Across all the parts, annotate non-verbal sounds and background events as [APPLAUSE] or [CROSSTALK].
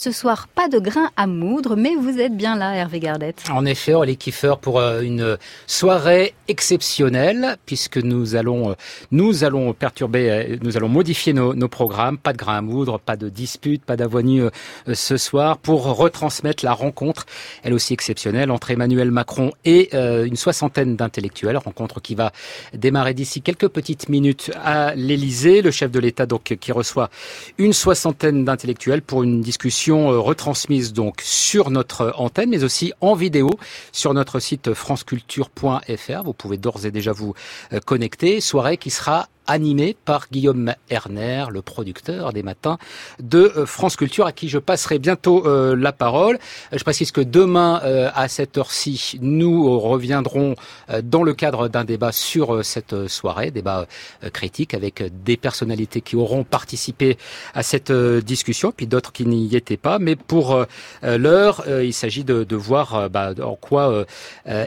Ce soir, pas de grain à moudre, mais vous êtes bien là, Hervé Gardette. En effet, Aurélie Kiefer, pour euh, une soirée exceptionnelle, puisque nous allons, euh, nous allons perturber, euh, nous allons modifier nos, nos programmes. Pas de grain à moudre, pas de dispute, pas d'avenue ce soir, pour retransmettre la rencontre, elle aussi exceptionnelle, entre Emmanuel Macron et une soixantaine d'intellectuels. Rencontre qui va démarrer d'ici quelques petites minutes à l'Élysée. Le chef de l'État, donc, qui reçoit une soixantaine d'intellectuels pour une discussion euh, retransmise donc sur notre antenne, mais aussi en vidéo sur notre site franceculture.fr. Vous pouvez d'ores et déjà vous euh, connecter. Soirée qui sera animé par Guillaume Erner, le producteur des matins de euh, France Culture, à qui je passerai bientôt euh, la parole. Je précise que demain, euh, à cette heure-ci, nous reviendrons dans le cadre d'un débat sur cette soirée, débat critique avec des personnalités qui auront participé à cette discussion, puis d'autres qui n'y étaient pas. Mais pour l'heure, il s'agit de, de, voir bah, en quoi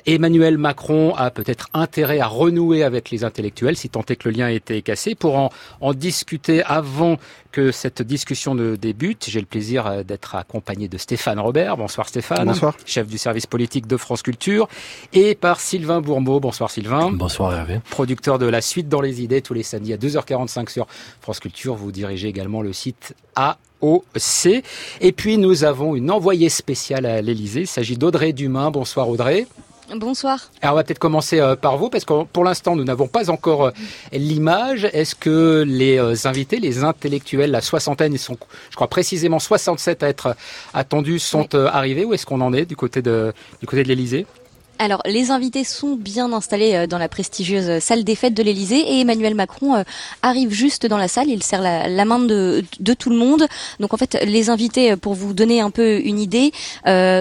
Emmanuel Macron a peut-être intérêt à renouer avec les intellectuels, si tant est que le lien était cassé. Pour en, en discuter avant que cette discussion ne débute, j'ai le plaisir euh, d'être accompagné de Stéphane Robert. Bonsoir Stéphane. Bonsoir. Chef du service politique de France Culture. Et par Sylvain Bourmeau. Bonsoir Sylvain. Bonsoir Hervé. Producteur de La Suite dans les idées tous les samedis à 2h45 sur France Culture. Vous dirigez également le site AOC. Et puis nous avons une envoyée spéciale à l'Elysée. Il s'agit d'Audrey Dumain. Bonsoir Audrey. Bonsoir. Alors on va peut-être commencer euh, par vous parce que pour l'instant nous n'avons pas encore euh, l'image. Est-ce que les euh, invités, les intellectuels, la soixantaine, ils sont, je crois précisément 67 à être attendus, sont arrivés ou est-ce qu'on en est du côté de du côté de l'Élysée? Alors, les invités sont bien installés euh, dans la prestigieuse salle des fêtes de l'Elysée et Emmanuel Macron euh, arrive juste dans la salle. Il serre la, main de, tout le monde. Donc, en fait, les invités, euh, pour vous donner un peu une idée,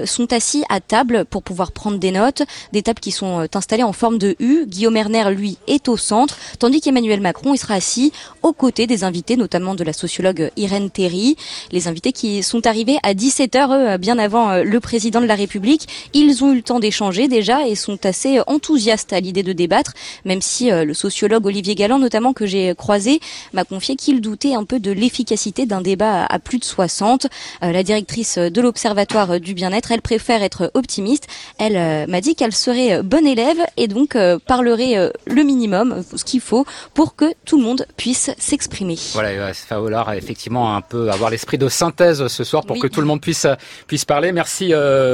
sont assis à table pour pouvoir prendre des notes. Des tables qui sont installées en forme de U. Guillaume Erner, lui, est au centre, tandis qu'Emmanuel Macron, il sera assis aux côtés des invités, notamment de la sociologue Irène Terry. Les invités qui sont arrivés à 17h, bien avant le président de la République. Ils ont eu le temps d'échanger déjà et sont assez enthousiastes à l'idée de débattre, même si euh, le sociologue Olivier Galland, notamment que j'ai croisé, m'a confié qu'il doutait un peu de l'efficacité d'un débat à plus de 60. Euh, la directrice de l'Observatoire du bien-être, elle préfère être optimiste. Elle euh, m'a dit qu'elle serait bonne élève et donc parlerait le minimum, ce qu'il faut, pour que tout le monde puisse s'exprimer. Voilà, falloir effectivement un peu avoir l'esprit de synthèse ce soir pour que tout le monde puisse puisse parler. Merci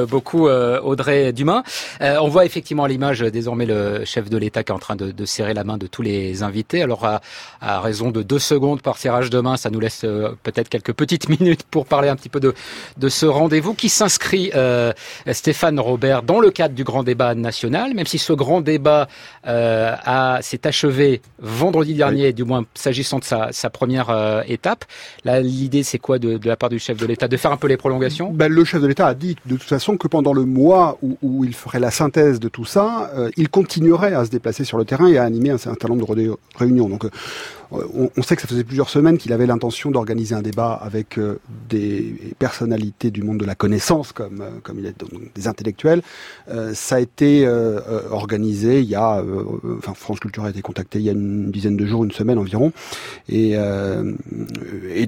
beaucoup Audrey Dumas on voit effectivement à l'image désormais le chef de l'État qui est en train de, serrer la main de tous les invités. Alors à, raison de deux secondes par serrage de main, ça nous laisse euh, peut-être quelques petites [LAUGHS] minutes pour parler un petit peu de, de ce rendez-vous qui s'inscrit, euh, Stéphane Robert, dans le cadre du grand débat national, même si ce grand débat euh, s'est achevé vendredi dernier, du moins s'agissant de sa, première étape. Là, l'idée, c'est quoi de, la part du chef de l'État? De faire un peu les prolongations? Ben, Le chef de l'État a dit de toute façon que pendant le mois où, où il ferait la synthèse de tout ça, euh, il continuerait à se déplacer sur le terrain et à animer un certain nombre de réunions. Donc, euh, on, sait que ça faisait plusieurs semaines qu'il avait l'intention d'organiser un débat avec euh, des personnalités du monde de la connaissance, comme il est des intellectuels. ça a été organisé il y a, enfin, France Culture a été contacté il y a une dizaine de jours, une semaine environ, et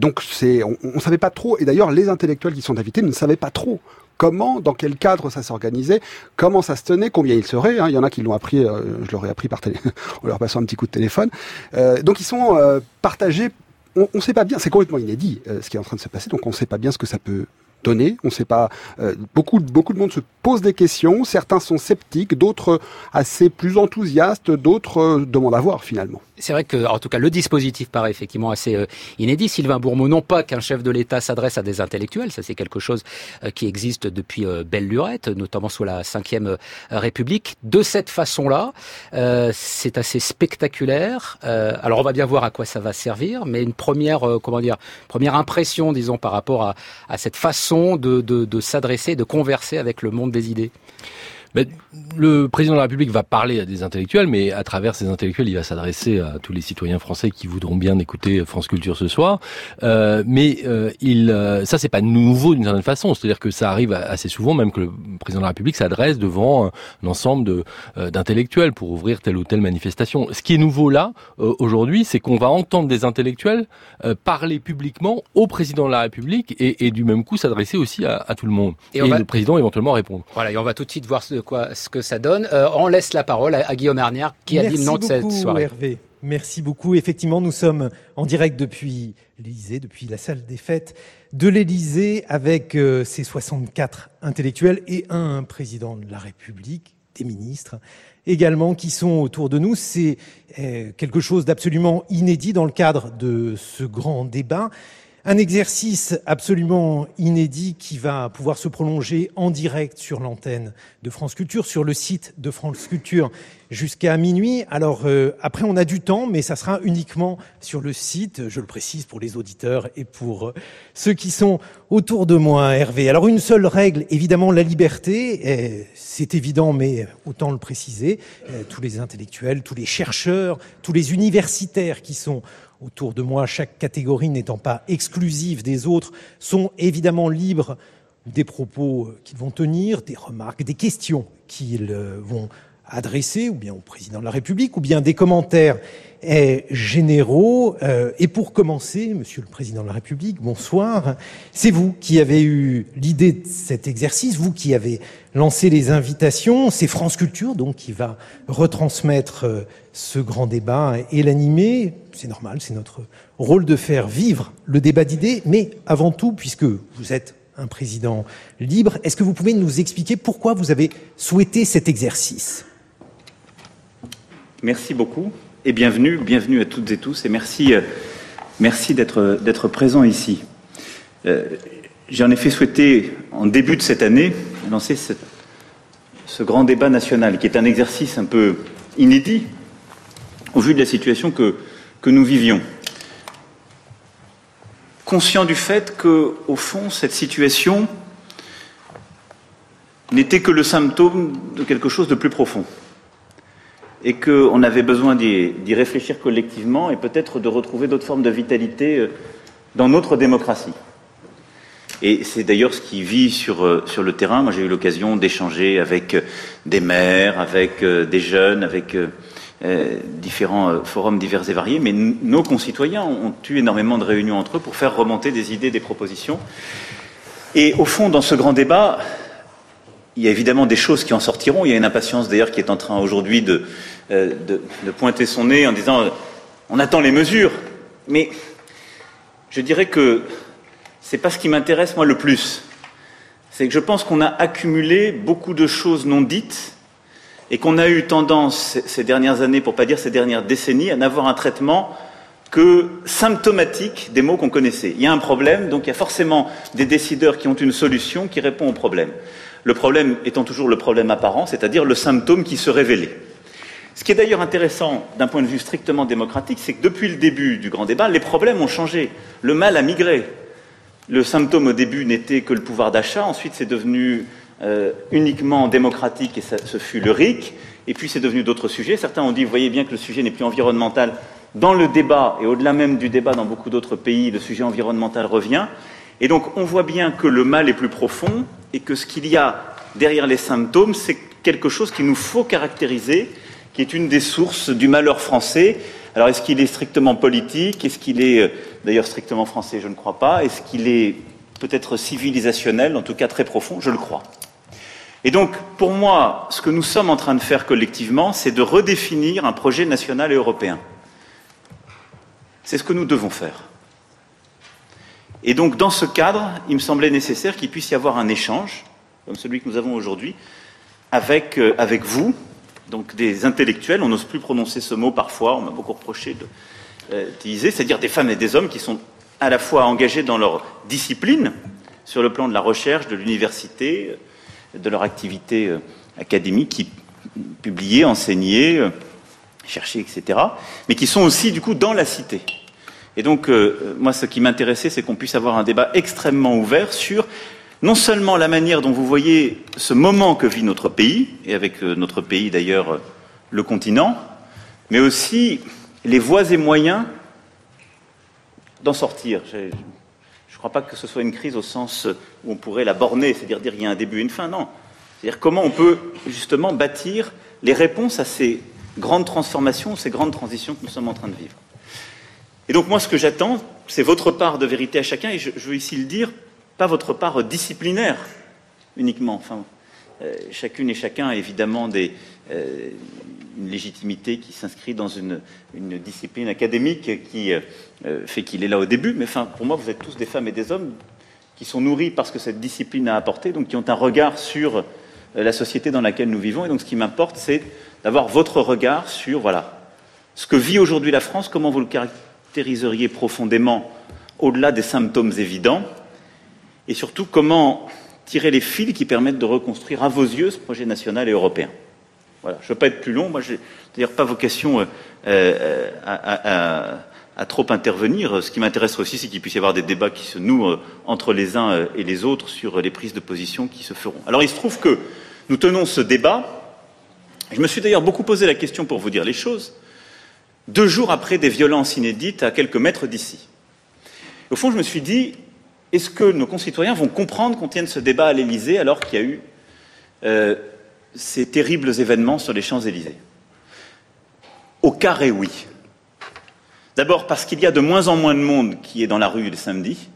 donc on, on savait pas trop. Et d'ailleurs, les intellectuels qui sont invités ne savaient pas trop comment, dans quel cadre ça s'organisait, comment ça se tenait, combien ils seraient. Hein. Il y en a qui l'ont appris, euh, je leur ai appris par télé, [LAUGHS] en leur passant un petit coup de téléphone. Euh, donc ils sont euh, partagés. On ne sait pas bien, c'est complètement inédit ce qui est en train de se passer, donc on ne sait pas bien ce que ça peut donner. On ne sait pas. beaucoup, beaucoup de monde se pose des questions. Certains sont sceptiques, d'autres assez plus enthousiastes, d'autres demandent à voir finalement. C'est vrai que, en tout cas, le dispositif paraît effectivement assez euh, inédit. Sylvain Bourmeau, non pas qu'un chef de l'État s'adresse à des intellectuels, ça c'est quelque chose euh, qui existe depuis euh, belle lurette, notamment sous la Ve République. De cette façon-là, c'est assez spectaculaire. alors on va bien voir à quoi ça va servir, mais une première, comment dire, première impression, disons, par rapport à, à cette façon de, de, de s'adresser, de converser avec le monde des idées. Le président de la République va parler à des intellectuels, mais à travers ces intellectuels, il va s'adresser à tous les citoyens français qui voudront bien écouter France Culture ce soir. Euh, mais euh, il, euh, ça, c'est pas nouveau d'une certaine façon. C'est-à-dire que ça arrive assez souvent, même que le président de la République s'adresse devant un, ensemble de d'intellectuels pour ouvrir telle ou telle manifestation. Ce qui est nouveau là aujourd'hui, c'est qu'on va entendre des intellectuels parler publiquement au président de la République et, et du même coup s'adresser aussi à, à, tout le monde. Et, le président éventuellement répondre. Voilà, et on va tout de suite voir ce, quoi, ce que ça donne. Euh, on laisse la parole à, Guillaume Arnière qui a dit le nom de cette soirée. Hervé. Merci beaucoup. Effectivement, nous sommes en direct depuis l'Élysée, depuis la salle des fêtes de l'Élysée, avec euh, ses 64 intellectuels et un président de la République, des ministres également qui sont autour de nous. C'est euh, quelque chose d'absolument inédit dans le cadre de ce grand débat. Un exercice absolument inédit qui va pouvoir se prolonger en direct sur l'antenne de France Culture, sur le site de France Culture jusqu'à minuit. Alors euh, après, on a du temps, mais ça sera uniquement sur le site, je le précise pour les auditeurs et pour euh, ceux qui sont autour de moi, Hervé. Alors une seule règle, évidemment, la liberté. C'est évident, mais autant le préciser. Euh, tous les intellectuels, tous les chercheurs, tous les universitaires qui sont autour de moi, chaque catégorie n'étant pas exclusive des autres, sont évidemment libres des propos qu'ils vont tenir, des remarques, des questions qu'ils euh, vont adresser, ou bien au président de la République, ou bien des commentaires généraux. Euh, et pour commencer, Monsieur le Président de la République, bonsoir. C'est vous qui avez eu l'idée de cet exercice, vous qui avez lancé les invitations. C'est France Culture donc qui va retransmettre euh, ce grand débat et l'animer. C'est normal, c'est notre rôle de faire vivre le débat d'idées. Mais avant tout, puisque vous êtes un président libre, est-ce que vous pouvez nous expliquer pourquoi vous avez souhaité cet exercice? Merci beaucoup et bienvenue, bienvenue à toutes et tous et merci, euh, d'être présent ici. Euh, j'ai en effet souhaité, en début de cette année, lancer ce, ce grand débat national qui est un exercice un peu inédit au vu de la situation que, que nous vivions. Conscient du fait que, au fond, cette situation n'était que le symptôme de quelque chose de plus profond et qu'on avait besoin d'y réfléchir collectivement et peut-être de retrouver d'autres formes de vitalité euh, dans notre démocratie. Et c'est d'ailleurs ce qui vit sur, euh, le terrain. Moi, j'ai eu l'occasion d'échanger avec euh, des maires, avec des jeunes, avec différents forums divers et variés, mais nos concitoyens ont eu énormément de réunions entre eux pour faire remonter des idées, des propositions. Et au fond, dans ce grand débat, il y a évidemment des choses qui en sortiront. Il y a une impatience d'ailleurs qui est en train aujourd'hui de, euh, pointer son nez en disant on attend les mesures. Mais je dirais que c'est pas ce qui m'intéresse moi le plus. C'est que je pense qu'on a accumulé beaucoup de choses non dites et qu'on a eu tendance ces dernières années, pour pas dire ces dernières décennies, à n'avoir un traitement que symptomatique des mots qu'on connaissait. Il y a un problème, donc il y a forcément des décideurs qui ont une solution qui répond au problème. Le problème étant toujours le problème apparent, c'est-à-dire le symptôme qui se révélait. Ce qui est d'ailleurs intéressant d'un point de vue strictement démocratique, c'est que depuis le début du grand débat, les problèmes ont changé. Le mal a migré. Le symptôme au début n'était que le pouvoir d'achat, ensuite c'est devenu euh, uniquement démocratique et ce fut le RIC, et puis c'est devenu d'autres sujets. Certains ont dit, voyez bien que le sujet n'est plus environnemental. Dans le débat, et au-delà même du débat dans beaucoup d'autres pays, le sujet environnemental revient. Et donc on voit bien que le mal est plus profond, et que ce qu'il y a derrière les symptômes, c'est quelque chose qu'il nous faut caractériser, qui est une des sources du malheur français. Alors est-ce qu'il est strictement politique? Est-ce qu'il est euh, d'ailleurs strictement français? Je ne crois pas. Est-ce qu'il est peut-être civilisationnel? En tout cas très profond, je le crois. Et donc, pour moi, ce que nous sommes en train de faire collectivement, c'est de redéfinir un projet national et européen. C'est ce que nous devons faire. Et donc, dans ce cadre, il me semblait nécessaire qu'il puisse y avoir un échange, comme celui que nous avons aujourd'hui, avec, euh, vous, donc des intellectuels. On n'ose plus prononcer ce mot parfois, on m'a beaucoup reproché euh, d'utiliser, c'est-à-dire des femmes et des hommes qui sont à la fois engagés dans leur discipline, sur le plan de la recherche, de l'université, euh, de leur activité académique, qui publiaient, enseignaient, cherchaient, etc., mais qui sont aussi, du coup, dans la cité. Et donc, euh, moi, ce qui m'intéressait, c'est qu'on puisse avoir un débat extrêmement ouvert sur non seulement la manière dont vous voyez ce moment que vit notre pays, et avec euh, notre pays d'ailleurs euh, le continent, mais aussi les voies et moyens d'en sortir. Je ne crois pas que ce soit une crise au sens où on pourrait la borner, c'est-à-dire dire il y a un début et une fin, non. C'est-à-dire comment on peut justement bâtir les réponses à ces grandes transformations, ces grandes transitions que nous sommes en train de vivre. Et donc moi, ce que j'attends, c'est votre part de vérité à chacun, et je, veux ici le dire, pas votre part disciplinaire uniquement. Euh, chacune et chacun a évidemment euh, une légitimité qui s'inscrit dans une, discipline académique qui euh, fait qu'il est là au début. Mais pour moi, vous êtes tous des femmes et des hommes qui sont nourris parce que cette discipline a apporté, donc qui ont un regard sur la société dans laquelle nous vivons. Et donc, ce qui m'importe, c'est d'avoir votre regard sur voilà ce que vit aujourd'hui la France, comment vous le caractériseriez profondément au-delà des symptômes évidents, et surtout comment tirer les fils qui permettent de reconstruire à vos yeux ce projet national et européen. Voilà, je ne veux pas être plus long, moi je n'ai d'ailleurs pas vocation euh, euh, à, trop intervenir. Ce qui m'intéresse aussi, c'est qu'il puisse y avoir des débats qui se nouent euh, entre les uns et les autres sur les prises de position qui se feront. Alors il se trouve que nous tenons ce débat. Je me suis d'ailleurs beaucoup posé la question pour vous dire les choses, deux jours après des violences inédites à quelques mètres d'ici. Au fond, je me suis dit, est-ce que nos concitoyens vont comprendre qu'on tienne ce débat à l'Élysée alors qu'il y a eu euh, ces terribles événements sur les Champs-Élysées? Au carré, oui. D'abord parce qu'il y a de moins en moins de monde qui est dans la rue le samedi,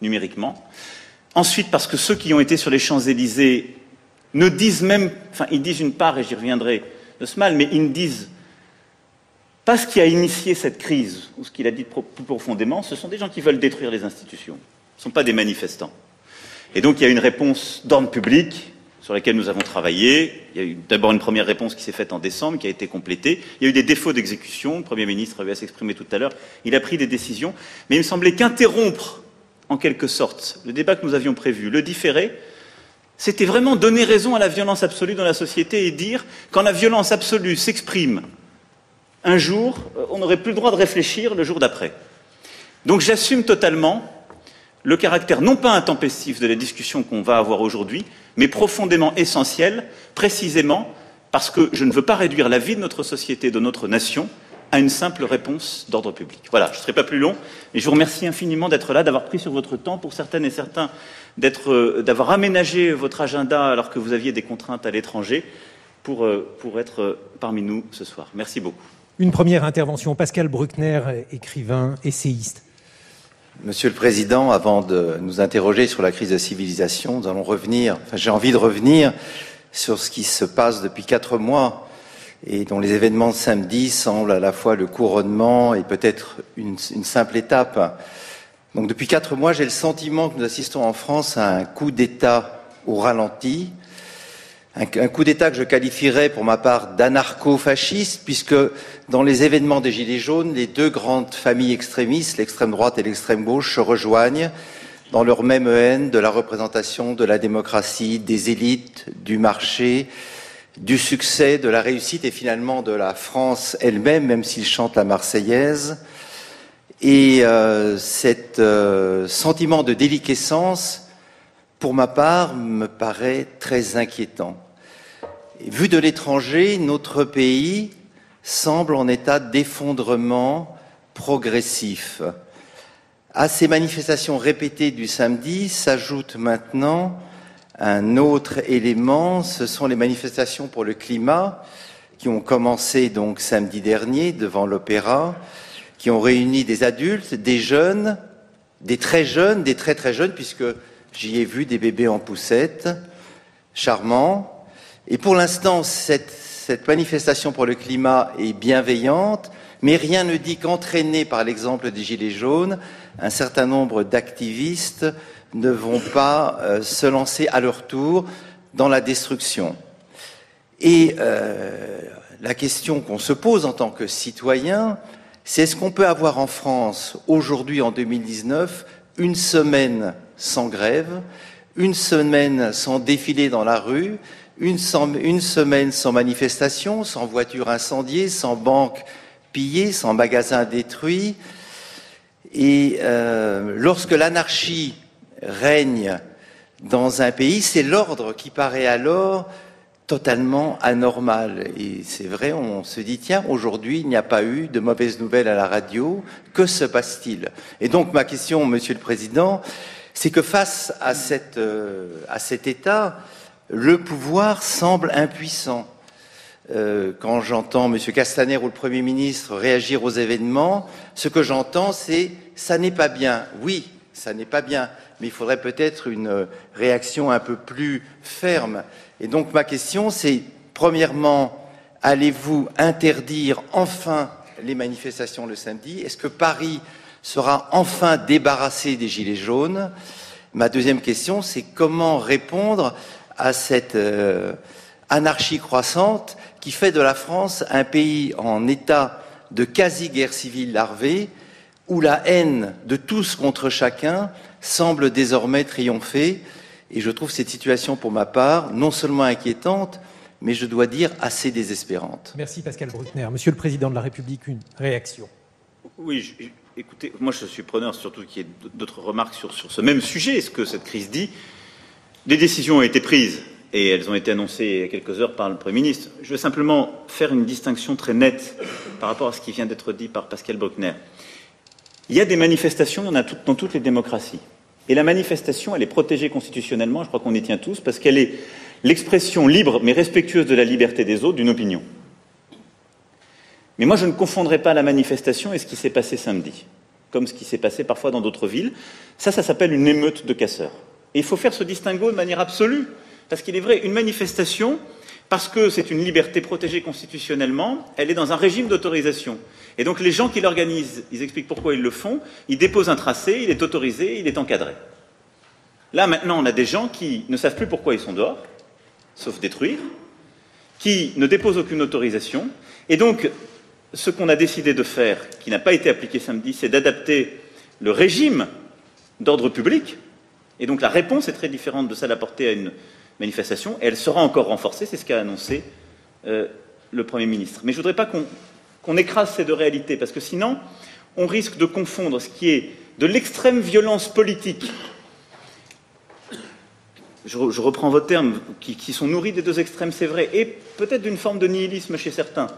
numériquement. Ensuite parce que ceux qui ont été sur les Champs-Élysées ne disent même, enfin ils disent une part, et j'y reviendrai de ce mal, mais ils ne disent pas ce qui a initié cette crise, ou ce qu'il a dit plus profondément, ce sont des gens qui veulent détruire les institutions. Ce ne sont pas des manifestants. Et donc il y a une réponse d'ordre public sur laquelle nous avons travaillé. Il y a eu d'abord une première réponse qui s'est faite en décembre, qui a été complétée. Il y a eu des défauts d'exécution. Le Premier ministre avait à s'exprimer tout à l'heure. Il a pris des décisions. Mais il me semblait qu'interrompre, en quelque sorte, le débat que nous avions prévu, le différer, c'était vraiment donner raison à la violence absolue dans la société et dire quand la violence absolue s'exprime un jour, on n'aurait plus le droit de réfléchir le jour d'après. Donc j'assume totalement le caractère non pas intempestif de la discussion qu'on va avoir aujourd'hui, mais profondément essentiel, précisément parce que je ne veux pas réduire la vie de notre société, de notre nation, à une simple réponse d'ordre public. Voilà, je ne serai pas plus long, et je vous remercie infiniment d'être là, d'avoir pris sur votre temps, pour certaines et certains, euh, d'avoir aménagé votre agenda alors que vous aviez des contraintes à l'étranger, pour, euh, pour être euh, parmi nous ce soir. Merci beaucoup. Une première intervention, Pascal Bruckner, écrivain, essayiste. Monsieur le Président, avant de nous interroger sur la crise de civilisation, nous allons revenir, enfin j'ai envie de revenir sur ce qui se passe depuis quatre mois et dont les événements de samedi semblent à la fois le couronnement et peut-être une, simple étape. Donc depuis quatre mois, j'ai le sentiment que nous assistons en France à un coup d'État au ralenti, un, coup d'État que je qualifierais pour ma part d'anarcho-fasciste, puisque dans les événements des Gilets jaunes, les deux grandes familles extrémistes, l'extrême droite et l'extrême gauche, se rejoignent dans leur même haine de la représentation de la démocratie, des élites, du marché, du succès, de la réussite et finalement de la France elle-même, même s'ils chantent la Marseillaise. Et euh, cet euh, sentiment de déliquescence, pour ma part, me paraît très inquiétant. Vu de l'étranger, notre pays semble en état d'effondrement progressif. À ces manifestations répétées du samedi s'ajoute maintenant un autre élément, ce sont les manifestations pour le climat qui ont commencé donc samedi dernier devant l'opéra, qui ont réuni des adultes, des jeunes, des très jeunes, des très très jeunes, puisque j'y ai vu des bébés en poussette, charmants. Et pour l'instant, cette, manifestation pour le climat est bienveillante, mais rien ne dit qu'entraîné par l'exemple des Gilets jaunes, un certain nombre d'activistes ne vont pas euh, se lancer à leur tour dans la destruction. Et euh, la question qu'on se pose en tant que citoyen, c'est est-ce qu'on peut avoir en France, aujourd'hui en 2019, une semaine sans grève, une semaine sans défilé dans la rue, une, semaine sans manifestation, sans voiture incendiée, sans banque pillée, sans magasin détruit. Et euh, lorsque l'anarchie règne dans un pays, c'est l'ordre qui paraît alors totalement anormal. Et c'est vrai, on se dit, tiens, aujourd'hui, il n'y a pas eu de mauvaises nouvelles à la radio. Que se passe-t-il? Et donc, ma question, Monsieur le Président, c'est que face à, euh, à cet état, le pouvoir semble impuissant. Euh, quand j'entends M. Castaner ou le Premier ministre réagir aux événements, ce que j'entends, c'est ça n'est pas bien. Oui, ça n'est pas bien, mais il faudrait peut-être une réaction un peu plus ferme. Et donc ma question, c'est premièrement, allez-vous interdire enfin les manifestations le samedi? Est-ce que Paris sera enfin débarrassé des gilets jaunes? Ma deuxième question, c'est comment répondre à cette euh, anarchie croissante qui fait de la France un pays en état de quasi-guerre civile larvée, où la haine de tous contre chacun semble désormais triompher. Et je trouve cette situation, pour ma part, non seulement inquiétante, mais je dois dire assez désespérante. Merci Pascal Bruckner. Monsieur le Président de la République, une réaction? Oui, écoutez, moi je suis preneur surtout qu'il y ait d'autres remarques sur, sur ce même sujet, ce que cette crise dit. Des décisions ont été prises et elles ont été annoncées il y a quelques heures par le Premier ministre. Je veux simplement faire une distinction très nette par rapport à ce qui vient d'être dit par Pascal Bruckner. Il y a des manifestations dans toutes les démocraties. Et la manifestation, elle est protégée constitutionnellement, je crois qu'on y tient tous, parce qu'elle est l'expression libre mais respectueuse de la liberté des autres d'une opinion. Mais moi, je ne confondrai pas la manifestation et ce qui s'est passé samedi, comme ce qui s'est passé parfois dans d'autres villes. Ça, ça s'appelle une émeute de casseurs. Et il faut faire ce distinguo de manière absolue, parce qu'il est vrai, une manifestation, parce que c'est une liberté protégée constitutionnellement, elle est dans un régime d'autorisation. Et donc les gens qui l'organisent, ils expliquent pourquoi ils le font, ils déposent un tracé, il est autorisé, il est encadré. Là maintenant, on a des gens qui ne savent plus pourquoi ils sont dehors, sauf détruire, qui ne déposent aucune autorisation. Et donc, ce qu'on a décidé de faire, qui n'a pas été appliqué samedi, c'est d'adapter le régime d'ordre public. Et donc la réponse est très différente de celle apportée à une manifestation. Et elle sera encore renforcée, c'est ce qu'a annoncé euh, le Premier ministre. Mais je ne voudrais pas qu'on écrase ces deux réalités, parce que sinon, on risque de confondre ce qui est de l'extrême violence politique, je, reprends vos termes, qui, sont nourris des deux extrêmes, c'est vrai, et peut-être d'une forme de nihilisme chez certains,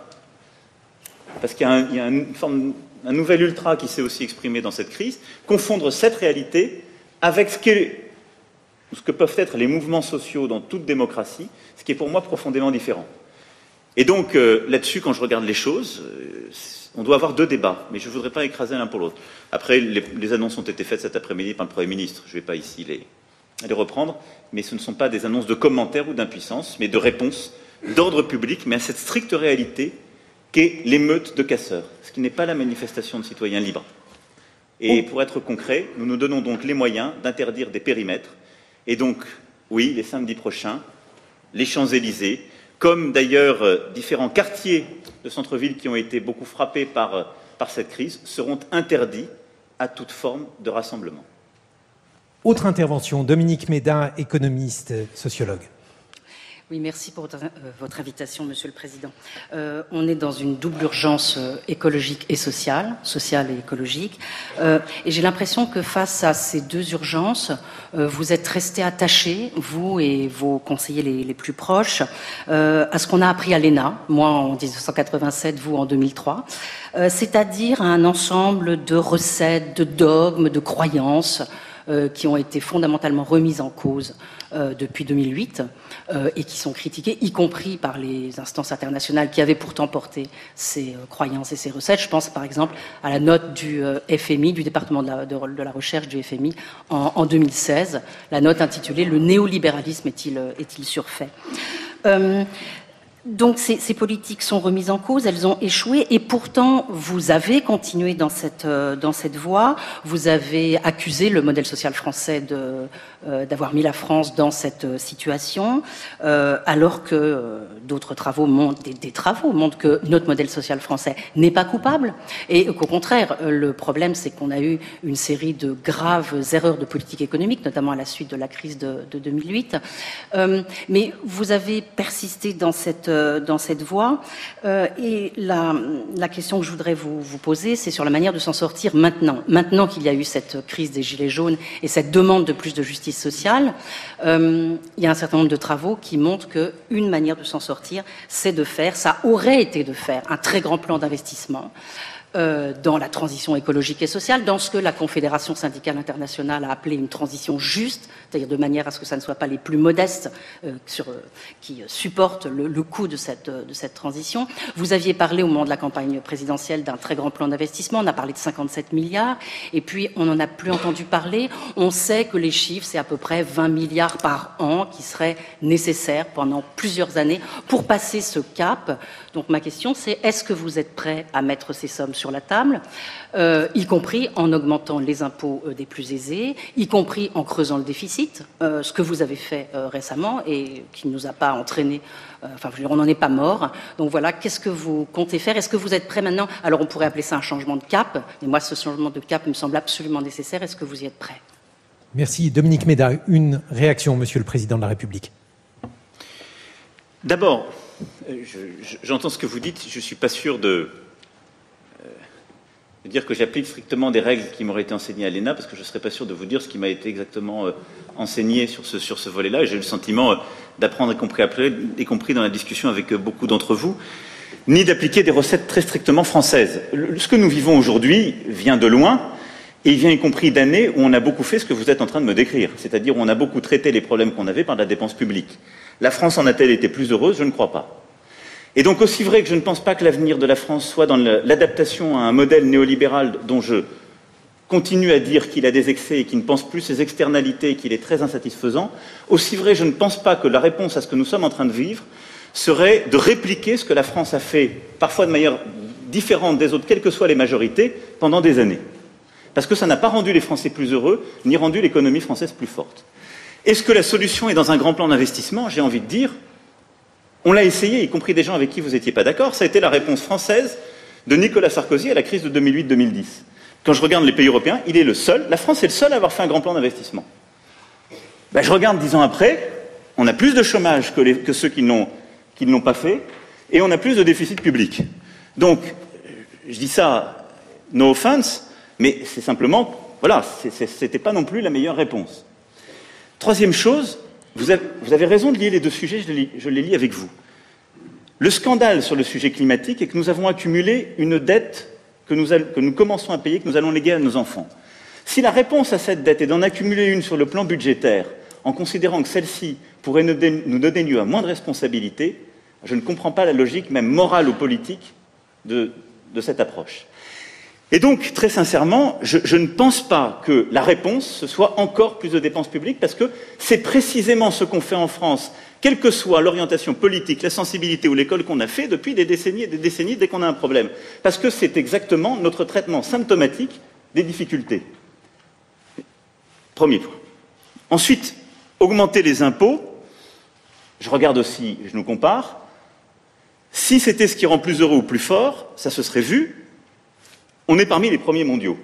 parce qu'il y a, un, forme, un nouvel ultra qui s'est aussi exprimé dans cette crise, confondre cette réalité avec ce, que peuvent être les mouvements sociaux dans toute démocratie, ce qui est pour moi profondément différent. Et donc, euh, là-dessus, quand je regarde les choses, euh, on doit avoir deux débats, mais je ne voudrais pas écraser l'un pour l'autre. Après, les, annonces ont été faites cet après-midi par le Premier ministre. Je ne vais pas ici les, les, reprendre, mais ce ne sont pas des annonces de commentaires ou d'impuissance, mais de réponses d'ordre public, mais à cette stricte réalité qu'est l'émeute de casseurs, ce qui n'est pas la manifestation de citoyens libres. Et pour être concret, nous nous donnons donc les moyens d'interdire des périmètres. Et donc, oui, les samedis prochains, les Champs-Élysées, comme d'ailleurs euh, différents quartiers de centre-ville qui ont été beaucoup frappés par, euh, par cette crise, seront interdits à toute forme de rassemblement. Autre intervention, Dominique Médin, économiste, sociologue. Oui, merci pour votre, euh, invitation, Monsieur le Président. Euh, on est dans une double urgence euh, écologique et sociale, sociale et écologique, et j'ai l'impression que face à ces deux urgences, vous êtes restés attachés, vous et vos conseillers les, les plus proches, à ce qu'on a appris à l'ENA, moi en 1987, vous en 2003, c'est-à-dire à un ensemble de recettes, de dogmes, de croyances qui ont été fondamentalement remises en cause depuis 2008 euh, et qui sont critiqués, y compris par les instances internationales qui avaient pourtant porté ces euh, croyances et ces recettes. Je pense par exemple à la note du euh, FMI, du département de la, recherche du FMI en, en, 2016, la note intitulée Le néolibéralisme est-il est surfait? Donc ces, politiques sont remises en cause, elles ont échoué, et pourtant vous avez continué dans cette euh, dans cette voie. Vous avez accusé le modèle social français de d'avoir mis la France dans cette euh, situation, alors que d'autres travaux montrent des, travaux montrent que notre modèle social français n'est pas coupable, et qu'au contraire le problème c'est qu'on a eu une série de graves erreurs de politique économique, notamment à la suite de la crise de, de 2008. mais vous avez persisté dans cette dans cette voie. et la, la, question que je voudrais vous, vous poser, c'est sur la manière de s'en sortir maintenant. Maintenant qu'il y a eu cette crise des Gilets jaunes et cette demande de plus de justice sociale, il y a un certain nombre de travaux qui montrent qu'une manière de s'en sortir, c'est de faire, ça aurait été de faire, un très grand plan d'investissement euh, dans la transition écologique et sociale, dans ce que la Confédération syndicale internationale a appelé une transition juste, c'est-à-dire de manière à ce que ça ne soit pas les plus modestes euh, euh, qui supportent le, coût de cette transition. Vous aviez parlé au moment de la campagne présidentielle d'un très grand plan d'investissement, on a parlé de 57 milliards, et puis on n'en a plus entendu parler. On sait que les chiffres, c'est à peu près 20 milliards par an qui seraient nécessaires pendant plusieurs années pour passer ce cap. Donc ma question, c'est est-ce que vous êtes prêt à mettre ces sommes sur la table, euh, y compris en augmentant les impôts euh, des plus aisés, y compris en creusant le déficit, euh, ce que vous avez fait récemment et qui ne nous a pas entraîné, enfin on n'en est pas mort. Donc voilà, qu'est-ce que vous comptez faire? Est-ce que vous êtes prêt maintenant? Alors on pourrait appeler ça un changement de cap, mais moi ce changement de cap me semble absolument nécessaire. Est-ce que vous y êtes prêt? Merci. Dominique Méda, une réaction, Monsieur le Président de la République. D'abord, j'entends ce que vous dites, je ne suis pas sûr de, dire que j'applique strictement des règles qui m'auraient été enseignées à l'ENA, parce que je ne serais pas sûr de vous dire ce qui m'a été exactement euh, enseigné sur ce, volet-là, et j'ai le sentiment euh, d'apprendre, y compris après, compris dans la discussion avec euh, beaucoup d'entre vous, ni d'appliquer des recettes très strictement françaises. ce que nous vivons aujourd'hui vient de loin, et il vient y compris d'années où on a beaucoup fait ce que vous êtes en train de me décrire, c'est-à-dire où on a beaucoup traité les problèmes qu'on avait par la dépense publique. La France en a-t-elle été plus heureuse? Je ne crois pas. Et donc aussi vrai que je ne pense pas que l'avenir de la France soit dans l'adaptation à un modèle néolibéral dont je continue à dire qu'il a des excès et qu'il ne pense plus ses externalités et qu'il est très insatisfaisant, aussi vrai je ne pense pas que la réponse à ce que nous sommes en train de vivre serait de répliquer ce que la France a fait, parfois de manière différente des autres, quelles que soient les majorités, pendant des années. Parce que ça n'a pas rendu les Français plus heureux, ni rendu l'économie française plus forte. Est-ce que la solution est dans un grand plan d'investissement? J'ai envie de dire on l'a essayé, y compris des gens avec qui vous n'étiez pas d'accord. Ça a été la réponse française de Nicolas Sarkozy à la crise de 2008-2010. Quand je regarde les pays européens, il est le seul, la France est le seul à avoir fait un grand plan d'investissement. Ben, je regarde dix ans après, on a plus de chômage que, ceux qui ne l'ont pas fait, et on a plus de déficit public. Donc, je dis ça, no offense, mais c'est simplement, voilà, ce n'était pas non plus la meilleure réponse. Troisième chose, vous avez, raison de lier les deux sujets, je les, lis avec vous. Le scandale sur le sujet climatique est que nous avons accumulé une dette que nous, que nous commençons à payer, que nous allons léguer à nos enfants. Si la réponse à cette dette est d'en accumuler une sur le plan budgétaire, en considérant que celle-ci pourrait nous donner lieu à moins de responsabilités, je ne comprends pas la logique, même morale ou politique, de cette approche. Et donc, très sincèrement, je, ne pense pas que la réponse, ce soit encore plus de dépenses publiques, parce que c'est précisément ce qu'on fait en France, quelle que soit l'orientation politique, la sensibilité ou l'école qu'on a fait depuis des décennies et des décennies dès qu'on a un problème. Parce que c'est exactement notre traitement symptomatique des difficultés. Premier point. Ensuite, augmenter les impôts. Je regarde aussi, je nous compare. Si c'était ce qui rend plus heureux ou plus fort, ça se serait vu, on est parmi les premiers mondiaux.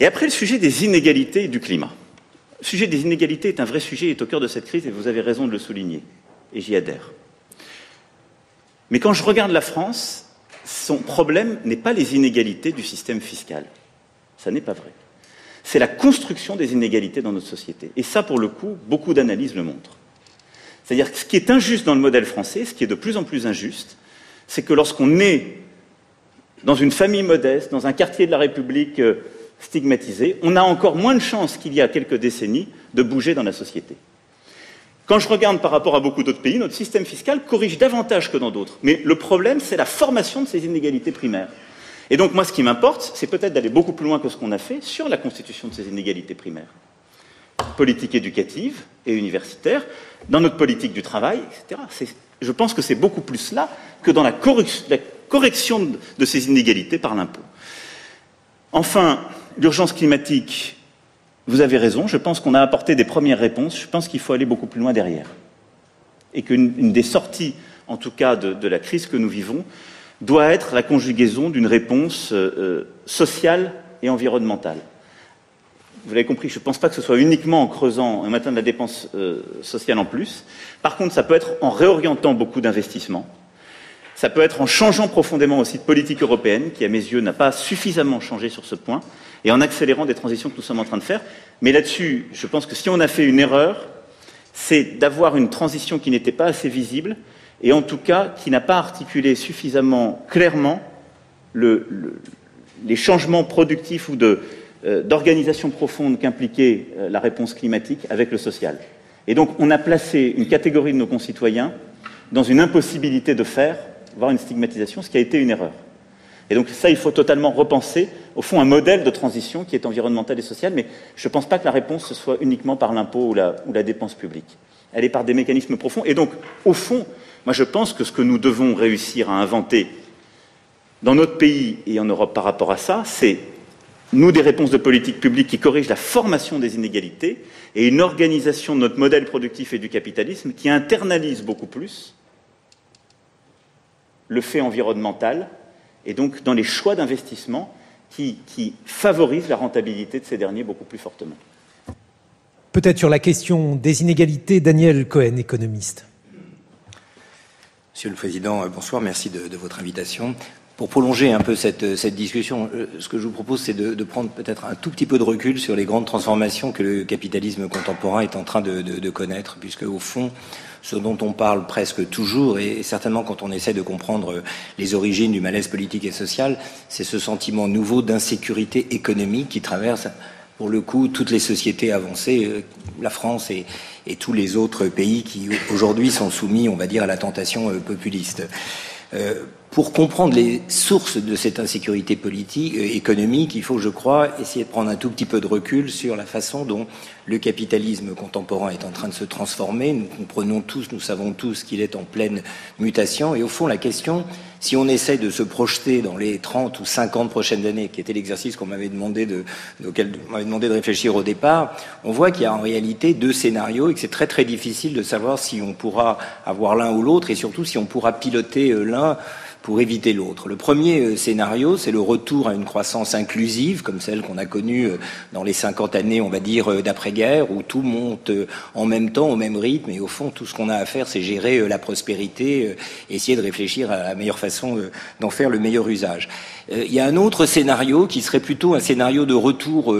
Et après, le sujet des inégalités et du climat. Le sujet des inégalités est un vrai sujet, est au cœur de cette crise, et vous avez raison de le souligner, et j'y adhère. Mais quand je regarde la France, son problème n'est pas les inégalités du système fiscal. Ça n'est pas vrai. C'est la construction des inégalités dans notre société. Et ça, pour le coup, beaucoup d'analyses le montrent. C'est-à-dire que ce qui est injuste dans le modèle français, ce qui est de plus en plus injuste, c'est que lorsqu'on est dans une famille modeste, dans un quartier de la République euh, stigmatisé, on a encore moins de chances qu'il y a quelques décennies de bouger dans la société. Quand je regarde par rapport à beaucoup d'autres pays, notre système fiscal corrige davantage que dans d'autres. Mais le problème, c'est la formation de ces inégalités primaires. Et donc, moi, ce qui m'importe, c'est peut-être d'aller beaucoup plus loin que ce qu'on a fait sur la constitution de ces inégalités primaires. Politique éducative et universitaire, dans notre politique du travail, etc. Je pense que c'est beaucoup plus là que dans la, corruption correction de ces inégalités par l'impôt. Enfin, l'urgence climatique, vous avez raison, je pense qu'on a apporté des premières réponses, je pense qu'il faut aller beaucoup plus loin derrière. Et qu'une des sorties, en tout cas, de, la crise que nous vivons, doit être la conjugaison d'une réponse euh, euh, sociale et environnementale. vous l'avez compris, je ne pense pas que ce soit uniquement en creusant un matin de la dépense euh, sociale en plus. Par contre, ça peut être en réorientant beaucoup d'investissements. Ça peut être en changeant profondément aussi de politique européenne, qui à mes yeux n'a pas suffisamment changé sur ce point, et en accélérant des transitions que nous sommes en train de faire. Mais là-dessus, je pense que si on a fait une erreur, c'est d'avoir une transition qui n'était pas assez visible, et en tout cas qui n'a pas articulé suffisamment clairement les changements productifs ou euh, d'organisation profonde qu'impliquait euh, la réponse climatique avec le social. Et donc on a placé une catégorie de nos concitoyens dans une impossibilité de faire, voire une stigmatisation, ce qui a été une erreur. Et donc ça, il faut totalement repenser, au fond, un modèle de transition qui est environnemental et social, mais je ne pense pas que la réponse soit uniquement par l'impôt ou la, ou la dépense publique. Elle est par des mécanismes profonds. Et donc, au fond, moi je pense que ce que nous devons réussir à inventer dans notre pays et en Europe par rapport à ça, c'est nous des réponses de politique publique qui corrigent la formation des inégalités et une organisation de notre modèle productif et du capitalisme qui internalise beaucoup plus le fait environnemental et donc dans les choix d'investissement qui, qui favorisent la rentabilité de ces derniers beaucoup plus fortement. Peut-être sur la question des inégalités, Daniel Cohen, économiste. Monsieur le Président, euh, bonsoir, merci de, de votre invitation. Pour prolonger un peu cette, cette discussion, euh, ce que je vous propose, c'est de, de, prendre peut-être un tout petit peu de recul sur les grandes transformations que le capitalisme contemporain est en train de, de connaître, puisque au fond, ce dont on parle presque toujours, et certainement quand on essaie de comprendre les origines du malaise politique et social, c'est ce sentiment nouveau d'insécurité économique qui traverse, pour le coup, toutes les sociétés avancées, euh, la France et, tous les autres pays qui aujourd'hui sont soumis, on va dire, à la tentation euh, populiste. Euh, pour comprendre les sources de cette insécurité politique, euh, économique, il faut, je crois, essayer de prendre un tout petit peu de recul sur la façon dont le capitalisme contemporain est en train de se transformer. Nous comprenons tous, nous savons tous qu'il est en pleine mutation. Et au fond, la question, si on essaie de se projeter dans les 30 ou 50 prochaines années, qui était l'exercice qu'on m'avait demandé de, auquel on m'avait demandé de réfléchir au départ, on voit qu'il y a en réalité deux scénarios et que c'est très très difficile de savoir si on pourra avoir l'un ou l'autre et surtout si on pourra piloter euh, l'un pour éviter l'autre. Le premier euh, scénario, c'est le retour à une croissance inclusive, comme celle qu'on a connue euh, dans les 50 années, on va dire, euh, d'après-guerre, où tout monte en même temps, au même rythme, et au fond, tout ce qu'on a à faire, c'est gérer la prospérité, essayer de réfléchir à la meilleure façon d'en faire le meilleur usage. Il y a un autre scénario qui serait plutôt un scénario de retour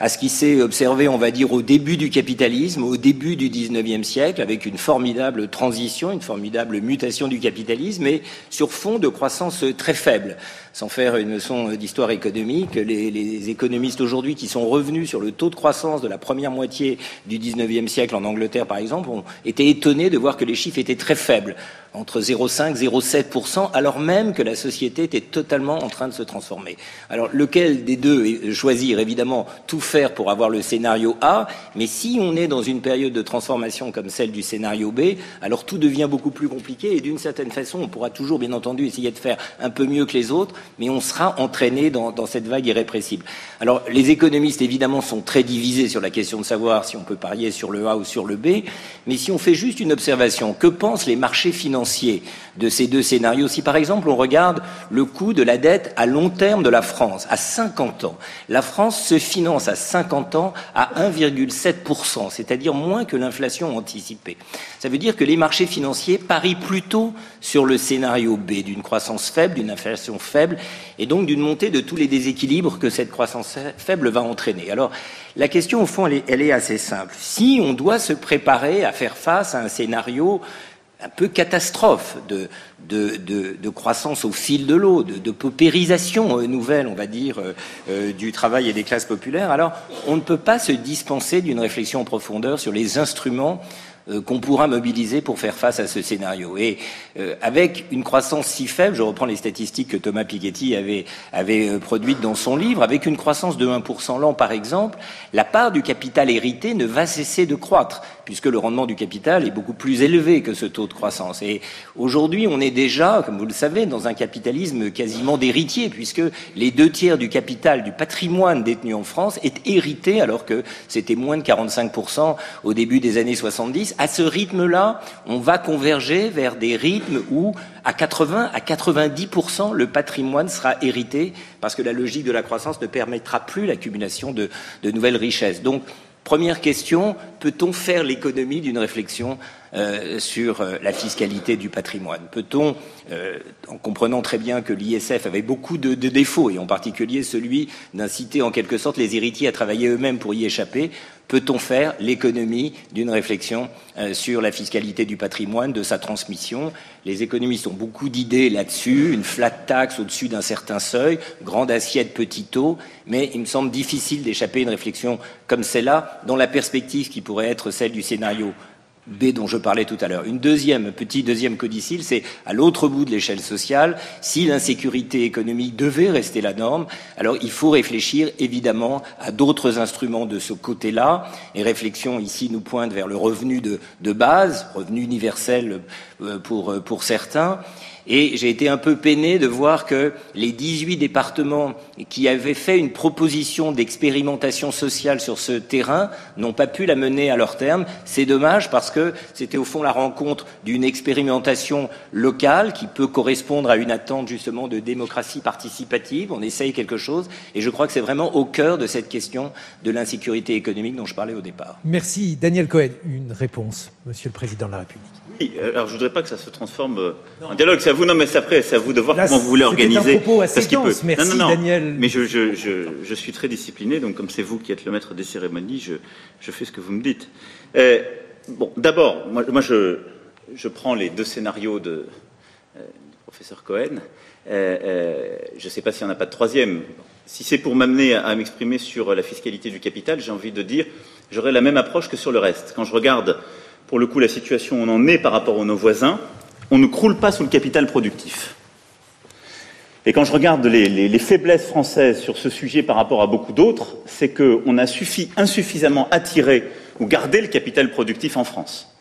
à ce qui s'est observé, on va dire, au début du capitalisme, au début du 19e siècle, avec une formidable transition, une formidable mutation du capitalisme, et sur fond de croissance très faible sans faire une leçon d'histoire économique, les, économistes aujourd'hui qui sont revenus sur le taux de croissance de la première moitié du 19e siècle en Angleterre, par exemple, ont été étonnés de voir que les chiffres étaient très faibles, entre 0,5 et 0,7%, alors même que la société était totalement en train de se transformer. Alors, lequel des deux choisir Évidemment, tout faire pour avoir le scénario A, mais si on est dans une période de transformation comme celle du scénario B, alors tout devient beaucoup plus compliqué et d'une certaine façon, on pourra toujours, bien entendu, essayer de faire un peu mieux que les autres, mais on sera entraîné dans, cette vague irrépressible. Alors, les économistes, évidemment, sont très divisés sur la question de savoir si on peut parier sur le A ou sur le B, mais si on fait juste une observation, que pensent les marchés financiers? De ces deux scénarios Si, par exemple, on regarde le coût de la dette à long terme de la France, à 50 ans, la France se finance à 50 ans à 1,7%, c'est-à-dire moins que l'inflation anticipée. Ça veut dire que les marchés financiers parient plutôt sur le scénario B, d'une croissance faible, d'une inflation faible, et donc d'une montée de tous les déséquilibres que cette croissance faible va entraîner. Alors, la question, au fond, elle est, assez simple. Si on doit se préparer à faire face à un scénario un peu catastrophe de, croissance au fil de l'eau, de, paupérisation euh, nouvelle, on va dire, euh, euh, du travail et des classes populaires, alors on ne peut pas se dispenser d'une réflexion en profondeur sur les instruments qu'on pourra mobiliser pour faire face à ce scénario. Et avec une croissance si faible, je reprends les statistiques que Thomas Piketty avait, avait produites dans son livre, avec une croissance de 1% l'an par exemple, la part du capital hérité ne va cesser de croître, puisque le rendement du capital est beaucoup plus élevé que ce taux de croissance. Et aujourd'hui, on est déjà, comme vous le savez, dans un capitalisme quasiment d'héritier, puisque les deux tiers du capital, du patrimoine détenu en France est hérité, alors que c'était moins de 45% au début des années 70 à ce rythme-là, on va converger vers des rythmes où, à 80 à 90% le patrimoine sera hérité, parce que la logique de la croissance ne permettra plus l'accumulation de, de nouvelles richesses. Donc, Première question, peut-on faire l'économie d'une réflexion euh, sur euh, la fiscalité du patrimoine? Peut-on, euh, en comprenant très bien que l'ISF avait beaucoup de, défauts, et en particulier celui d'inciter en quelque sorte les héritiers à travailler eux-mêmes pour y échapper, peut-on faire l'économie d'une réflexion sur la fiscalité du patrimoine, de sa transmission? Les économistes ont beaucoup d'idées là-dessus, une flat tax au-dessus d'un certain seuil, grande assiette, petit taux, mais il me semble difficile d'échapper à une réflexion comme celle-là, dans la perspective qui pourrait être celle du scénario B dont je parlais tout à l'heure. Une deuxième, petit deuxième codicile, c'est à l'autre bout de l'échelle sociale, si l'insécurité économique devait rester la norme, alors il faut réfléchir évidemment à d'autres instruments de ce côté-là. Et réflexion ici nous pointe vers le revenu de, de base, revenu universel euh, pour, euh, pour certains, et j'ai été un peu peiné de voir que les 18 départements qui avaient fait une proposition d'expérimentation sociale sur ce terrain n'ont pas pu la mener à leur terme. C'est dommage parce que c'était au fond la rencontre d'une expérimentation locale qui peut correspondre à une attente justement de démocratie participative. On essaye quelque chose et je crois que c'est vraiment au cœur de cette question de l'insécurité économique dont je parlais au départ. Merci. Daniel Cohen, une réponse, Monsieur le Président de la République. Alors je voudrais pas que ça se transforme euh, en dialogue. C'est à vous, non, mais c'est après, c'est à vous de voir comment vous voulez organiser. Un propos assez peut... Merci, non, non, Daniel. Mais je, je, je, je, suis très discipliné, donc comme c'est vous qui êtes le maître des cérémonies, je, fais ce que vous me dites. Euh, bon, d'abord, moi, moi je, prends les deux scénarios de, euh, du professeur Cohen. Euh, je ne sais pas s'il n'y en a pas de troisième. Si c'est pour m'amener à, à m'exprimer sur la fiscalité du capital, j'ai envie de dire, j'aurais la même approche que sur le reste. Quand je regarde pour le coup, la situation où on en est par rapport à nos voisins, on ne croule pas sous le capital productif. Et quand je regarde les, faiblesses françaises sur ce sujet par rapport à beaucoup d'autres, c'est qu'on a suffi, insuffisamment attiré ou gardé le capital productif en France.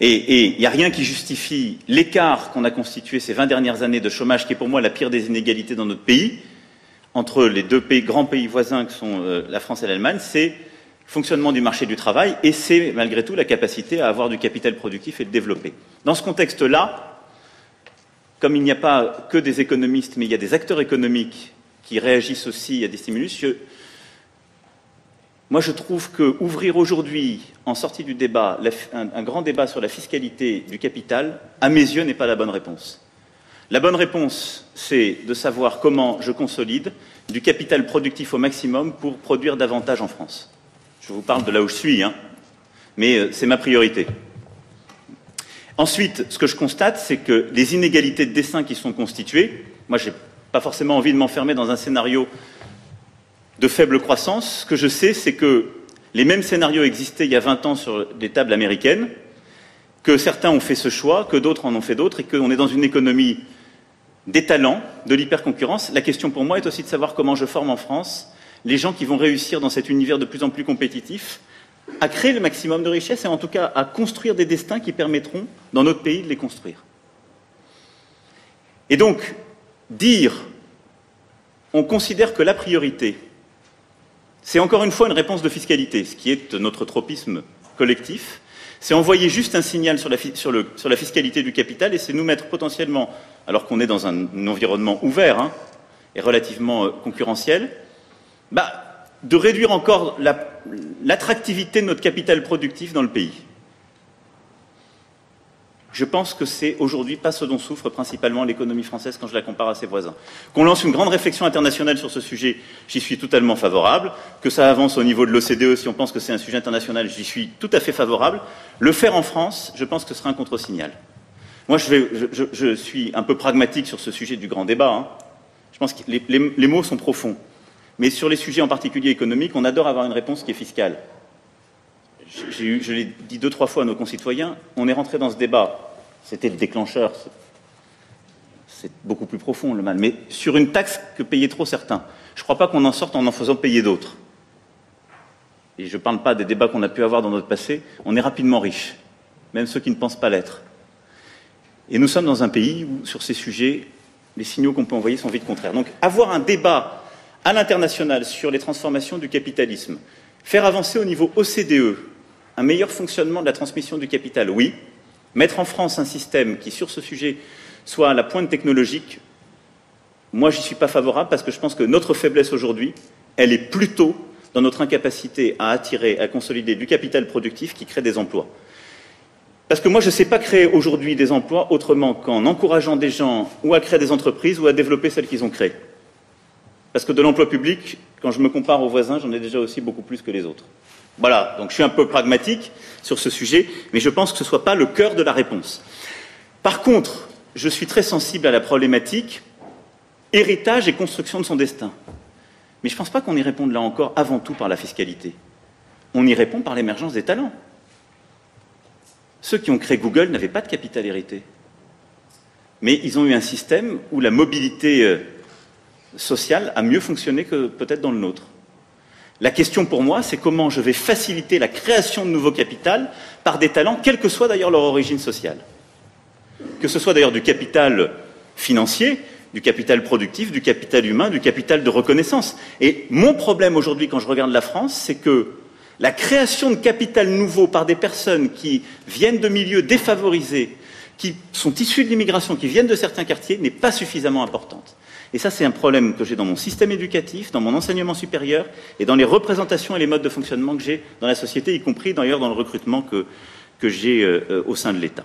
Et il n'y a rien qui justifie l'écart qu'on a constitué ces 20 dernières années de chômage, qui est pour moi la pire des inégalités dans notre pays, entre les deux grands pays voisins que sont euh, la France et l'Allemagne, c'est fonctionnement du marché du travail, et c'est malgré tout la capacité à avoir du capital productif et de développer. Dans ce contexte-là, comme il n'y a pas que des économistes, mais il y a des acteurs économiques qui réagissent aussi à des stimulus, moi je trouve que ouvrir aujourd'hui, en sortie du débat, un, grand débat sur la fiscalité du capital, à mes yeux, n'est pas la bonne réponse. La bonne réponse, c'est de savoir comment je consolide du capital productif au maximum pour produire davantage en France. Je vous parle de là où je suis, hein. mais euh, c'est ma priorité. Ensuite, ce que je constate, c'est que les inégalités de dessin qui sont constituées, moi, je n'ai pas forcément envie de m'enfermer dans un scénario de faible croissance. Ce que je sais, c'est que les mêmes scénarios existaient il y a 20 ans sur des tables américaines, que certains ont fait ce choix, que d'autres en ont fait d'autres, et qu'on est dans une économie des talents, de l'hyperconcurrence. La question pour moi est aussi de savoir comment je forme en France les gens qui vont réussir dans cet univers de plus en plus compétitif à créer le maximum de richesses et en tout cas à construire des destins qui permettront dans notre pays de les construire. Et donc, dire on considère que la priorité, c'est encore une fois une réponse de fiscalité, ce qui est notre tropisme collectif, c'est envoyer juste un signal sur la, fiscalité du capital et c'est nous mettre potentiellement, alors qu'on est dans un, environnement ouvert hein, et relativement euh, concurrentiel, bah, de réduire encore l'attractivité de notre capital productif dans le pays. Je pense que c'est aujourd'hui pas ce dont souffre principalement l'économie française quand je la compare à ses voisins. Qu'on lance une grande réflexion internationale sur ce sujet, j'y suis totalement favorable. Que ça avance au niveau de l'OCDE, si on pense que c'est un sujet international, j'y suis tout à fait favorable. Le faire en France, je pense que ce sera un contre-signal. Moi, je, suis un peu pragmatique sur ce sujet du grand débat. Hein. Je pense que les mots sont profonds. Mais sur les sujets en particulier économiques, on adore avoir une réponse qui est fiscale. je l'ai dit deux, trois fois à nos concitoyens, on est rentré dans ce débat, c'était le déclencheur, c'est beaucoup plus profond le mal, mais sur une taxe que payaient trop certains. Je ne crois pas qu'on en sorte en en faisant payer d'autres. Et je ne parle pas des débats qu'on a pu avoir dans notre passé, on est rapidement riche, même ceux qui ne pensent pas l'être. Et nous sommes dans un pays où, sur ces sujets, les signaux qu'on peut envoyer sont vite contraires. Donc avoir un débat à l'international sur les transformations du capitalisme, faire avancer au niveau OCDE Un meilleur fonctionnement de la transmission du capital, oui. Mettre en France un système qui, sur ce sujet, soit à la pointe technologique, moi, j'y suis pas favorable parce que je pense que notre faiblesse aujourd'hui, elle est plutôt dans notre incapacité à attirer, à consolider du capital productif qui crée des emplois. Parce que moi, je ne sais pas créer aujourd'hui des emplois autrement qu'en encourageant des gens ou à créer des entreprises ou à développer celles qu'ils ont créées. Parce que de l'emploi public, quand je me compare aux voisins, j'en ai déjà aussi beaucoup plus que les autres. Voilà, donc je suis un peu pragmatique sur ce sujet, mais je pense que ce ne soit pas le cœur de la réponse. Par contre, je suis très sensible à la problématique héritage et construction de son destin. Mais je ne pense pas qu'on y réponde là encore avant tout par la fiscalité. On y répond par l'émergence des talents. Ceux qui ont créé Google n'avaient pas de capital hérité. Mais ils ont eu un système où la mobilité sociale a mieux fonctionné que peut-être dans le nôtre. La question pour moi, c'est comment je vais faciliter la création de nouveaux capital par des talents, quelle que soit d'ailleurs leur origine sociale. Que ce soit d'ailleurs du capital financier, du capital productif, du capital humain, du capital de reconnaissance. Et mon problème aujourd'hui, quand je regarde la France, c'est que la création de capital nouveau par des personnes qui viennent de milieux défavorisés, qui sont issus de l'immigration, qui viennent de certains quartiers, n'est pas suffisamment importante. Et ça, c'est un problème que j'ai dans mon système éducatif, dans mon enseignement supérieur et dans les représentations et les modes de fonctionnement que j'ai dans la société, y compris d'ailleurs dans le recrutement que, j'ai euh, euh, au sein de l'État.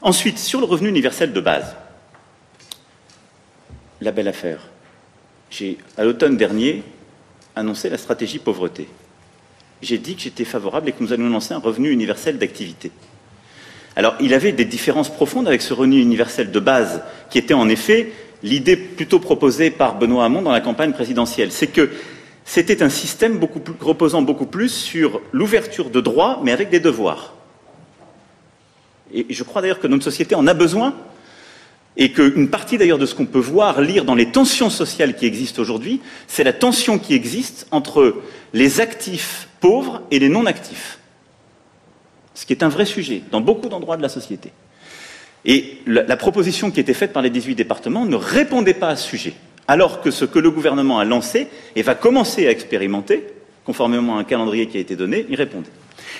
Ensuite, sur le revenu universel de base, la belle affaire. J'ai, à l'automne dernier, annoncé la stratégie pauvreté j'ai dit que j'étais favorable et que nous allions lancer un revenu universel d'activité. Alors, il avait des différences profondes avec ce revenu universel de base, qui était en effet l'idée plutôt proposée par Benoît Hamon dans la campagne présidentielle. C'est que c'était un système reposant beaucoup plus sur l'ouverture de droits, mais avec des devoirs. Et je crois d'ailleurs que notre société en a besoin, et qu'une partie d'ailleurs de ce qu'on peut voir, lire dans les tensions sociales qui existent aujourd'hui, c'est la tension qui existe entre les actifs pauvres et les non-actifs. Ce qui est un vrai sujet dans beaucoup d'endroits de la société. Et la, proposition qui était faite par les 18 départements ne répondait pas à ce sujet. Alors que ce que le gouvernement a lancé et va commencer à expérimenter, conformément à un calendrier qui a été donné, y répondait.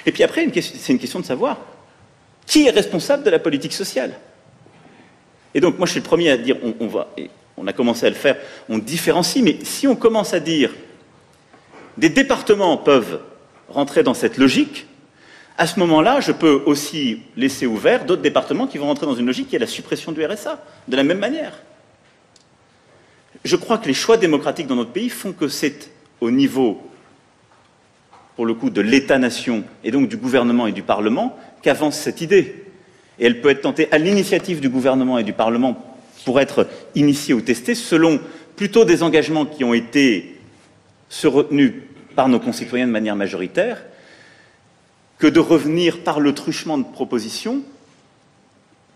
Et puis après, c'est une question de savoir qui est responsable de la politique sociale? Et donc, moi, je suis le premier à dire, on, va, et on a commencé à le faire, on différencie, mais si on commence à dire, des départements peuvent rentrer dans cette logique, à ce moment-là, je peux aussi laisser ouvert d'autres départements qui vont rentrer dans une logique qui est la suppression du RSA, de la même manière. Je crois que les choix démocratiques dans notre pays font que c'est au niveau, pour le coup, de l'État-nation et donc du gouvernement et du Parlement qu'avance cette idée. Et elle peut être tentée à l'initiative du gouvernement et du Parlement pour être initiée ou testée selon plutôt des engagements qui ont été retenus par nos concitoyens de manière majoritaire que de revenir par le truchement de propositions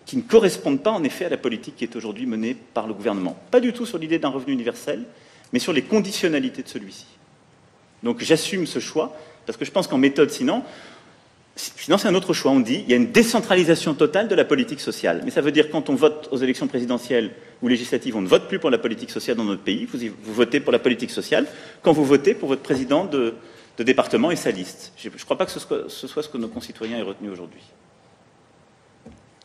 qui ne correspondent pas en effet à la politique qui est aujourd'hui menée par le gouvernement. Pas du tout sur l'idée d'un revenu universel, mais sur les conditionnalités de celui-ci. Donc j'assume ce choix, parce que je pense qu'en méthode, sinon, sinon c'est un autre choix. On dit il y a une décentralisation totale de la politique sociale. Mais ça veut dire quand on vote aux élections présidentielles ou législatives, on ne vote plus pour la politique sociale dans notre pays, vous, votez pour la politique sociale quand vous votez pour votre président de, département et sa liste. Je ne crois pas que ce soit, ce soit ce que nos concitoyens aient retenu aujourd'hui.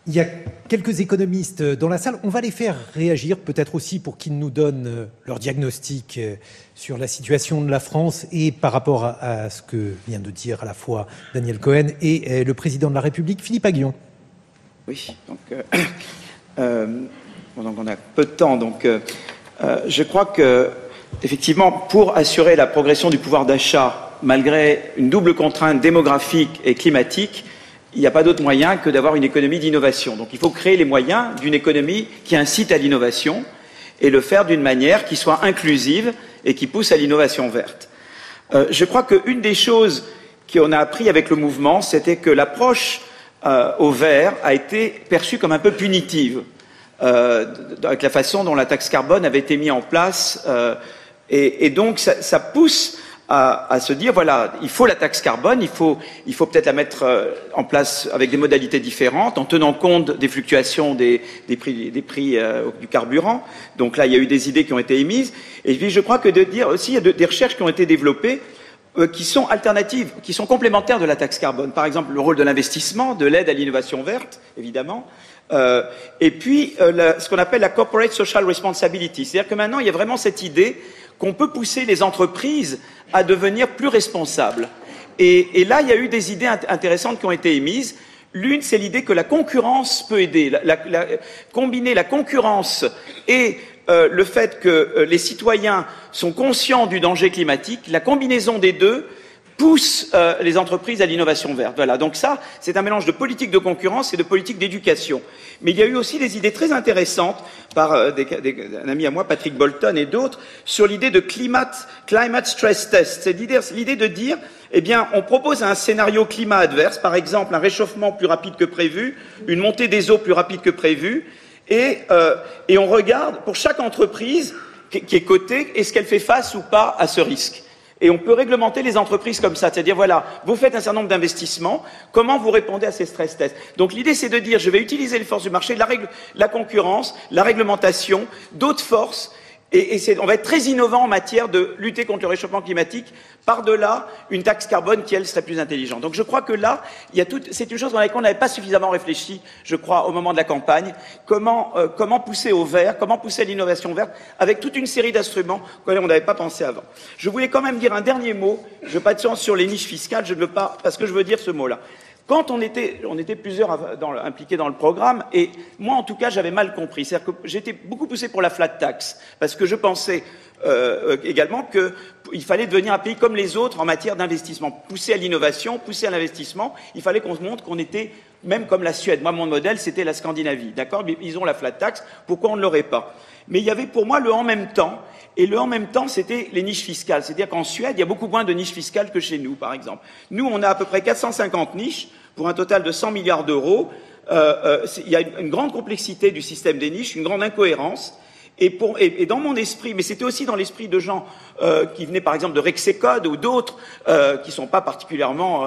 Il y a quelques économistes dans la salle. On va les faire réagir, peut-être aussi pour qu'ils nous donnent euh, leur diagnostic euh, sur la situation de la France et par rapport à ce que vient de dire à la fois Daniel Cohen et euh, le président de la République, Philippe Aguillon. Oui, donc, [COUGHS] on a peu de temps. Donc, je crois que, effectivement, pour assurer la progression du pouvoir d'achat, malgré une double contrainte démographique et climatique, il n'y a pas d'autre moyen que d'avoir une économie d'innovation. Donc il faut créer les moyens d'une économie qui incite à l'innovation et le faire d'une manière qui soit inclusive et qui pousse à l'innovation verte. Euh, je crois qu'une des choses qu'on a appris avec le mouvement, c'était que l'approche euh, au vert a été perçue comme un peu punitive, euh, avec la façon dont la taxe carbone avait été mise en place. Et, donc ça pousse à, se dire voilà, il faut la taxe carbone, il faut, il faut peut-être la mettre euh, en place avec des modalités différentes, en tenant compte des fluctuations des, des prix, des prix euh, du carburant. Donc là, il y a eu des idées qui ont été émises. Et puis, je crois que de dire aussi, il y a des recherches qui ont été développées euh, qui sont alternatives, qui sont complémentaires de la taxe carbone. Par exemple, le rôle de l'investissement, de l'aide à l'innovation verte, évidemment, euh, et puis euh, ce qu'on appelle la corporate social responsibility. C'est-à-dire que maintenant, il y a vraiment cette idée qu'on peut pousser les entreprises à devenir plus responsables. Et, là, il y a eu des idées intéressantes qui ont été émises. L'une, c'est l'idée que la concurrence peut aider. Combiner la concurrence et euh, le fait que euh, les citoyens sont conscients du danger climatique, la combinaison des deux pousse euh, les entreprises à l'innovation verte. Voilà. Donc ça, c'est un mélange de politique de concurrence et de politique d'éducation. Mais il y a eu aussi des idées très intéressantes par des, un ami à moi, Patrick Bolton et d'autres, sur l'idée de climate, stress test. C'est l'idée de dire, eh bien, on propose un scénario climat adverse, par exemple un réchauffement plus rapide que prévu, une montée des eaux plus rapide que prévu, et, euh, et, on regarde pour chaque entreprise qui, qui est cotée, est-ce qu'elle fait face ou pas à ce risque. Et on peut réglementer les entreprises comme ça, c'est-à-dire voilà, vous faites un certain nombre d'investissements, comment vous répondez à ces stress tests? Donc l'idée c'est de dire je vais utiliser les forces du marché, la, la concurrence, la réglementation, d'autres forces et, et on va être très innovant en matière de lutter contre le réchauffement climatique, par-delà une taxe carbone qui, elle, serait plus intelligente. Donc je crois que là, c'est une chose dans laquelle on n'avait pas suffisamment réfléchi, je crois, au moment de la campagne. Comment, euh, pousser au vert, comment pousser à l'innovation verte, avec toute une série d'instruments auxquels on n'avait pas pensé avant. Je voulais quand même dire un dernier mot, je veux pas de sens sur les niches fiscales, je ne veux pas, parce que je veux dire ce mot-là. Quand on était, plusieurs impliqués dans le programme, et moi en tout cas j'avais mal compris. C'est-à-dire que j'étais beaucoup poussé pour la flat tax, parce que je pensais euh, également qu'il fallait devenir un pays comme les autres en matière d'investissement. Pousser à l'innovation, pousser à l'investissement, il fallait qu'on se montre qu'on était même comme la Suède. Moi, mon modèle, c'était la Scandinavie. D'accord? Ils ont la flat tax, pourquoi on ne l'aurait pas? Mais il y avait pour moi le en même temps, et le en même temps, c'était les niches fiscales. C'est-à-dire qu'en Suède, il y a beaucoup moins de niches fiscales que chez nous, par exemple. Nous, on a à peu près 450 niches pour un total de 100 milliards d'euros. Euh, euh, il y a une, grande complexité du système des niches, une grande incohérence. Et, dans mon esprit, mais c'était aussi dans l'esprit de gens euh, qui venaient par exemple de Rexecode ou d'autres qui ne sont pas particulièrement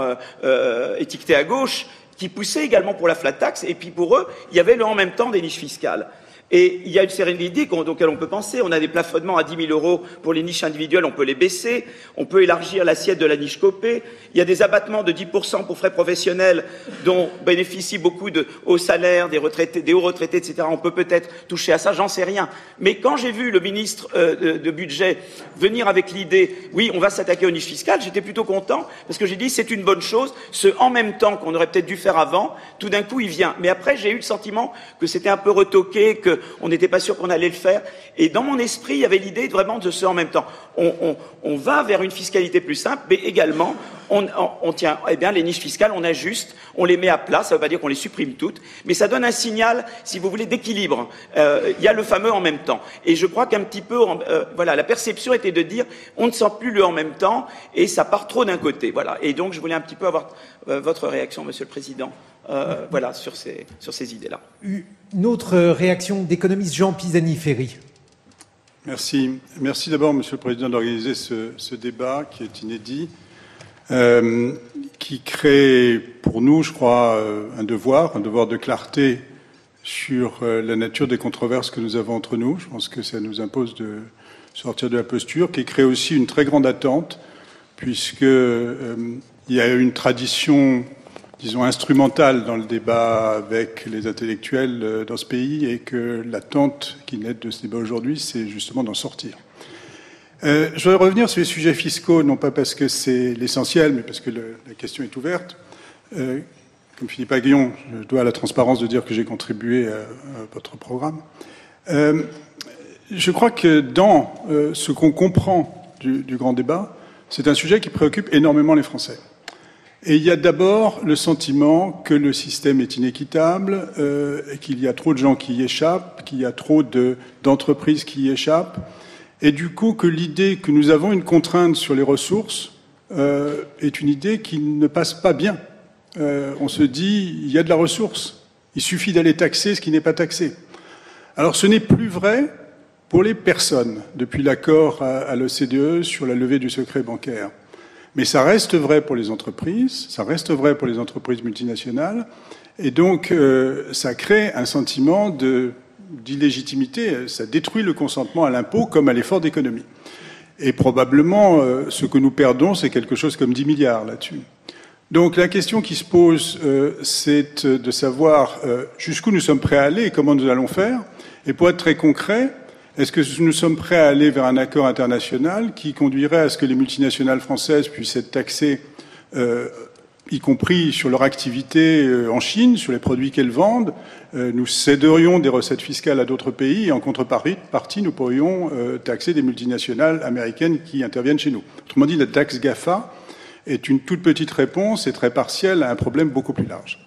étiquetés à gauche, qui poussaient également pour la flat tax. Et puis pour eux, il y avait le en même temps des niches fiscales. Et il y a une série d'idées auxquelles on peut penser. On a des plafonnements à 10 000 euros pour les niches individuelles, on peut les baisser. On peut élargir l'assiette de la niche copée. Il y a des abattements de 10% pour frais professionnels dont bénéficient beaucoup de hauts salaires, des retraités, des hauts retraités, etc. On peut peut-être toucher à ça, j'en sais rien. Mais quand j'ai vu le ministre euh, de, de, budget venir avec l'idée, oui, on va s'attaquer aux niches fiscales, j'étais plutôt content parce que j'ai dit c'est une bonne chose. Ce en même temps qu'on aurait peut-être dû faire avant, tout d'un coup il vient. Mais après j'ai eu le sentiment que c'était un peu retoqué, que on n'était pas sûr qu'on allait le faire. Et dans mon esprit, il y avait l'idée vraiment de ce en même temps. On, va vers une fiscalité plus simple, mais également, on, on, tient, eh bien, les niches fiscales, on ajuste, on les met à plat. Ça ne veut pas dire qu'on les supprime toutes, mais ça donne un signal, si vous voulez, d'équilibre. Euh, il y a le fameux en même temps. Et je crois qu'un petit peu, euh, voilà, la perception était de dire, on ne sent plus le en même temps, et ça part trop d'un côté. Voilà. Et donc, je voulais un petit peu avoir euh, votre réaction, Monsieur le Président. Euh, voilà, sur ces, sur ces idées-là. Une autre réaction d'économiste Jean Pisani-Ferry. Merci. Merci d'abord, Monsieur le Président, d'organiser ce, ce, débat qui est inédit, euh, qui crée pour nous, je crois, euh, un devoir, un devoir de clarté sur euh, la nature des controverses que nous avons entre nous. Je pense que ça nous impose de sortir de la posture, qui crée aussi une très grande attente, puisque euh, il y a une tradition disons, instrumentale dans le débat avec les intellectuels dans ce pays et que l'attente qui naît de ce débat aujourd'hui, c'est justement d'en sortir. Euh, je voudrais revenir sur les sujets fiscaux, non pas parce que c'est l'essentiel, mais parce que la question est ouverte. Euh, comme Philippe Aguillon, je dois à la transparence de dire que j'ai contribué à, votre programme. Euh, je crois que dans ce qu'on comprend du, grand débat, c'est un sujet qui préoccupe énormément les Français. Et il y a d'abord le sentiment que le système est inéquitable, qu'il y a trop de gens qui y échappent, qu'il y a trop d'entreprises qui y échappent, et du coup que l'idée que nous avons une contrainte sur les ressources euh, est une idée qui ne passe pas bien. Euh, on se dit, il y a de la ressource, il suffit d'aller taxer ce qui n'est pas taxé. Alors ce n'est plus vrai pour les personnes, depuis l'accord à, l'OCDE sur la levée du secret bancaire. Mais ça reste vrai pour les entreprises, ça reste vrai pour les entreprises multinationales, et donc euh, ça crée un sentiment de d'illégitimité, ça détruit le consentement à l'impôt comme à l'effort d'économie. Et probablement, euh, ce que nous perdons, c'est quelque chose comme 10 milliards là-dessus. Donc la question qui se pose, euh, c'est de savoir euh, jusqu'où nous sommes prêts à aller et comment nous allons faire. Et pour être très concret, est-ce que nous sommes prêts à aller vers un accord international qui conduirait à ce que les multinationales françaises puissent être taxées y compris sur leur activité euh, en Chine, sur les produits qu'elles vendent. Euh, nous céderions des recettes fiscales à d'autres pays et en contrepartie, nous pourrions euh, taxer des multinationales américaines qui interviennent chez nous. Autrement dit, la taxe GAFA est une toute petite réponse et très partielle à un problème beaucoup plus large.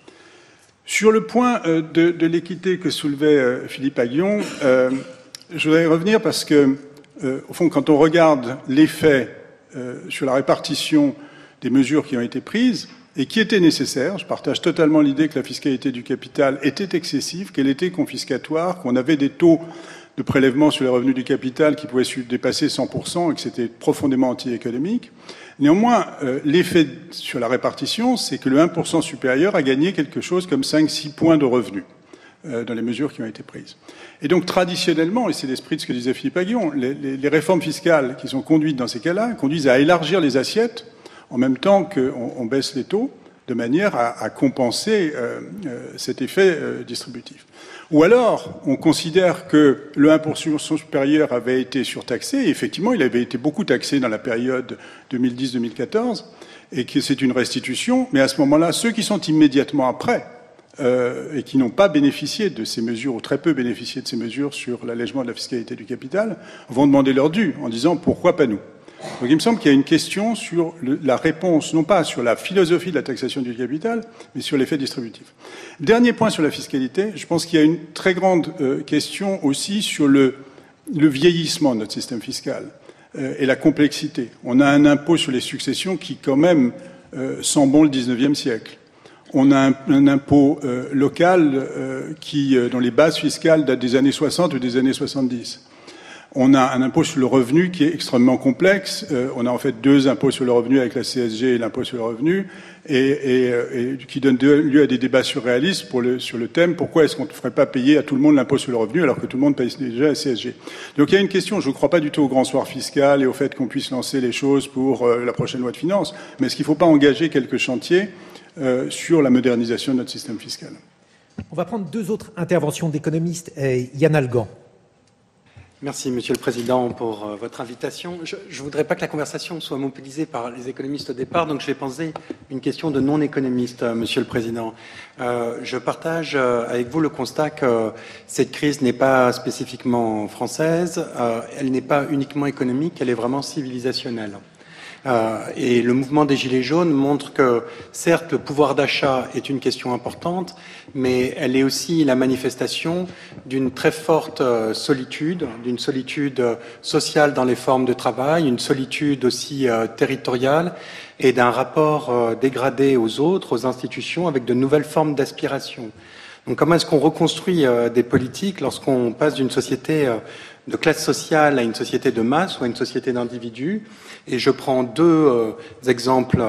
Sur le point de, l'équité que soulevait Philippe Aguillon, je voudrais revenir parce que, au fond, quand on regarde l'effet sur la répartition des mesures qui ont été prises, et qui était nécessaire. Je partage totalement l'idée que la fiscalité du capital était excessive, qu'elle était confiscatoire, qu'on avait des taux de prélèvement sur les revenus du capital qui pouvaient dépasser 100% et que c'était profondément anti-économique. Néanmoins, euh, l'effet sur la répartition, c'est que le 1% supérieur a gagné quelque chose comme 5-6 points de revenus euh, dans les mesures qui ont été prises. Et donc, traditionnellement, et c'est l'esprit de ce que disait Philippe Aguillon, les, les réformes fiscales qui sont conduites dans ces cas-là conduisent à élargir les assiettes en même temps qu'on baisse les taux de manière à, compenser euh, euh, cet effet euh, distributif. Ou alors, on considère que le 1% supérieur avait été surtaxé, et effectivement, il avait été beaucoup taxé dans la période 2010-2014, et que c'est une restitution, mais à ce moment-là, ceux qui sont immédiatement après, et qui n'ont pas bénéficié de ces mesures, ou très peu bénéficié de ces mesures sur l'allègement de la fiscalité du capital, vont demander leur dû en disant pourquoi pas nous? Donc il me semble qu'il y a une question sur la réponse, non pas sur la philosophie de la taxation du capital, mais sur l'effet distributif. Dernier point sur la fiscalité, je pense qu'il y a une très grande euh, question aussi sur le, vieillissement de notre système fiscal euh, et la complexité. On a un impôt sur les successions qui quand même euh, sent bon le 19e siècle. On a un, impôt local qui, dont les bases fiscales datent des années 60 ou des années 70 on a un impôt sur le revenu qui est extrêmement complexe. Euh, on a en fait deux impôts sur le revenu avec la CSG et l'impôt sur le revenu, et, euh, qui donne lieu à des débats surréalistes sur le thème pourquoi est-ce qu'on ne ferait pas payer à tout le monde l'impôt sur le revenu alors que tout le monde paye déjà la CSG. Donc il y a une question, je ne crois pas du tout au grand soir fiscal et au fait qu'on puisse lancer les choses pour euh, la prochaine loi de finances, mais est-ce qu'il ne faut pas engager quelques chantiers sur la modernisation de notre système fiscal? On va prendre deux autres interventions d'économistes. Yann Algan. Merci, Monsieur le Président, pour euh, votre invitation. Je ne voudrais pas que la conversation soit mobilisée par les économistes au départ, donc je vais poser une question de non-économiste, euh, Monsieur le Président. Euh, je partage avec vous le constat que cette crise n'est pas spécifiquement française, elle n'est pas uniquement économique, elle est vraiment civilisationnelle. Euh, et le mouvement des Gilets jaunes montre que, certes, le pouvoir d'achat est une question importante, mais elle est aussi la manifestation d'une très forte euh, solitude, d'une solitude sociale dans les formes de travail, une solitude aussi euh, territoriale et d'un rapport dégradé aux autres, aux institutions, avec de nouvelles formes d'aspiration. Donc comment est-ce qu'on reconstruit des politiques lorsqu'on passe d'une société de classe sociale à une société de masse ou à une société d'individus et je prends deux euh, exemples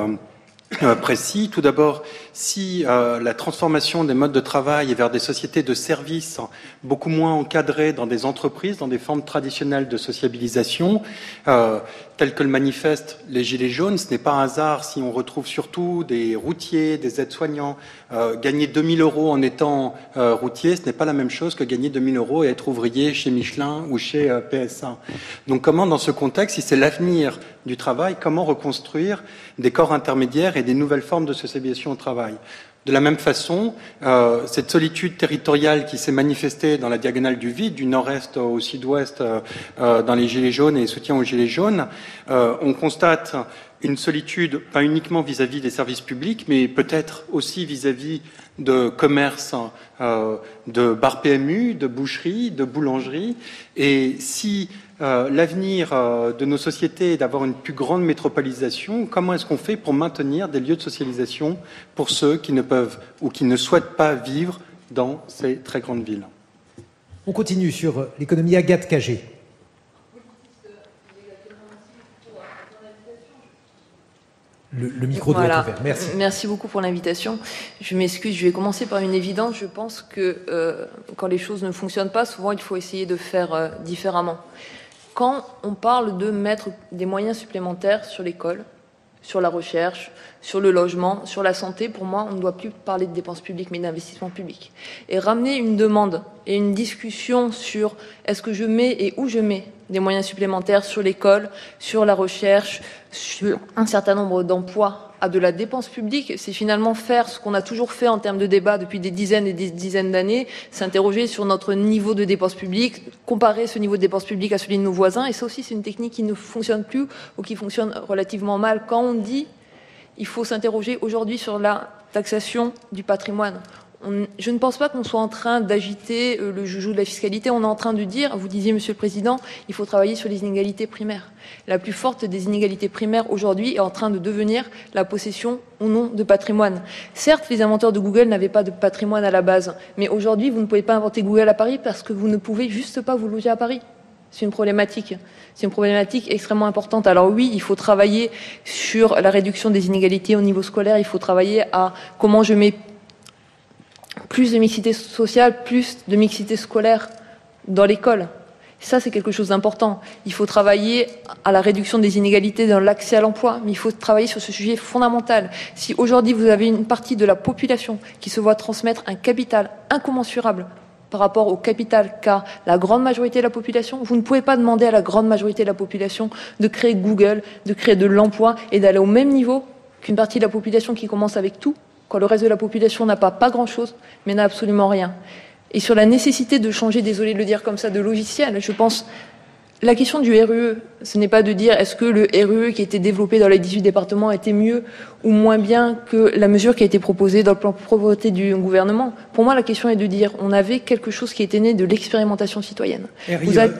euh, précis. Tout d'abord, si euh, la transformation des modes de travail est vers des sociétés de services beaucoup moins encadrées dans des entreprises, dans des formes traditionnelles de sociabilisation, euh, telles que le manifeste les Gilets jaunes, ce n'est pas un hasard si on retrouve surtout des routiers, des aides-soignants. Euh, gagner 2000 euros en étant routier, ce n'est pas la même chose que gagner 2000 euros et être ouvrier chez Michelin ou chez PSA. Donc comment, dans ce contexte, si c'est l'avenir du travail, comment reconstruire des corps intermédiaires et des nouvelles formes de socialisation au travail? De la même façon, euh, cette solitude territoriale qui s'est manifestée dans la diagonale du vide, du nord-est au sud-ouest, euh, euh, dans les gilets jaunes et soutien aux gilets jaunes, on constate une solitude pas uniquement vis-à-vis des services publics, mais peut-être aussi vis-à-vis de commerces, de bar PMU, de boucheries, de boulangeries. Et si euh, l'avenir euh, de nos sociétés est d'avoir une plus grande métropolisation. Comment est-ce qu'on fait pour maintenir des lieux de socialisation pour ceux qui ne peuvent ou qui ne souhaitent pas vivre dans ces très grandes villes? On continue sur l'économie Agathe Cagé. Le, micro doit être ouvert. Merci. Merci beaucoup pour l'invitation. Je m'excuse, je vais commencer par une évidence. Je pense que euh, quand les choses ne fonctionnent pas, souvent il faut essayer de faire différemment. Quand on parle de mettre des moyens supplémentaires sur l'école, sur la recherche, sur le logement, sur la santé, pour moi, on ne doit plus parler de dépenses publiques, mais d'investissement public. Et ramener une demande et une discussion sur est-ce que je mets et où je mets des moyens supplémentaires sur l'école, sur la recherche, sur un certain nombre d'emplois à de la dépense publique, c'est finalement faire ce qu'on a toujours fait en termes de débat depuis des dizaines et des dizaines d'années, s'interroger sur notre niveau de dépense publique, comparer ce niveau de dépense publique à celui de nos voisins. Et ça aussi, c'est une technique qui ne fonctionne plus ou qui fonctionne relativement mal. Quand on dit il faut s'interroger aujourd'hui sur la taxation du patrimoine je ne pense pas qu'on soit en train d'agiter euh, le joujou de la fiscalité. On est en train de dire, vous disiez, Monsieur le Président, il faut travailler sur les inégalités primaires. La plus forte des inégalités primaires aujourd'hui est en train de devenir la possession ou non de patrimoine. Certes, les inventeurs de Google n'avaient pas de patrimoine à la base, mais aujourd'hui, vous ne pouvez pas inventer Google à Paris parce que vous ne pouvez juste pas vous loger à Paris. C'est une problématique. C'est une problématique extrêmement importante. Alors oui, il faut travailler sur la réduction des inégalités au niveau scolaire. Il faut travailler à comment je mets plus de mixité sociale, plus de mixité scolaire dans l'école. Ça, c'est quelque chose d'important. Il faut travailler à la réduction des inégalités dans l'accès à l'emploi, mais il faut travailler sur ce sujet fondamental. Si aujourd'hui vous avez une partie de la population qui se voit transmettre un capital incommensurable par rapport au capital qu'a la grande majorité de la population, vous ne pouvez pas demander à la grande majorité de la population de créer Google, de créer de l'emploi et d'aller au même niveau qu'une partie de la population qui commence avec tout quand le reste de la population n'a pas pas grand-chose, mais n'a absolument rien. Et sur la nécessité de changer, désolé de le dire comme ça, de logiciel, je pense la question du RUE, ce n'est pas de dire est-ce que le RUE qui a été développé dans les 18 départements était mieux ou moins bien que la mesure qui a été proposée dans le plan pauvreté du gouvernement. Pour moi, la question est de dire on avait quelque chose qui était né de l'expérimentation citoyenne. Vous avez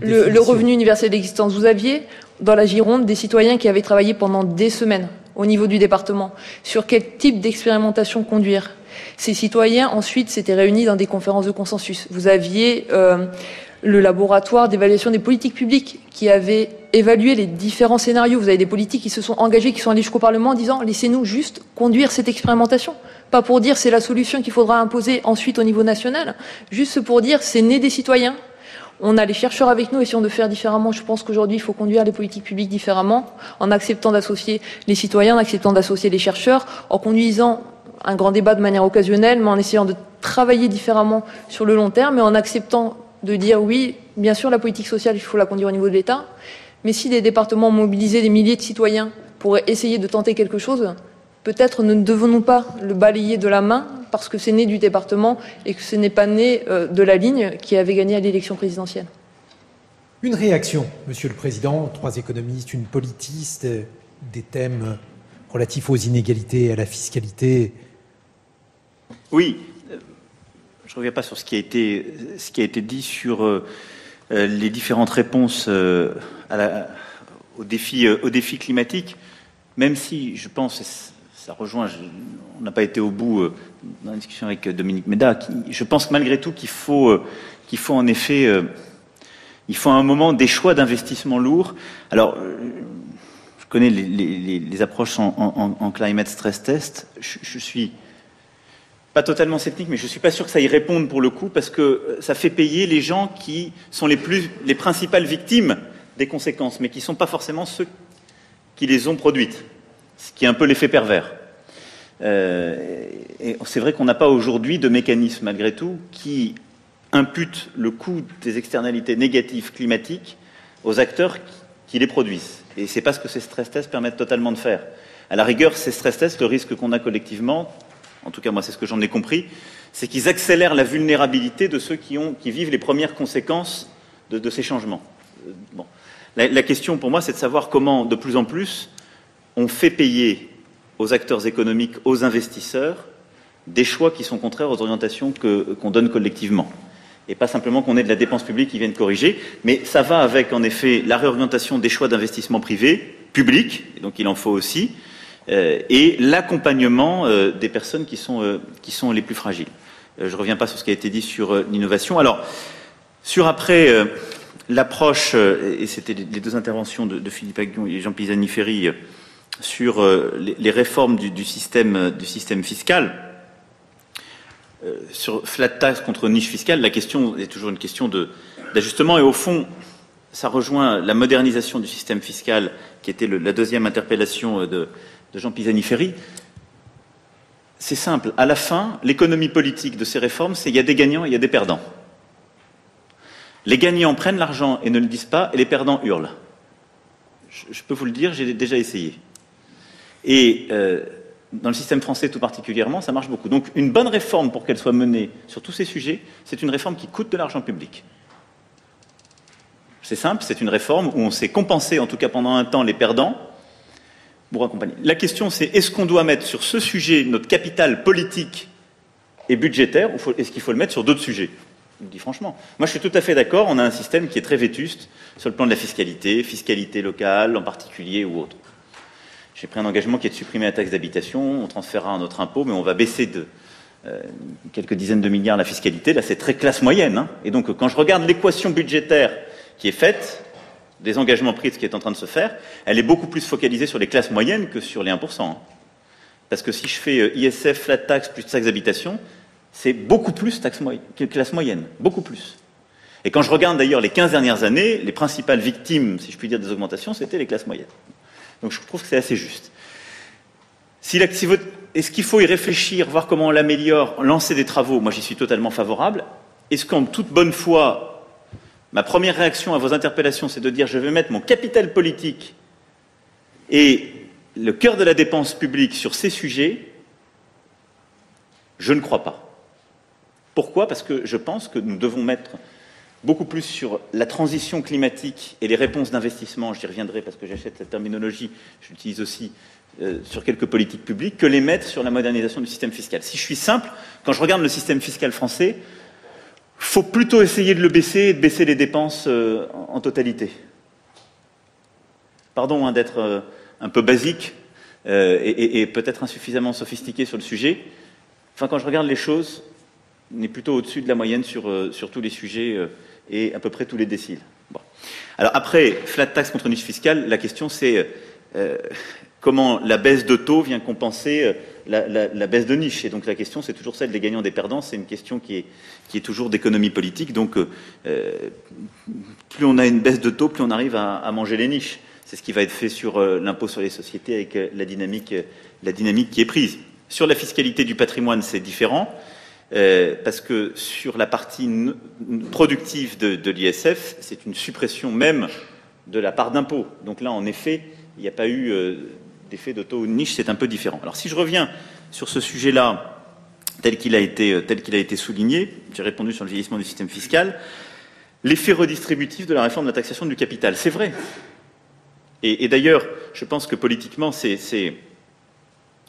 le, le revenu universel d'existence. Vous aviez dans la Gironde des citoyens qui avaient travaillé pendant des semaines au niveau du département sur quel type d'expérimentation conduire? Ces citoyens ensuite s'étaient réunis dans des conférences de consensus. Vous aviez euh, le laboratoire d'évaluation des politiques publiques qui avait évalué les différents scénarios. Vous avez des politiques qui se sont engagés, qui sont allés jusqu'au Parlement en disant laissez-nous juste conduire cette expérimentation. Pas pour dire c'est la solution qu'il faudra imposer ensuite au niveau national, juste pour dire c'est né des citoyens, on a les chercheurs avec nous, essayons de faire différemment. Je pense qu'aujourd'hui, il faut conduire les politiques publiques différemment, en acceptant d'associer les citoyens, en acceptant d'associer les chercheurs, en conduisant un grand débat de manière occasionnelle, mais en essayant de travailler différemment sur le long terme, et en acceptant de dire oui, bien sûr, la politique sociale, il faut la conduire au niveau de l'État, mais si des départements mobilisaient des milliers de citoyens pour essayer de tenter quelque chose, peut-être ne devons-nous pas le balayer de la main parce que c'est né du département et que ce n'est pas né euh, de la ligne qui avait gagné à l'élection présidentielle. Une réaction, Monsieur le Président, trois économistes, une politiste, des thèmes relatifs aux inégalités et à la fiscalité. Oui, euh, je ne reviens pas sur ce qui a été, ce qui a été dit sur euh, les différentes réponses à la, aux, défis, aux défis climatiques, même si je pense, ça rejoint, on n'a pas été au bout euh, dans la discussion avec euh, Dominique Méda, je pense malgré tout qu'il faut, euh, en effet, il faut un moment des choix d'investissement lourds. Alors, je connais les, approches en, climate stress test, je, je, suis pas totalement sceptique, mais je suis pas sûr que ça y réponde pour le coup, parce que ça fait payer les gens qui sont les plus, les principales victimes des conséquences, mais qui ne sont pas forcément ceux qui les ont produites ce qui est un peu l'effet pervers. Euh, c'est vrai qu'on n'a pas aujourd'hui de mécanisme, malgré tout, qui impute le coût des externalités négatives climatiques aux acteurs qui les produisent. Et c'est pas ce que ces stress tests permettent totalement de faire. À la rigueur, ces stress tests, le risque qu'on a collectivement, en tout cas moi c'est ce que j'en ai compris, c'est qu'ils accélèrent la vulnérabilité de ceux qui vivent les premières conséquences de, ces changements. Euh, bon. la, question pour moi, c'est de savoir comment, de plus en plus, on fait payer aux acteurs économiques, aux investisseurs, des choix qui sont contraires aux orientations qu'on donne collectivement. Et pas simplement qu'on ait de la dépense publique qui vienne corriger, mais ça va avec, en effet, la réorientation des choix d'investissement privé, public, et donc il en faut aussi, euh, et l'accompagnement euh, des personnes qui sont, euh, qui sont les plus fragiles. je ne reviens pas sur ce qui a été dit sur l'innovation. Alors, sur après l'approche, et c'était les deux interventions de, Philippe Aguillon et Jean Pisani-Ferry, sur euh, les, réformes du, système, du système fiscal, euh, sur flat tax contre niche fiscale, la question est toujours une question d'ajustement. Et au fond, ça rejoint la modernisation du système fiscal, qui était la deuxième interpellation de, de Jean Pisani-Ferry. C'est simple. À la fin, l'économie politique de ces réformes, c'est il y a des gagnants et il y a des perdants. Les gagnants prennent l'argent et ne le disent pas, et les perdants hurlent. Je, peux vous le dire, j'ai déjà essayé. Et euh, dans le système français tout particulièrement, ça marche beaucoup. Donc une bonne réforme, pour qu'elle soit menée sur tous ces sujets, c'est une réforme qui coûte de l'argent public. C'est simple, c'est une réforme où on s'est compensé, en tout cas pendant un temps, les perdants pour accompagner. La question, c'est est-ce qu'on doit mettre sur ce sujet notre capital politique et budgétaire, ou est-ce qu'il faut le mettre sur d'autres sujets? Je dis franchement. Moi, je suis tout à fait d'accord, on a un système qui est très vétuste sur le plan de la fiscalité, fiscalité locale en particulier ou autre. J'ai pris un engagement qui est de supprimer la taxe d'habitation, on transférera un autre impôt, mais on va baisser de euh, quelques dizaines de milliards la fiscalité. Là, c'est très classe moyenne. Hein. Et donc, quand je regarde l'équation budgétaire qui est faite, des engagements pris de ce qui est en train de se faire, elle est beaucoup plus focalisée sur les classes moyennes que sur les 1%. Hein. Parce que si je fais euh, ISF, flat tax plus taxe d'habitation, c'est beaucoup plus taxe classe moyenne, beaucoup plus. Et quand je regarde d'ailleurs les 15 dernières années, les principales victimes, si je puis dire, des augmentations, c'était les classes moyennes. Donc je trouve que c'est assez juste. Est-ce qu'il faut y réfléchir, voir comment on l'améliore, lancer des travaux? Moi, j'y suis totalement favorable. Est-ce qu'en toute bonne foi, Ma première réaction à vos interpellations, c'est de dire je vais mettre mon capital politique et le cœur de la dépense publique sur ces sujets? Je ne crois pas. Pourquoi? Parce que je pense que nous devons mettre beaucoup plus sur la transition climatique et les réponses d'investissement, j'y reviendrai parce que j'achète cette terminologie, je l'utilise aussi euh, sur quelques politiques publiques, que les mettre sur la modernisation du système fiscal. Si je suis simple, quand je regarde le système fiscal français, faut plutôt essayer de le baisser et de baisser les dépenses euh, en totalité. Pardon hein, d'être euh, un peu basique et, peut-être insuffisamment sophistiqué sur le sujet. Enfin, quand je regarde les choses, on est plutôt au-dessus de la moyenne sur tous les sujets et à peu près tous les déciles. Alors après, flat tax contre niche fiscale, la question c'est comment la baisse de taux vient compenser la, baisse de niche. Et donc la question, c'est toujours celle des gagnants, des perdants. C'est une question qui est, qui est toujours d'économie politique. Donc euh, plus on a une baisse de taux, plus on arrive à, manger les niches. C'est ce qui va être fait sur euh, l'impôt sur les sociétés avec euh, la dynamique, la dynamique qui est prise. Sur la fiscalité du patrimoine, c'est différent. Parce que sur la partie productive de, l'ISF, c'est une suppression même de la part d'impôt. Donc là, en effet, il n'y a pas eu d'effet d'auto niche, c'est un peu différent. Alors si je reviens sur ce sujet-là, tel qu'il a été, euh, tel qu'il a été souligné, j'ai répondu sur le vieillissement du système fiscal, l'effet redistributif de la réforme de la taxation du capital, c'est vrai. Et, d'ailleurs, je pense que politiquement, c'est,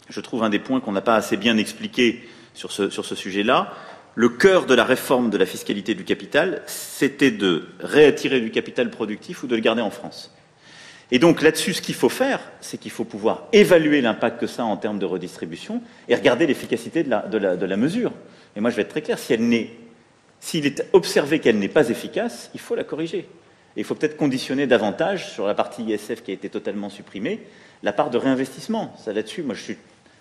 je trouve, un des points qu'on n'a pas assez bien expliqué sur ce, sujet-là. Le cœur de la réforme de la fiscalité du capital, c'était de réattirer du capital productif ou de le garder en France. Et donc là-dessus, ce qu'il faut faire, c'est qu'il faut pouvoir évaluer l'impact que ça a en termes de redistribution et regarder l'efficacité de la, mesure. Et moi, je vais être très clair, si s'il est observé qu'elle n'est pas efficace, il faut la corriger. Et il faut peut-être conditionner davantage, sur la partie ISF qui a été totalement supprimée, la part de réinvestissement. Ça là-dessus, moi je suis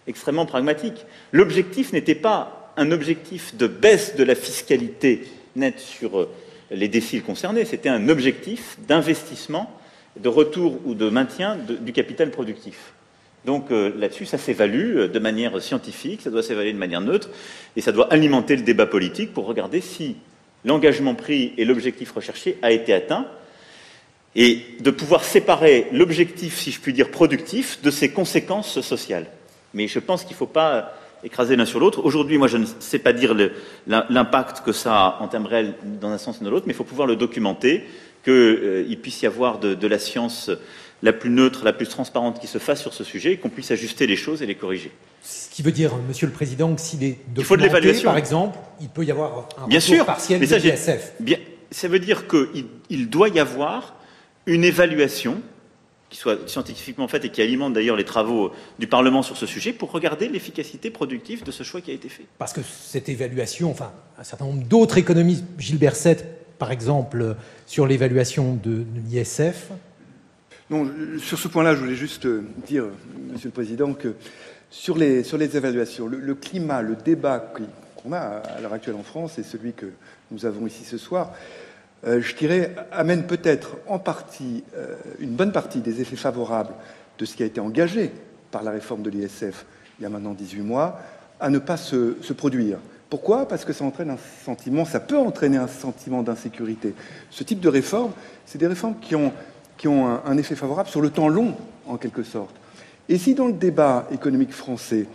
extrêmement pragmatique. L'objectif n'était pas un objectif de baisse de la fiscalité nette sur euh, les déciles concernés, c'était un objectif d'investissement de retour ou de maintien du capital productif. Donc euh, là-dessus, ça s'évalue euh, de manière scientifique, ça doit s'évaluer de manière neutre, et ça doit alimenter le débat politique pour regarder si l'engagement pris et l'objectif recherché a été atteint, et de pouvoir séparer l'objectif, si je puis dire, productif de ses conséquences sociales. Mais je pense qu'il ne faut pas écraser l'un sur l'autre. Aujourd'hui, moi, je ne sais pas dire l'impact que ça a en termes réels dans un sens ou dans l'autre, mais il faut pouvoir le documenter qu'il euh, puisse y avoir de, la science la plus neutre, la plus transparente qui se fasse sur ce sujet et qu'on puisse ajuster les choses et les corriger. Ce qui veut dire, Monsieur le Président, que s'il est documenté, il faut de l'évaluation. par exemple, il peut y avoir un bien sûr, partiel mais ça, de l'ISF. Bien, ça veut dire qu'il il doit y avoir une évaluation qui soit scientifiquement faite et qui alimente d'ailleurs les travaux du Parlement sur ce sujet pour regarder l'efficacité productive de ce choix qui a été fait. Parce que cette évaluation, enfin, un certain nombre d'autres économistes, Gilles Berset, par exemple, sur l'évaluation de, l'ISF Non, sur ce point-là, je voulais juste dire, Monsieur le Président, que sur les, sur les évaluations, le, climat, le débat qu'on a à l'heure actuelle en France et celui que nous avons ici ce soir, je dirais, amène peut-être en partie, une bonne partie des effets favorables de ce qui a été engagé par la réforme de l'ISF il y a maintenant 18 mois, à ne pas se, produire. Pourquoi? Parce que ça entraîne un sentiment, ça peut entraîner un sentiment d'insécurité. Ce type de réforme, c'est des réformes qui ont, qui ont un, effet favorable sur le temps long, en quelque sorte. Et si dans le débat économique français,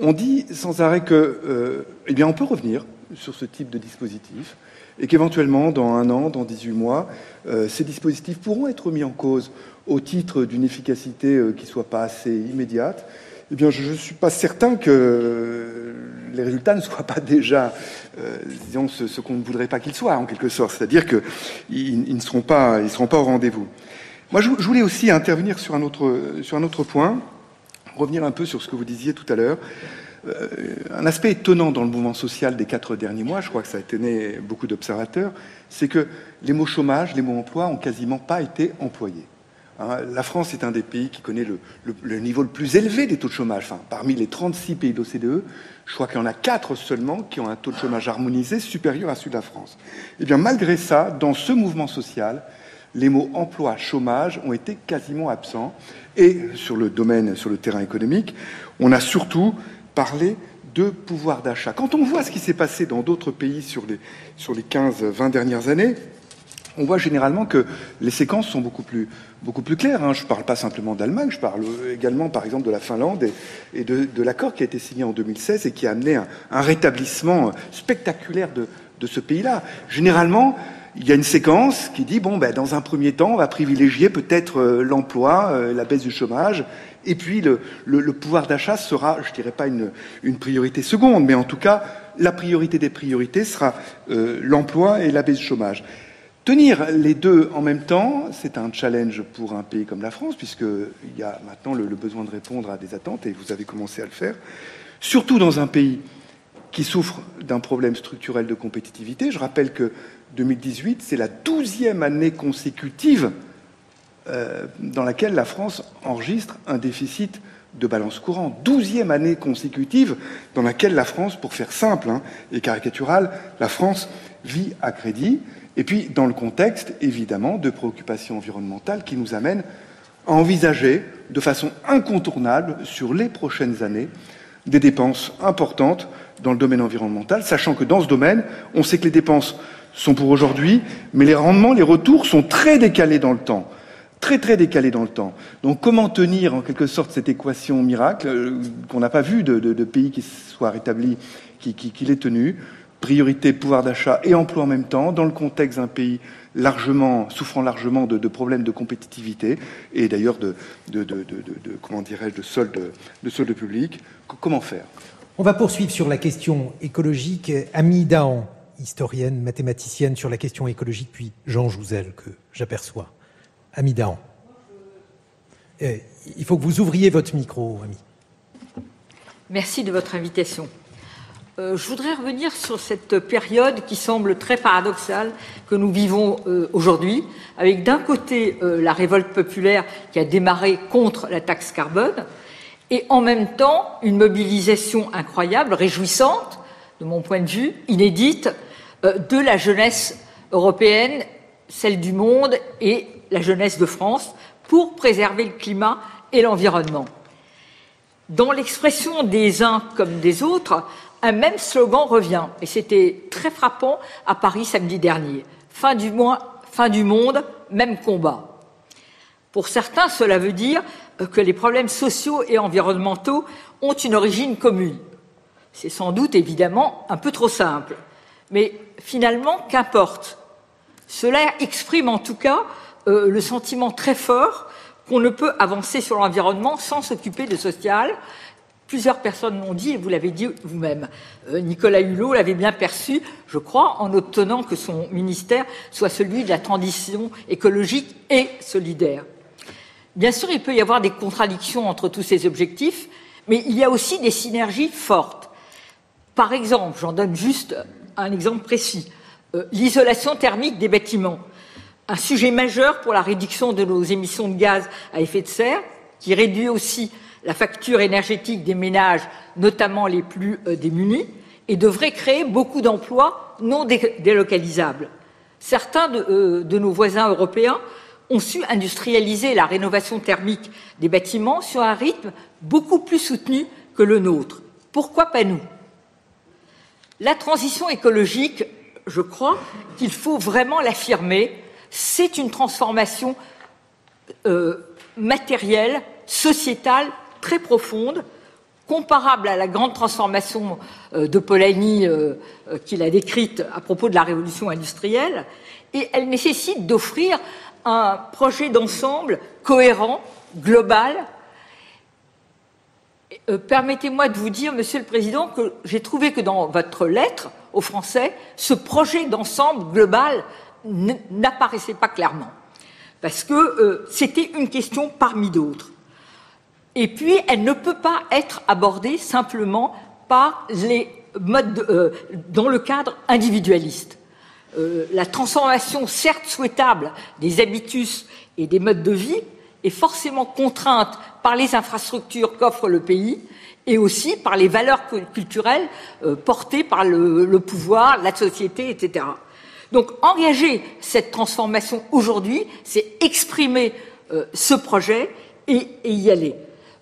on dit sans arrêt que, euh, eh bien, on peut revenir sur ce type de dispositif, et qu'éventuellement, dans un an, dans 18 mois, euh, ces dispositifs pourront être mis en cause au titre d'une efficacité euh, qui ne soit pas assez immédiate, eh bien, je ne suis pas certain que les résultats ne soient pas déjà, euh, disons, ce, qu'on ne voudrait pas qu'ils soient, en quelque sorte. C'est-à-dire qu'ils ne seront pas, ils seront pas au rendez-vous. Moi, je, voulais aussi intervenir sur un, autre, sur un autre point, revenir un peu sur ce que vous disiez tout à l'heure. Euh, un aspect étonnant dans le mouvement social des quatre derniers mois, je crois que ça a étonné beaucoup d'observateurs, c'est que les mots chômage, les mots emploi ont quasiment pas été employés. Hein, la France est un des pays qui connaît le, niveau le plus élevé des taux de chômage. Parmi les 36 pays d'OCDE, je crois qu'il y en a 4 seulement qui ont un taux de chômage harmonisé supérieur à celui de la France. Et eh bien, malgré ça, dans ce mouvement social, les mots emploi, chômage ont été quasiment absents. Et sur le domaine, sur le terrain économique, on a surtout parlé de pouvoir d'achat. Quand on voit ce qui s'est passé dans d'autres pays sur les, sur les 15-20 dernières années, on voit généralement que les séquences sont beaucoup plus, beaucoup plus claires. Hein. Je ne parle pas simplement d'Allemagne, je parle également, par exemple, de la Finlande et, de, l'accord qui a été signé en 2016 et qui a amené un, rétablissement spectaculaire de, ce pays-là. Généralement, il y a une séquence qui dit bon, ben, dans un premier temps, on va privilégier peut-être euh, l'emploi, euh, la baisse du chômage, et puis le, pouvoir d'achat sera, je dirais pas une, priorité seconde, mais en tout cas, la priorité des priorités sera euh, l'emploi et la baisse du chômage. Tenir les deux en même temps, c'est un challenge pour un pays comme la France, puisqu'il y a maintenant le, besoin de répondre à des attentes, et vous avez commencé à le faire, surtout dans un pays qui souffre d'un problème structurel de compétitivité. Je rappelle que 2018, c'est la douzième année consécutive dans laquelle la France enregistre un déficit de balance courante. Douzième année consécutive dans laquelle la France, pour faire simple hein, et caricatural, la France vit à crédit. Et puis, dans le contexte, évidemment, de préoccupations environnementales qui nous amènent à envisager de façon incontournable, sur les prochaines années, des dépenses importantes dans le domaine environnemental, sachant que dans ce domaine, on sait que les dépenses sont pour aujourd'hui, mais les rendements, les retours sont très décalés dans le temps. Très très décalés dans le temps. Donc comment tenir en quelque sorte cette équation miracle euh, qu'on n'a pas vu de, pays qui soit rétabli, qui, l'ait tenu? Priorité pouvoir d'achat et emploi en même temps, dans le contexte d'un pays largement, souffrant largement de, problèmes de compétitivité et d'ailleurs de, de, comment dirais-je, de solde, de. Comment faire? On va poursuivre sur la question écologique. Ami Dahan, historienne, mathématicienne sur la question écologique, puis Jean Jouzel, que j'aperçois. Ami Dahan. Eh, il faut que vous ouvriez votre micro, ami. Merci de votre invitation. Euh, je voudrais revenir sur cette période qui semble très paradoxale que nous vivons euh, aujourd'hui, avec d'un côté euh, la révolte populaire qui a démarré contre la taxe carbone, et en même temps une mobilisation incroyable, réjouissante, de mon point de vue, inédite, de la jeunesse européenne, celle du monde et la jeunesse de France, pour préserver le climat et l'environnement. Dans l'expression des uns comme des autres, un même slogan revient, et c'était très frappant à Paris samedi dernier. Fin du, monde, même combat. Pour certains, cela veut dire que les problèmes sociaux et environnementaux ont une origine commune. C'est sans doute évidemment un peu trop simple. Mais finalement, qu'importe. Cela exprime en tout cas euh, le sentiment très fort qu'on ne peut avancer sur l'environnement sans s'occuper de social, Plusieurs personnes l'ont dit, et vous l'avez dit vous-même. Euh, Nicolas Hulot l'avait bien perçu, je crois, en obtenant que son ministère soit celui de la transition écologique et solidaire. Bien sûr, il peut y avoir des contradictions entre tous ces objectifs, mais il y a aussi des synergies fortes. Par exemple, j'en donne juste un exemple précis, euh, l'isolation thermique des bâtiments, un sujet majeur pour la réduction de nos émissions de gaz à effet de serre, qui réduit aussi la facture énergétique des ménages, notamment les plus euh, démunis, et devrait créer beaucoup d'emplois non délocalisables. Certains de, de, nos voisins européens ont su industrialiser la rénovation thermique des bâtiments sur un rythme beaucoup plus soutenu que le nôtre. Pourquoi pas nous? La transition écologique, je crois qu'il faut vraiment l'affirmer, c'est une transformation euh, matérielle, sociétale, très profonde, comparable à la grande transformation euh, de Polanyi euh, qu'il a décrite à propos de la révolution industrielle, et elle nécessite d'offrir un projet d'ensemble cohérent, global. Permettez-moi de vous dire, Monsieur le Président, que j'ai trouvé que dans votre lettre aux Français, ce projet d'ensemble global n'apparaissait pas clairement, parce que euh, c'était une question parmi d'autres. Et puis, elle ne peut pas être abordée simplement par les modes euh, dans le cadre individualiste. Euh, la transformation, certes souhaitable, des habitus et des modes de vie est forcément contrainte par les infrastructures qu'offre le pays et aussi par les valeurs culturelles portées par le, le pouvoir, la société, etc. Donc engager cette transformation aujourd'hui, c'est exprimer euh, ce projet et, y aller.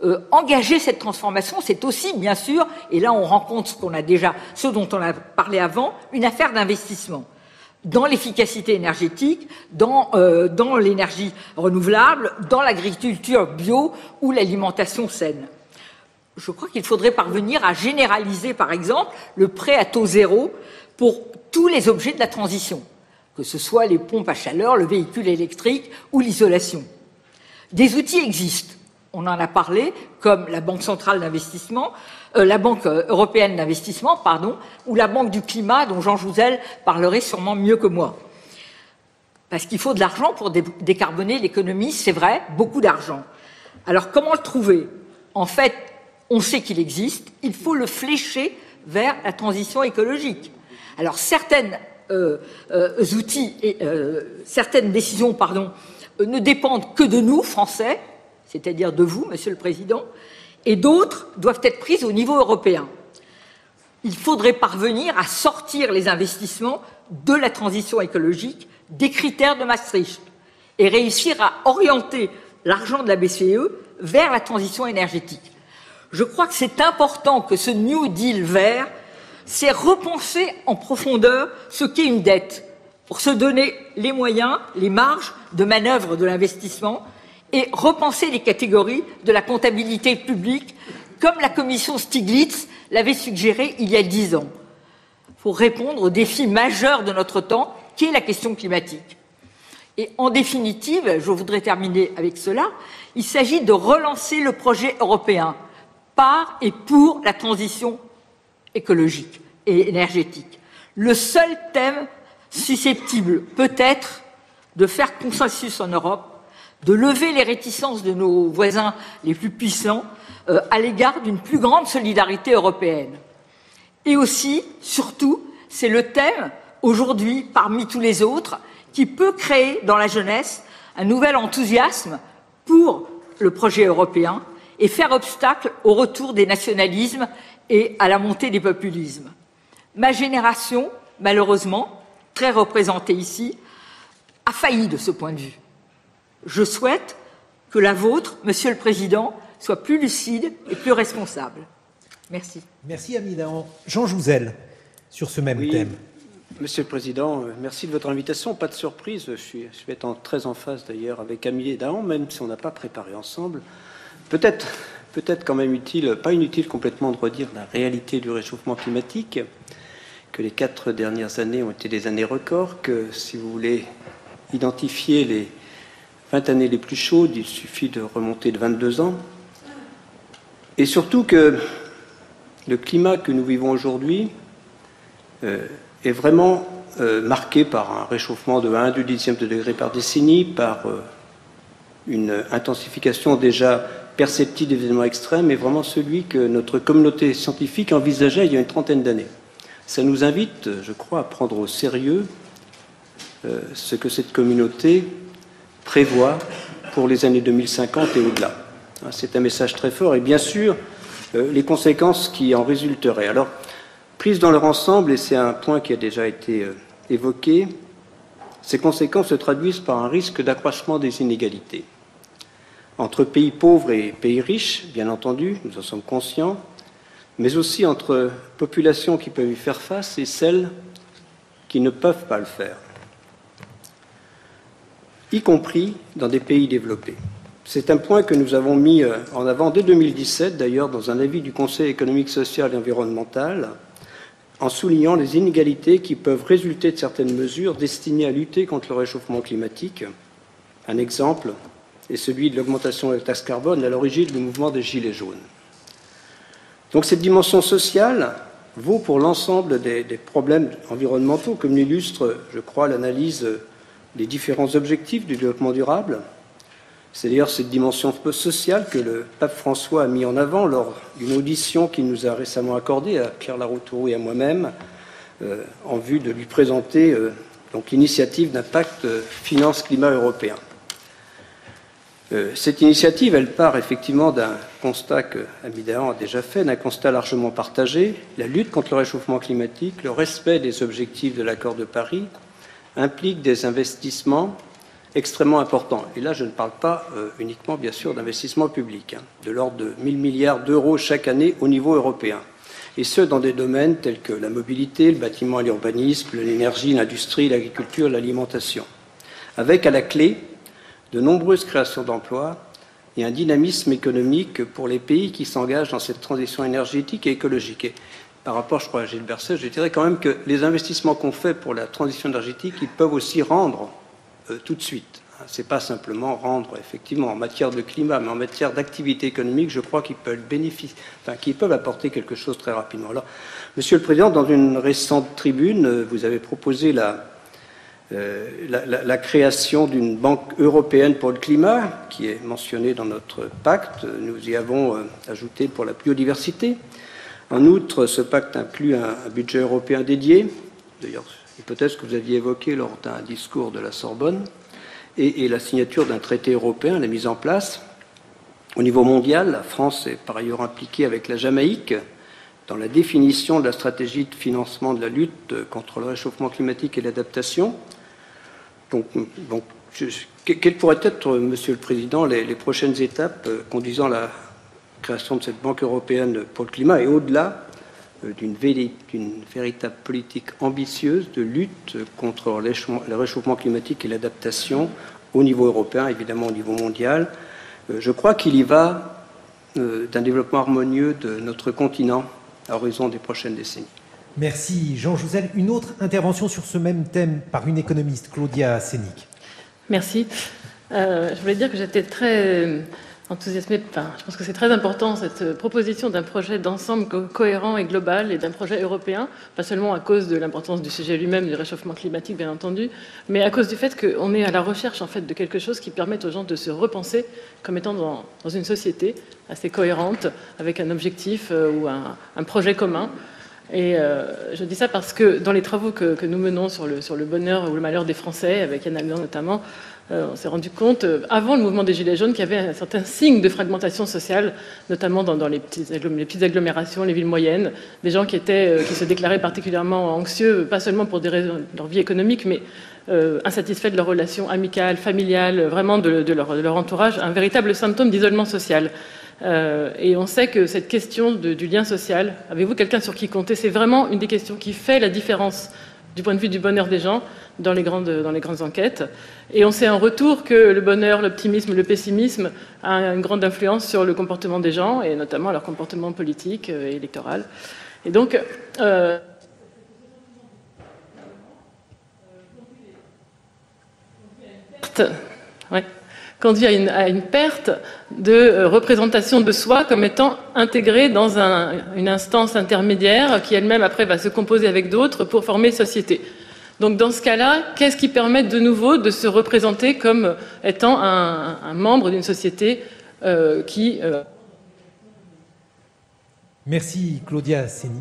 Euh, engager cette transformation, c'est aussi, bien sûr, et là on rencontre ce dont on a parlé avant, une affaire d'investissement dans l'efficacité énergétique, euh, dans l'énergie renouvelable, dans l'agriculture bio ou l'alimentation saine. Je crois qu'il faudrait parvenir à généraliser, par exemple, le prêt à taux zéro pour tous les objets de la transition, que ce soit les pompes à chaleur, le véhicule électrique ou l'isolation. Des outils existent. On en a parlé, comme la Banque centrale d'investissement, euh, la Banque européenne d'investissement, pardon, ou la Banque du climat, dont Jean Jouzel parlerait sûrement mieux que moi. Parce qu'il faut de l'argent pour décarboner l'économie, c'est vrai, beaucoup d'argent. Alors comment le trouver? En fait, on sait qu'il existe, il faut le flécher vers la transition écologique. Alors certaines euh, euh, euh, décisions, ne dépendent que de nous, Français, c'est-à-dire de vous, Monsieur le Président, et d'autres doivent être prises au niveau européen. Il faudrait parvenir à sortir les investissements de la transition écologique des critères de Maastricht et réussir à orienter l'argent de la BCE vers la transition énergétique. Je crois que c'est important que ce New Deal vert c'est repenser en profondeur ce qu'est une dette pour se donner les moyens, les marges de manœuvre de l'investissement et repenser les catégories de la comptabilité publique comme la commission Stiglitz l'avait suggéré il y a dix ans pour répondre au défi majeur de notre temps qui est la question climatique. Et en définitive, je voudrais terminer avec cela, il s'agit de relancer le projet européen par et pour la transition écologique et énergétique. Le seul thème susceptible peut-être de faire consensus en Europe, de lever les réticences de nos voisins les plus puissants euh, à l'égard d'une plus grande solidarité européenne. Et aussi, surtout, c'est le thème, aujourd'hui, parmi tous les autres, qui peut créer dans la jeunesse un nouvel enthousiasme pour le projet européen et faire obstacle au retour des nationalismes et à la montée des populismes. Ma génération, malheureusement, très représentée ici, a failli de ce point de vue. Je souhaite que la vôtre, Monsieur le Président, soit plus lucide et plus responsable. Merci. Merci, Amina. Jean Jouzel, sur ce même thème. Monsieur le Président, euh, merci de votre invitation. Pas de surprise, je, suis, je vais être très en phase d'ailleurs avec Amélie Dahan, même si on n'a pas préparé ensemble. Peut-être peut-être quand même utile, pas inutile complètement de redire la réalité du réchauffement climatique, que les quatre dernières années ont été des années records, que si vous voulez identifier les 20 années les plus chaudes, il suffit de remonter de 22 ans, et surtout que le climat que nous vivons aujourd'hui euh, est vraiment euh, marqué par un réchauffement de 1 du dixième de degré par décennie, par euh, une intensification déjà perceptible d'événements extrêmes est vraiment celui que notre communauté scientifique envisageait il y a une trentaine d'années. Ça nous invite, je crois, à prendre au sérieux euh, ce que cette communauté prévoit pour les années 2050 et au-delà. Hein, c'est un message très fort et bien sûr euh, les conséquences qui en résulteraient. Alors, prises dans leur ensemble, et c'est un point qui a déjà été euh, évoqué, ces conséquences se traduisent par un risque d'accroissement des inégalités. Entre pays pauvres et pays riches, bien entendu, nous en sommes conscients, mais aussi entre populations qui peuvent y faire face et celles qui ne peuvent pas le faire, y compris dans des pays développés. C'est un point que nous avons mis euh, en avant dès 2017, d'ailleurs, dans un avis du Conseil économique, social et environnemental, en soulignant les inégalités qui peuvent résulter de certaines mesures destinées à lutter contre le réchauffement climatique. Un exemple est celui de l'augmentation de la taxe carbone à l'origine du mouvement des Gilets jaunes. Donc cette dimension sociale vaut pour l'ensemble des, problèmes environnementaux, comme l'illustre, je crois, l'analyse des différents objectifs du développement durable, c'est d'ailleurs cette dimension sociale que le pape François a mis en avant lors d'une audition qu'il nous a récemment accordée à Pierre Laroutourou et à moi-même, euh, en vue de lui présenter euh, l'initiative d'impact euh, finance-climat européen. Euh, cette initiative, elle part effectivement d'un constat que Amidahan a déjà fait, d'un constat largement partagé. La lutte contre le réchauffement climatique, le respect des objectifs de l'accord de Paris implique des investissements extrêmement important. Et là, je ne parle pas euh, uniquement, bien sûr, d'investissement public, hein, de l'ordre de 1000 milliards d'euros chaque année au niveau européen. Et ce, dans des domaines tels que la mobilité, le bâtiment et l'urbanisme, l'énergie, l'industrie, l'agriculture, l'alimentation. Avec à la clé de nombreuses créations d'emplois et un dynamisme économique pour les pays qui s'engagent dans cette transition énergétique et écologique. Et par rapport, je crois, à Gilles Berset, je dirais quand même que les investissements qu'on fait pour la transition énergétique, ils peuvent aussi rendre euh, tout de suite. Ce n'est pas simplement rendre, effectivement, en matière de climat, mais en matière d'activité économique, je crois qu'ils peuvent, bénéficier, enfin, qu'ils peuvent apporter quelque chose très rapidement. Alors, Monsieur le Président, dans une récente tribune, euh, vous avez proposé la, la, la, création d'une banque européenne pour le climat, qui est mentionnée dans notre pacte. Nous y avons euh, ajouté pour la biodiversité. En outre, ce pacte inclut un, un budget européen dédié. D'ailleurs, hypothèse que vous aviez évoquée lors d'un discours de la Sorbonne, et, et la signature d'un traité européen, la mise en place. Au niveau mondial, la France est par ailleurs impliquée avec la Jamaïque dans la définition de la stratégie de financement de la lutte contre le réchauffement climatique et l'adaptation. Donc, quelles pourraient être, Monsieur le Président, les, prochaines étapes euh, conduisant à la création de cette Banque européenne pour le climat et au-delà euh, d'une véritable politique ambitieuse de lutte contre le réchauffement climatique et l'adaptation au niveau européen, évidemment au niveau mondial. Euh, je crois qu'il y va euh, d'un développement harmonieux de notre continent à horizon des prochaines décennies. Merci Jean Jouzel. Une autre intervention sur ce même thème par une économiste, Claudia Sénic. Merci. Euh, je voulais dire que j'étais très enthousiasmé. Enfin, je pense que c'est très important cette proposition d'un projet d'ensemble co cohérent et global et d'un projet européen, pas seulement à cause de l'importance du sujet lui-même, du réchauffement climatique, bien entendu, mais à cause du fait qu'on est à la recherche en fait de quelque chose qui permette aux gens de se repenser comme étant dans, une société assez cohérente, avec un objectif euh, ou un, projet commun. Et euh, je dis ça parce que dans les travaux que, nous menons sur le, bonheur ou le malheur des Français, avec Yann Alban notamment, euh, on s'est rendu compte, euh, avant le mouvement des Gilets jaunes, qu'il y avait un certain signe de fragmentation sociale, notamment dans, dans les, petites les, agglomérations, les villes moyennes, des gens qui, étaient, qui se déclaraient particulièrement anxieux, pas seulement pour des raisons de leur vie économique, mais insatisfaits de leurs relations amicales, familiales, vraiment de, leur, de leur, entourage, un véritable symptôme d'isolement social. Euh, et on sait que cette question du lien social, avez-vous quelqu'un sur qui compter, c'est vraiment une des questions qui fait la différence du point de vue du bonheur des gens dans les grandes, dans les grandes enquêtes. Et on sait en retour que le bonheur, l'optimisme, le pessimisme a une grande influence sur le comportement des gens, et notamment leur comportement politique et électoral. Et donc, euh, ouais, conduit à une, à une, perte de euh, représentation de soi comme étant intégrée dans un, une instance intermédiaire qui elle-même après va se composer avec d'autres pour former société. Donc dans ce cas-là, qu'est-ce qui permet de nouveau de se représenter comme étant un, un membre d'une société euh, qui... Euh... Merci Claudia Seni.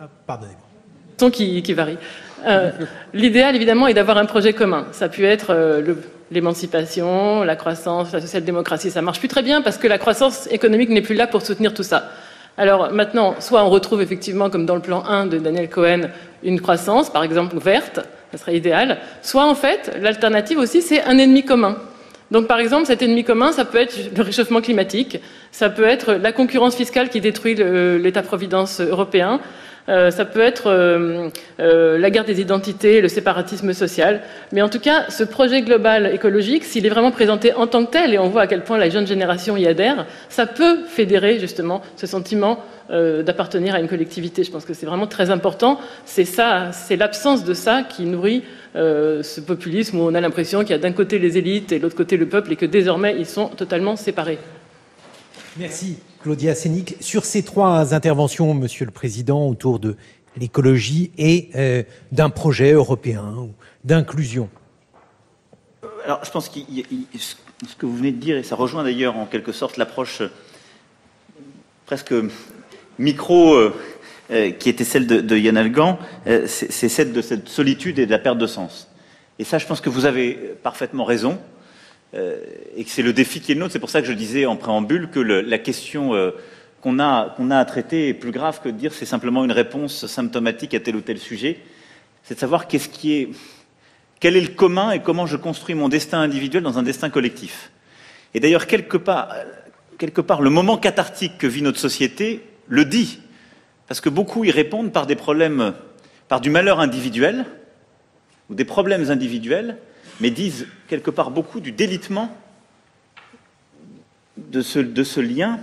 Ah, Pardonnez-moi. Qui, qui varie. Euh, L'idéal, évidemment, est d'avoir un projet commun. Ça peut être euh, l'émancipation, la croissance, la social-démocratie. Ça marche plus très bien parce que la croissance économique n'est plus là pour soutenir tout ça. Alors maintenant, soit on retrouve effectivement, comme dans le plan 1 de Daniel Cohen, une croissance, par exemple verte, ça serait idéal. Soit en fait, l'alternative aussi, c'est un ennemi commun. Donc par exemple, cet ennemi commun, ça peut être le réchauffement climatique, ça peut être la concurrence fiscale qui détruit l'État-providence européen, euh, ça peut être euh, euh, la guerre des identités, le séparatisme social. Mais en tout cas, ce projet global écologique, s'il est vraiment présenté en tant que tel, et on voit à quel point la jeune génération y adhère, ça peut fédérer justement ce sentiment d'appartenir à une collectivité. Je pense que c'est vraiment très important. C'est ça, c'est l'absence de ça qui nourrit ce populisme où on a l'impression qu'il y a d'un côté les élites et de l'autre côté le peuple et que désormais ils sont totalement séparés. Merci. Claudia Sénic. Sur ces trois interventions, Monsieur le Président, autour de l'écologie et euh, d'un projet européen d'inclusion. Alors, je pense que ce que vous venez de dire, et ça rejoint d'ailleurs en quelque sorte l'approche euh, presque micro euh, qui était celle de, Yann Algan, c'est celle de cette solitude et de la perte de sens. Et ça, je pense que vous avez parfaitement raison. Euh, et que c'est le défi qui est le nôtre. C'est pour ça que je disais en préambule que la question euh, qu'on a, qu'on a à traiter est plus grave que de dire c'est simplement une réponse symptomatique à tel ou tel sujet. C'est de savoir qu'est-ce qui est, quel est le commun et comment je construis mon destin individuel dans un destin collectif. Et d'ailleurs, quelque part, quelque part, le moment cathartique que vit notre société le dit. Parce que beaucoup y répondent par des problèmes, par du malheur individuel ou des problèmes individuels, mais disent quelque part beaucoup du délitement de ce, lien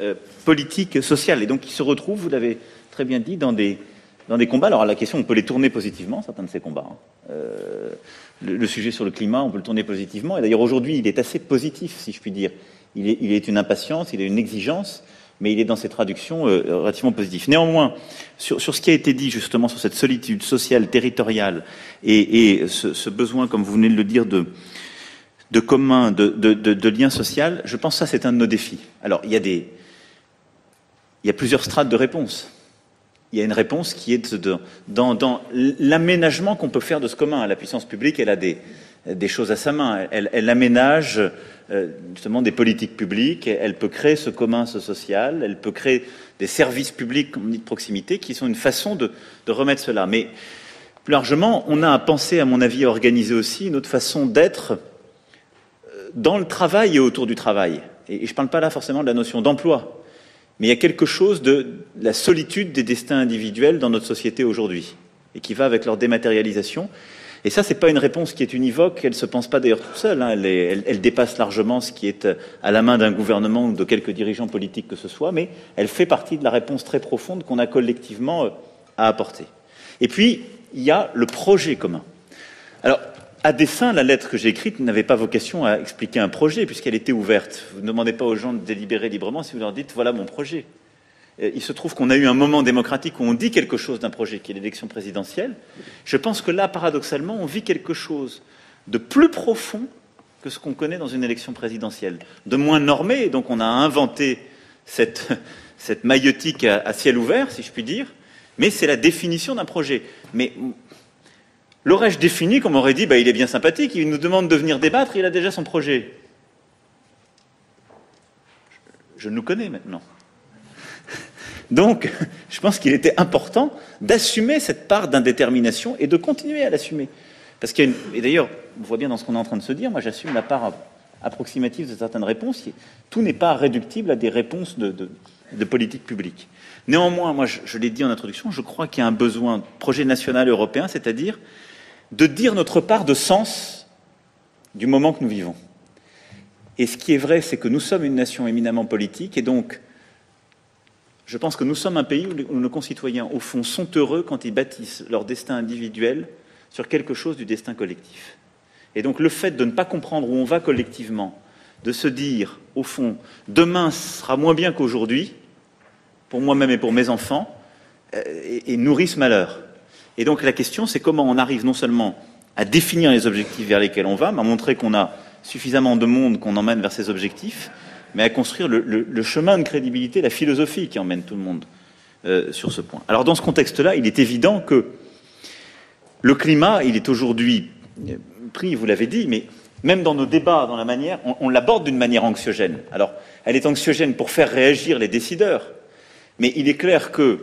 euh, politique, social. Et donc, ils se retrouvent, vous l'avez très bien dit, dans des, combats. Alors, la question, on peut les tourner positivement, certains de ces combats. Hein. Euh, le, sujet sur le climat, on peut le tourner positivement. Et d'ailleurs, aujourd'hui, il est assez positif, si je puis dire. Il est une impatience, il est une exigence mais il est dans ses traductions euh, relativement positif. Néanmoins, sur, ce qui a été dit justement sur cette solitude sociale, territoriale, et, ce, besoin, comme vous venez de le dire, de, de commun, de, de, lien social, je pense que ça, c'est un de nos défis. Alors, il y a des, il y a plusieurs strates de réponse. Il y a une réponse qui est dans, dans l'aménagement qu'on peut faire de ce commun. La puissance publique, elle a des, des choses à sa main. Elle, aménage euh, justement des politiques publiques, elle peut créer ce commun social, elle peut créer des services publics, comme dit, de proximité, qui sont une façon de, remettre cela. Mais plus largement, on a à penser, à mon avis, à organiser aussi une autre façon d'être euh, dans le travail et autour du travail. Et je ne parle pas là forcément de la notion d'emploi, mais il y a quelque chose de la solitude des destins individuels dans notre société aujourd'hui, et qui va avec leur dématérialisation. Et ça, c'est pas une réponse qui est univoque, elle se pense pas d'ailleurs toute seule, hein. elle, dépasse largement ce qui est à la main d'un gouvernement ou de quelques dirigeants politiques que ce soit, mais elle fait partie de la réponse très profonde qu'on a collectivement euh, à apporter. Et puis, il y a le projet commun. Alors, à dessein, la lettre que j'ai écrite n'avait pas vocation à expliquer un projet, puisqu'elle était ouverte. Vous ne demandez pas aux gens de délibérer librement si vous leur dites voilà mon projet. Euh, il se trouve qu'on a eu un moment démocratique où on dit quelque chose d'un projet qui est l'élection présidentielle. Je pense que là, paradoxalement, on vit quelque chose de plus profond que ce qu'on connaît dans une élection présidentielle, de moins normé. Donc on a inventé cette, [LAUGHS] cette maillotique à, ciel ouvert, si je puis dire, mais c'est la définition d'un projet. Mais l'aurais-je défini comme on aurait dit, bah, il est bien sympathique, il nous demande de venir débattre, il a déjà son projet. Je nous connais maintenant. Donc, [LAUGHS] je pense qu'il était important d'assumer cette part d'indétermination et de continuer à l'assumer. Parce qu'il et d'ailleurs, on voit bien dans ce qu'on est en train de se dire, moi j'assume la part approximative de certaines réponses. Tout n'est pas réductible à des réponses de, politique publique. Néanmoins, moi je, je l'ai dit en introduction, je crois qu'il y a un besoin projet national européen, c'est-à-dire de dire notre part de sens du moment que nous vivons. Et ce qui est vrai, c'est que nous sommes une nation éminemment politique, et donc je pense que nous sommes un pays où nos concitoyens, au fond, sont heureux quand ils bâtissent leur destin individuel sur quelque chose du destin collectif. Et donc le fait de ne pas comprendre où on va collectivement, de se dire, au fond, demain sera moins bien qu'aujourd'hui, pour moi-même et pour mes enfants, euh, nourrit ce malheur. Et donc la question, c'est comment on arrive non seulement à définir les objectifs vers lesquels on va, mais à montrer qu'on a suffisamment de monde qu'on emmène vers ces objectifs, mais à construire le, chemin de crédibilité, la philosophie qui emmène tout le monde euh, sur ce point. Alors dans ce contexte-là, il est évident que le climat, il est aujourd'hui pris, vous l'avez dit, mais même dans nos débats, dans la manière, on, l'aborde d'une manière anxiogène. Alors, elle est anxiogène pour faire réagir les décideurs, mais il est clair que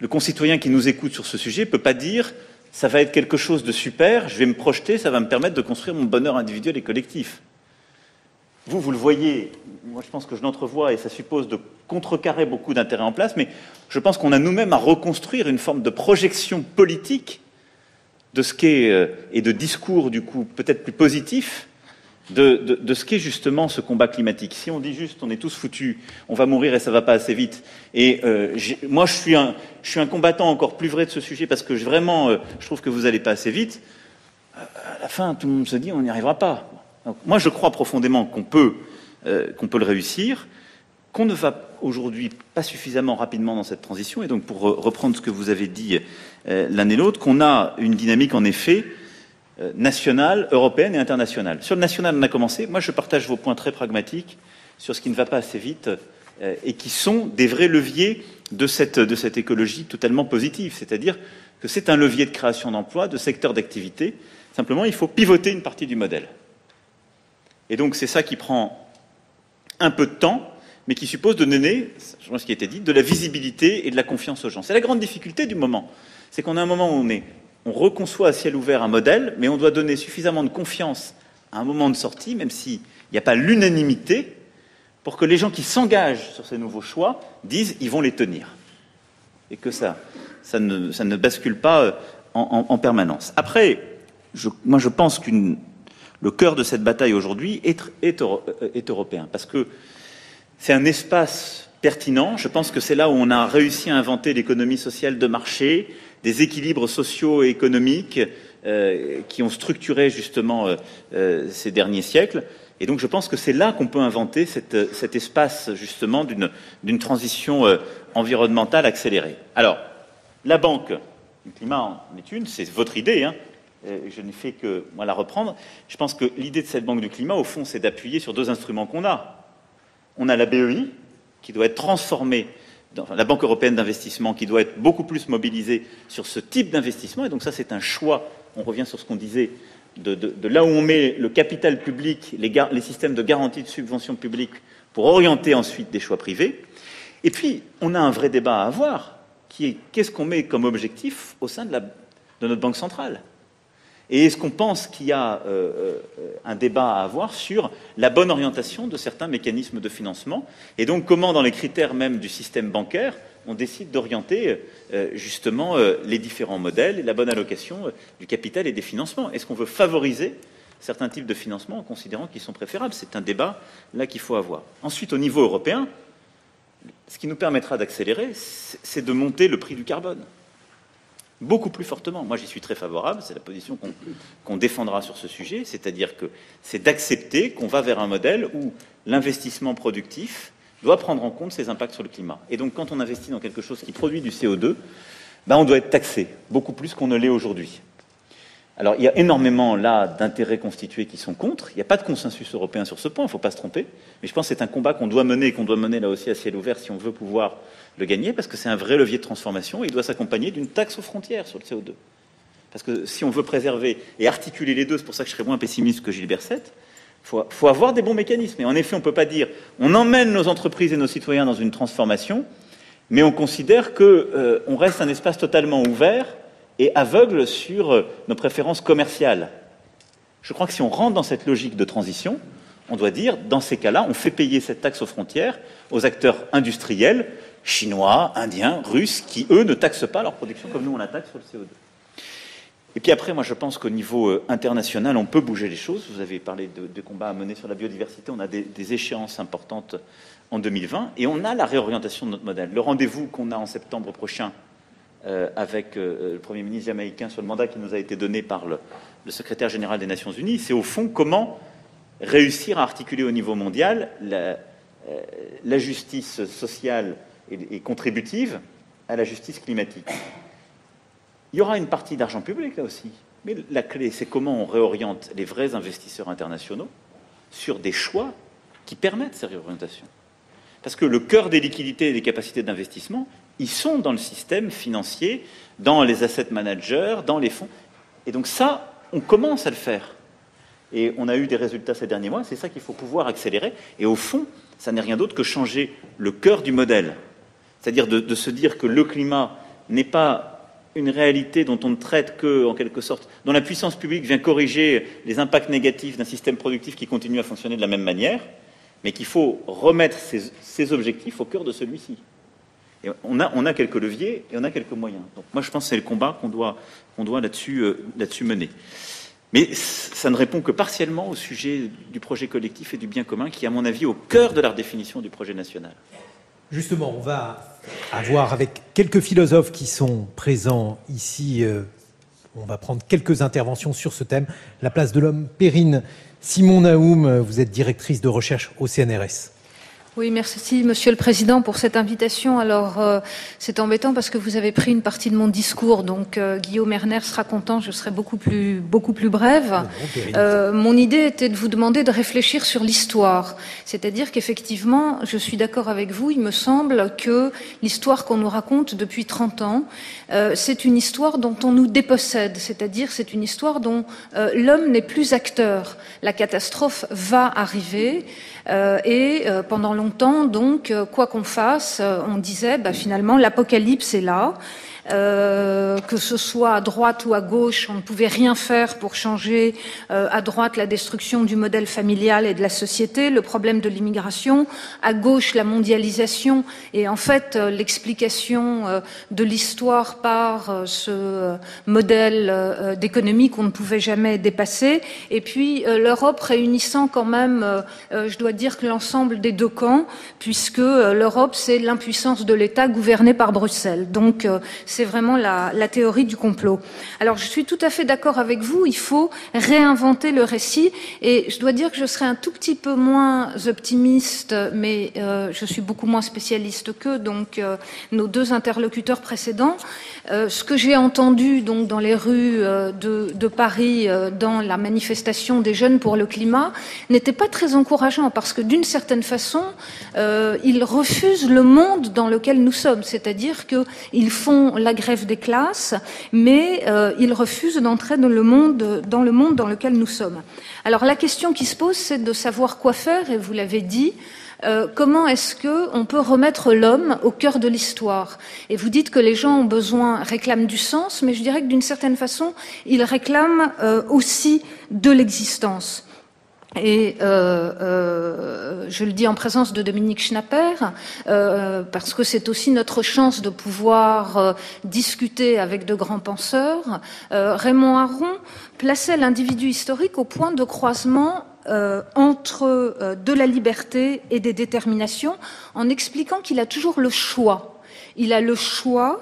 le concitoyen qui nous écoute sur ce sujet ne peut pas dire ça va être quelque chose de super, je vais me projeter, ça va me permettre de construire mon bonheur individuel et collectif. Vous, vous le voyez, moi je pense que je l'entrevois et ça suppose de contrecarrer beaucoup d'intérêts en place, mais je pense qu'on a nous-mêmes à reconstruire une forme de projection politique de ce qu'est, euh, et de discours du coup peut-être plus positif, de, ce qu'est justement ce combat climatique. Si on dit juste on est tous foutus, on va mourir et ça va pas assez vite. Et euh, moi je suis, un, je suis un combattant encore plus vrai de ce sujet parce que vraiment euh, je trouve que vous allez pas assez vite. À la fin, tout le monde se dit on n'y arrivera pas. Moi je crois profondément qu'on peut, qu'on peut le réussir qu'on ne va aujourd'hui pas suffisamment rapidement dans cette transition, et donc pour reprendre ce que vous avez dit euh, l'un et l'autre, qu'on a une dynamique en effet euh, nationale, européenne et internationale. Sur le national, on a commencé. Moi, je partage vos points très pragmatiques sur ce qui ne va pas assez vite euh, et qui sont des vrais leviers de cette, de cette écologie totalement positive. C'est-à-dire que c'est un levier de création d'emplois, de secteur d'activité. Simplement, il faut pivoter une partie du modèle. Et donc, c'est ça qui prend un peu de temps, mais qui suppose de donner, je pense ce qui a été dit, de la visibilité et de la confiance aux gens. C'est la grande difficulté du moment. C'est qu'on a un moment où on, reconçoit à ciel ouvert un modèle, mais on doit donner suffisamment de confiance à un moment de sortie, même s'il n'y a pas l'unanimité, pour que les gens qui s'engagent sur ces nouveaux choix disent ils vont les tenir. Et que ça, ça ne, bascule pas euh, en, permanence. Après, moi je pense que le cœur de cette bataille aujourd'hui est, est, européen, parce que c'est un espace pertinent. Je pense que c'est là où on a réussi à inventer l'économie sociale de marché, des équilibres sociaux et économiques euh, qui ont structuré justement euh, euh, ces derniers siècles. Et donc je pense que c'est là qu'on peut inventer cet espace justement d'une transition environnementale accélérée. Alors, la banque du climat en est une, c'est votre idée, hein. Je n'ai fait que moi la reprendre. Je pense que l'idée de cette banque du climat, au fond, c'est d'appuyer sur deux instruments qu'on a on a la BEI, qui doit être transformée, dans, la Banque européenne d'investissement, qui doit être beaucoup plus mobilisée sur ce type d'investissement. Et donc ça, c'est un choix, on revient sur ce qu'on disait, de, là où on met le capital public, les, systèmes de garantie de subvention publique, pour orienter ensuite des choix privés. Et puis, on a un vrai débat à avoir, qui est qu'est-ce qu'on met comme objectif au sein de notre Banque centrale? Et est-ce qu'on pense qu'il y a euh, euh, un débat à avoir sur la bonne orientation de certains mécanismes de financement Et donc comment, dans les critères même du système bancaire, on décide d'orienter euh, justement les différents modèles et la bonne allocation du capital et des financements Est-ce qu'on veut favoriser certains types de financement en considérant qu'ils sont préférables C'est un débat là qu'il faut avoir. Ensuite, au niveau européen, ce qui nous permettra d'accélérer, c'est de monter le prix du carbone beaucoup plus fortement. Moi, j'y suis très favorable, c'est la position qu'on défendra sur ce sujet, c'est-à-dire que c'est d'accepter qu'on va vers un modèle où l'investissement productif doit prendre en compte ses impacts sur le climat. Et donc, quand on investit dans quelque chose qui produit du CO2, ben, on doit être taxé, beaucoup plus qu'on ne l'est aujourd'hui. Alors, il y a énormément là d'intérêts constitués qui sont contre. Il n'y a pas de consensus européen sur ce point, il ne faut pas se tromper. Mais je pense que c'est un combat qu'on doit mener et qu'on doit mener là aussi à ciel ouvert si on veut pouvoir le gagner, parce que c'est un vrai levier de transformation et il doit s'accompagner d'une taxe aux frontières sur le CO2. Parce que si on veut préserver et articuler les deux, c'est pour ça que je serais moins pessimiste que Gilbert VII, il faut, avoir des bons mécanismes. Et en effet, on ne peut pas dire on emmène nos entreprises et nos citoyens dans une transformation, mais on considère qu'on euh, reste un espace totalement ouvert et aveugle sur euh, nos préférences commerciales. Je crois que si on rentre dans cette logique de transition, on doit dire, dans ces cas-là, on fait payer cette taxe aux frontières aux acteurs industriels, chinois, indiens, russes, qui, eux, ne taxent pas leur production comme nous, on la taxe sur le CO2. Et puis après, moi, je pense qu'au niveau euh, international, on peut bouger les choses. Vous avez parlé de, combats à mener sur la biodiversité. On a des, des, échéances importantes en 2020 et on a la réorientation de notre modèle. Le rendez-vous qu'on a en septembre prochain euh, avec euh, le Premier ministre jamaïcain sur le mandat qui nous a été donné par le, secrétaire général des Nations Unies, c'est au fond comment réussir à articuler au niveau mondial la, euh, justice sociale et, contributive à la justice climatique. Il y aura une partie d'argent public là aussi, mais la clé, c'est comment on réoriente les vrais investisseurs internationaux sur des choix qui permettent ces réorientations. Parce que le cœur des liquidités et des capacités d'investissement, ils sont dans le système financier, dans les asset managers, dans les fonds. Et donc ça, on commence à le faire. Et on a eu des résultats ces derniers mois, c'est ça qu'il faut pouvoir accélérer. Et au fond, ça n'est rien d'autre que changer le cœur du modèle. C'est-à-dire de, se dire que le climat n'est pas une réalité dont on ne traite que, en quelque sorte, dont la puissance publique vient corriger les impacts négatifs d'un système productif qui continue à fonctionner de la même manière, mais qu'il faut remettre ces, objectifs au cœur de celui-ci. On a, quelques leviers et on a quelques moyens. Donc moi, je pense que c'est le combat qu'on doit, qu'on doit là-dessus, euh, mener. Mais ça ne répond que partiellement au sujet du projet collectif et du bien commun, qui à mon avis, au cœur de la redéfinition du projet national. Justement, on va avoir avec quelques philosophes qui sont présents ici, euh, on va prendre quelques interventions sur ce thème. La place de l'homme, Perrine Simon Naoum, vous êtes directrice de recherche au CNRS. Oui, merci Monsieur le Président pour cette invitation. Alors, euh, c'est embêtant parce que vous avez pris une partie de mon discours, donc euh, Guillaume Erner sera content, je serai beaucoup plus, beaucoup plus brève. Euh, mon idée était de vous demander de réfléchir sur l'histoire. C'est-à-dire qu'effectivement, je suis d'accord avec vous, il me semble que l'histoire qu'on nous raconte depuis 30 ans, c'est une histoire dont on nous dépossède, c'est-à-dire c'est une histoire dont l'homme n'est plus acteur. La catastrophe va arriver. Euh, et euh, pendant longtemps, donc, euh, quoi qu'on fasse, on disait, bah, finalement, l'apocalypse est là. Euh, que ce soit à droite ou à gauche, on ne pouvait rien faire pour changer euh, à droite la destruction du modèle familial et de la société, le problème de l'immigration, à gauche la mondialisation et en fait euh, l'explication de l'histoire par ce modèle d'économie qu'on ne pouvait jamais dépasser, et puis l'Europe réunissant quand même, je dois dire que l'ensemble des deux camps, puisque l'Europe c'est l'impuissance de l'État gouverné par Bruxelles. Donc c'est vraiment la, théorie du complot. Alors je suis tout à fait d'accord avec vous, il faut réinventer le récit et je dois dire que je serais un tout petit peu moins optimiste, mais euh, je suis beaucoup moins spécialiste qu'eux, donc euh, nos deux interlocuteurs précédents. Euh, ce que j'ai entendu donc dans les rues de, de, Paris, dans la manifestation des jeunes pour le climat, n'était pas très encourageant parce que d'une certaine façon, ils refusent le monde dans lequel nous sommes, c'est-à-dire qu'ils font la grève des classes, mais euh, ils refusent d'entrer dans le monde dans lequel nous sommes. Alors la question qui se pose, c'est de savoir quoi faire, et vous l'avez dit. Euh, comment est-ce que on peut remettre l'homme au cœur de l'histoire? Et vous dites que les gens ont besoin, réclament du sens, mais je dirais que d'une certaine façon, ils réclament euh, aussi de l'existence. Et euh, euh, je le dis en présence de Dominique Schnapper, euh, parce que c'est aussi notre chance de pouvoir discuter avec de grands penseurs. Raymond Aron plaçait l'individu historique au point de croisement entre de la liberté et des déterminations, en expliquant qu'il a toujours le choix. Il a le choix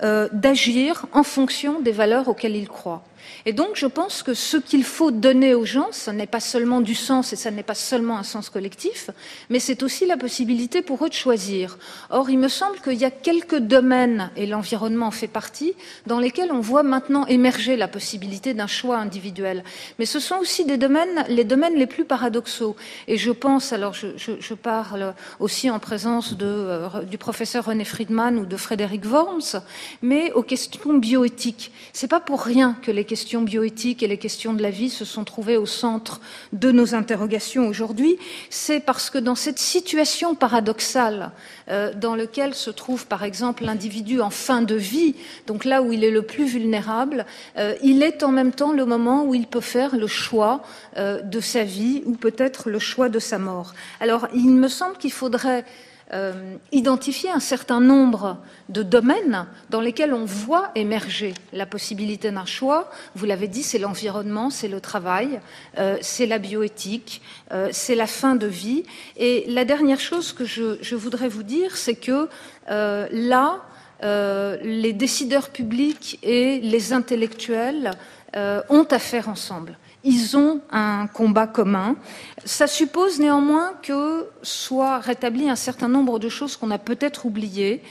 d'agir en fonction des valeurs auxquelles il croit. Et donc, je pense que ce qu'il faut donner aux gens, ce n'est pas seulement du sens et ce n'est pas seulement un sens collectif, mais c'est aussi la possibilité pour eux de choisir. Or, il me semble qu'il y a quelques domaines, et l'environnement en fait partie, dans lesquels on voit maintenant émerger la possibilité d'un choix individuel. Mais ce sont aussi des domaines, les domaines les plus paradoxaux. Et je pense, alors je, parle aussi en présence euh, du professeur René Friedman ou de Frédéric Worms, mais aux questions bioéthiques. C'est pas pour rien que les questions bioéthiques et les questions de la vie se sont trouvées au centre de nos interrogations aujourd'hui, c'est parce que dans cette situation paradoxale euh, dans laquelle se trouve par exemple l'individu en fin de vie, donc là où il est le plus vulnérable, euh, il est en même temps le moment où il peut faire le choix euh, de sa vie ou peut-être le choix de sa mort. Alors il me semble qu'il faudrait euh, identifier un certain nombre de domaines dans lesquels on voit émerger la possibilité d'un choix. Vous l'avez dit, c'est l'environnement, c'est le travail, euh, c'est la bioéthique, euh, c'est la fin de vie. Et la dernière chose que je, je voudrais vous dire, c'est que là, les décideurs publics et les intellectuels ont à faire ensemble ils ont un combat commun. Ça suppose néanmoins que soit rétabli un certain nombre de choses qu'on a peut-être oubliées.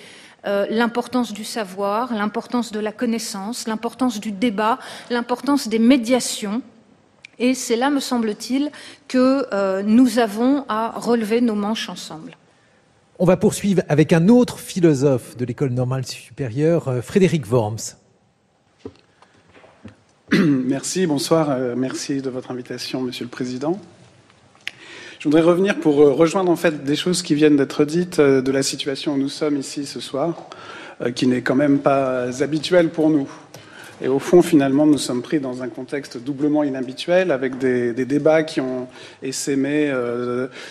Euh, l'importance du savoir, l'importance de la connaissance, l'importance du débat, l'importance des médiations. Et c'est là, me semble-t-il, que euh, nous avons à relever nos manches ensemble. On va poursuivre avec un autre philosophe de l'école normale supérieure, euh, Frédéric Worms. [CLEARS THROAT] Merci, bonsoir. Euh, merci de votre invitation, Monsieur le Président. Je voudrais revenir pour euh, rejoindre en fait des choses qui viennent d'être dites euh, de la situation où nous sommes ici ce soir. qui n'est quand même pas habituel pour nous. Et au fond, finalement, nous sommes pris dans un contexte doublement inhabituel, avec des, débats qui ont essaimé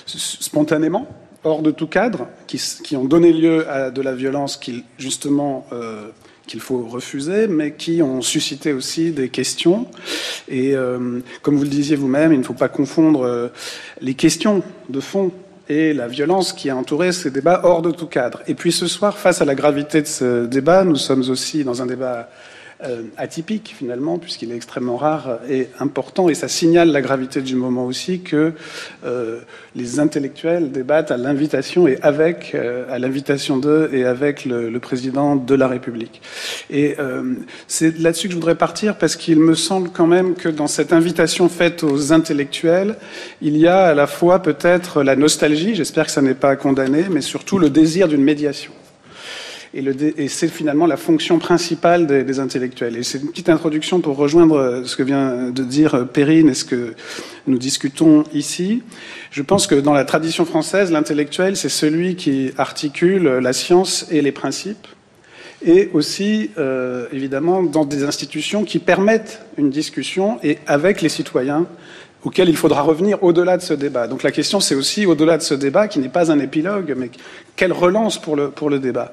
spontanément, hors de tout cadre, qui, qui, ont donné lieu à de la violence qui, justement, qu'il faut refuser, mais qui ont suscité aussi des questions. Et euh, comme vous le disiez vous-même, il ne faut pas confondre euh, les questions de fond et la violence qui a entouré ces débats hors de tout cadre. Et puis ce soir, face à la gravité de ce débat, nous sommes aussi dans un débat atypique finalement, puisqu'il est extrêmement rare et important, et ça signale la gravité du moment aussi que euh, les intellectuels débattent à l'invitation et avec, euh, à l'invitation d'eux et avec le, le, président de la République. Et c'est là-dessus que je voudrais partir parce qu'il me semble quand même que dans cette invitation faite aux intellectuels, il y a à la fois peut-être la nostalgie, j'espère que ça n'est pas condamné, mais surtout le désir d'une médiation et, c'est finalement la fonction principale des, intellectuels. Et c'est une petite introduction pour rejoindre euh, ce que vient de dire euh, Perrine et ce que nous discutons ici. Je pense que dans la tradition française, l'intellectuel, c'est celui qui articule la science et les principes, et aussi, euh, évidemment, dans des institutions qui permettent une discussion et avec les citoyens auquel il faudra revenir au-delà de ce débat. Donc la question, c'est aussi au-delà de ce débat, qui n'est pas un épilogue, mais quelle relance pour le, pour le débat.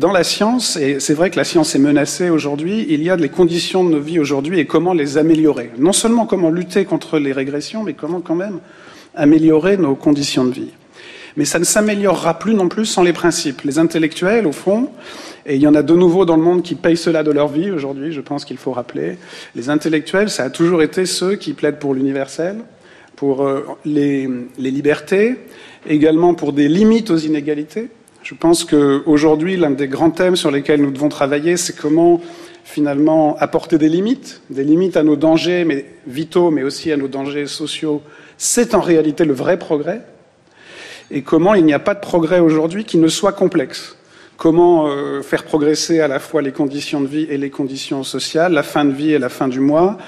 Dans la science, et c'est vrai que la science est menacée aujourd'hui, il y a les conditions de nos vies aujourd'hui et comment les améliorer. Non seulement comment lutter contre les régressions, mais comment quand même améliorer nos conditions de vie. Mais ça ne s'améliorera plus non plus sans les principes. Les intellectuels, au fond, et il y en a de nouveaux dans le monde qui payent cela de leur vie aujourd'hui, je pense qu'il faut rappeler, les intellectuels, ça a toujours été ceux qui plaident pour l'universel, pour euh, les, les libertés, également pour des limites aux inégalités, je pense qu'aujourd'hui, l'un des grands thèmes sur lesquels nous devons travailler, c'est comment finalement apporter des limites, des limites à nos dangers vitaux, mais aussi à nos dangers sociaux. C'est en réalité le vrai progrès. Et comment il n'y a pas de progrès aujourd'hui qui ne soit complexe. Comment euh, faire progresser à la fois les conditions de vie et les conditions sociales, la fin de vie et la fin du mois,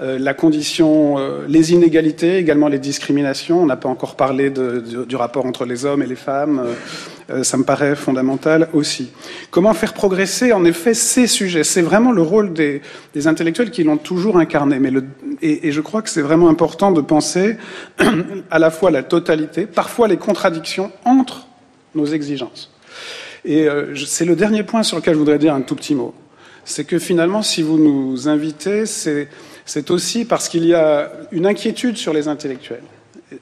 euh, la condition, euh, les inégalités, également les discriminations. On n'a pas encore parlé du rapport entre les hommes et les femmes. Euh, ça me paraît fondamental aussi. Comment faire progresser, en effet, ces sujets? C'est vraiment le rôle des, intellectuels qui l'ont toujours incarné. Mais et, je crois que c'est vraiment important de penser [CLEARS THROAT] à la fois la totalité, parfois les contradictions entre nos exigences. Et c'est le dernier point sur lequel je voudrais dire un tout petit mot. C'est que finalement, si vous nous invitez, c'est aussi parce qu'il y a une inquiétude sur les intellectuels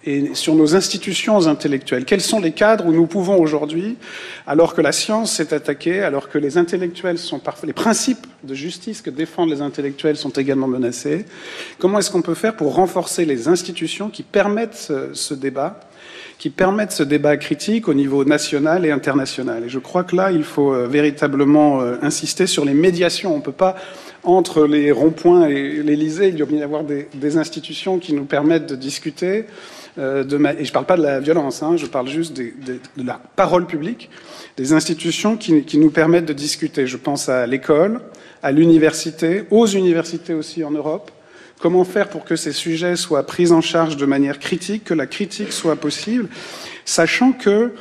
et sur nos institutions intellectuelles. Quels sont les cadres où nous pouvons aujourd'hui, alors que la science s'est attaquée, alors que les intellectuels sont parfois, les principes de justice que défendent les intellectuels sont également menacés, comment est-ce qu'on peut faire pour renforcer les institutions qui permettent ce, débat qui permettent ce débat critique au niveau national et international? Et je crois que là, il faut euh, véritablement euh, insister sur les médiations. On ne peut pas entre les ronds-points et l'Élysée, il doit bien y avoir des, institutions qui nous permettent de discuter. Euh. Et je ne parle pas de la violence, hein, je parle juste de la parole publique, des institutions qui, qui, nous permettent de discuter. Je pense à l'école, à l'université, aux universités aussi en Europe. Comment faire pour que ces sujets soient pris en charge de manière critique, que la critique soit possible, sachant que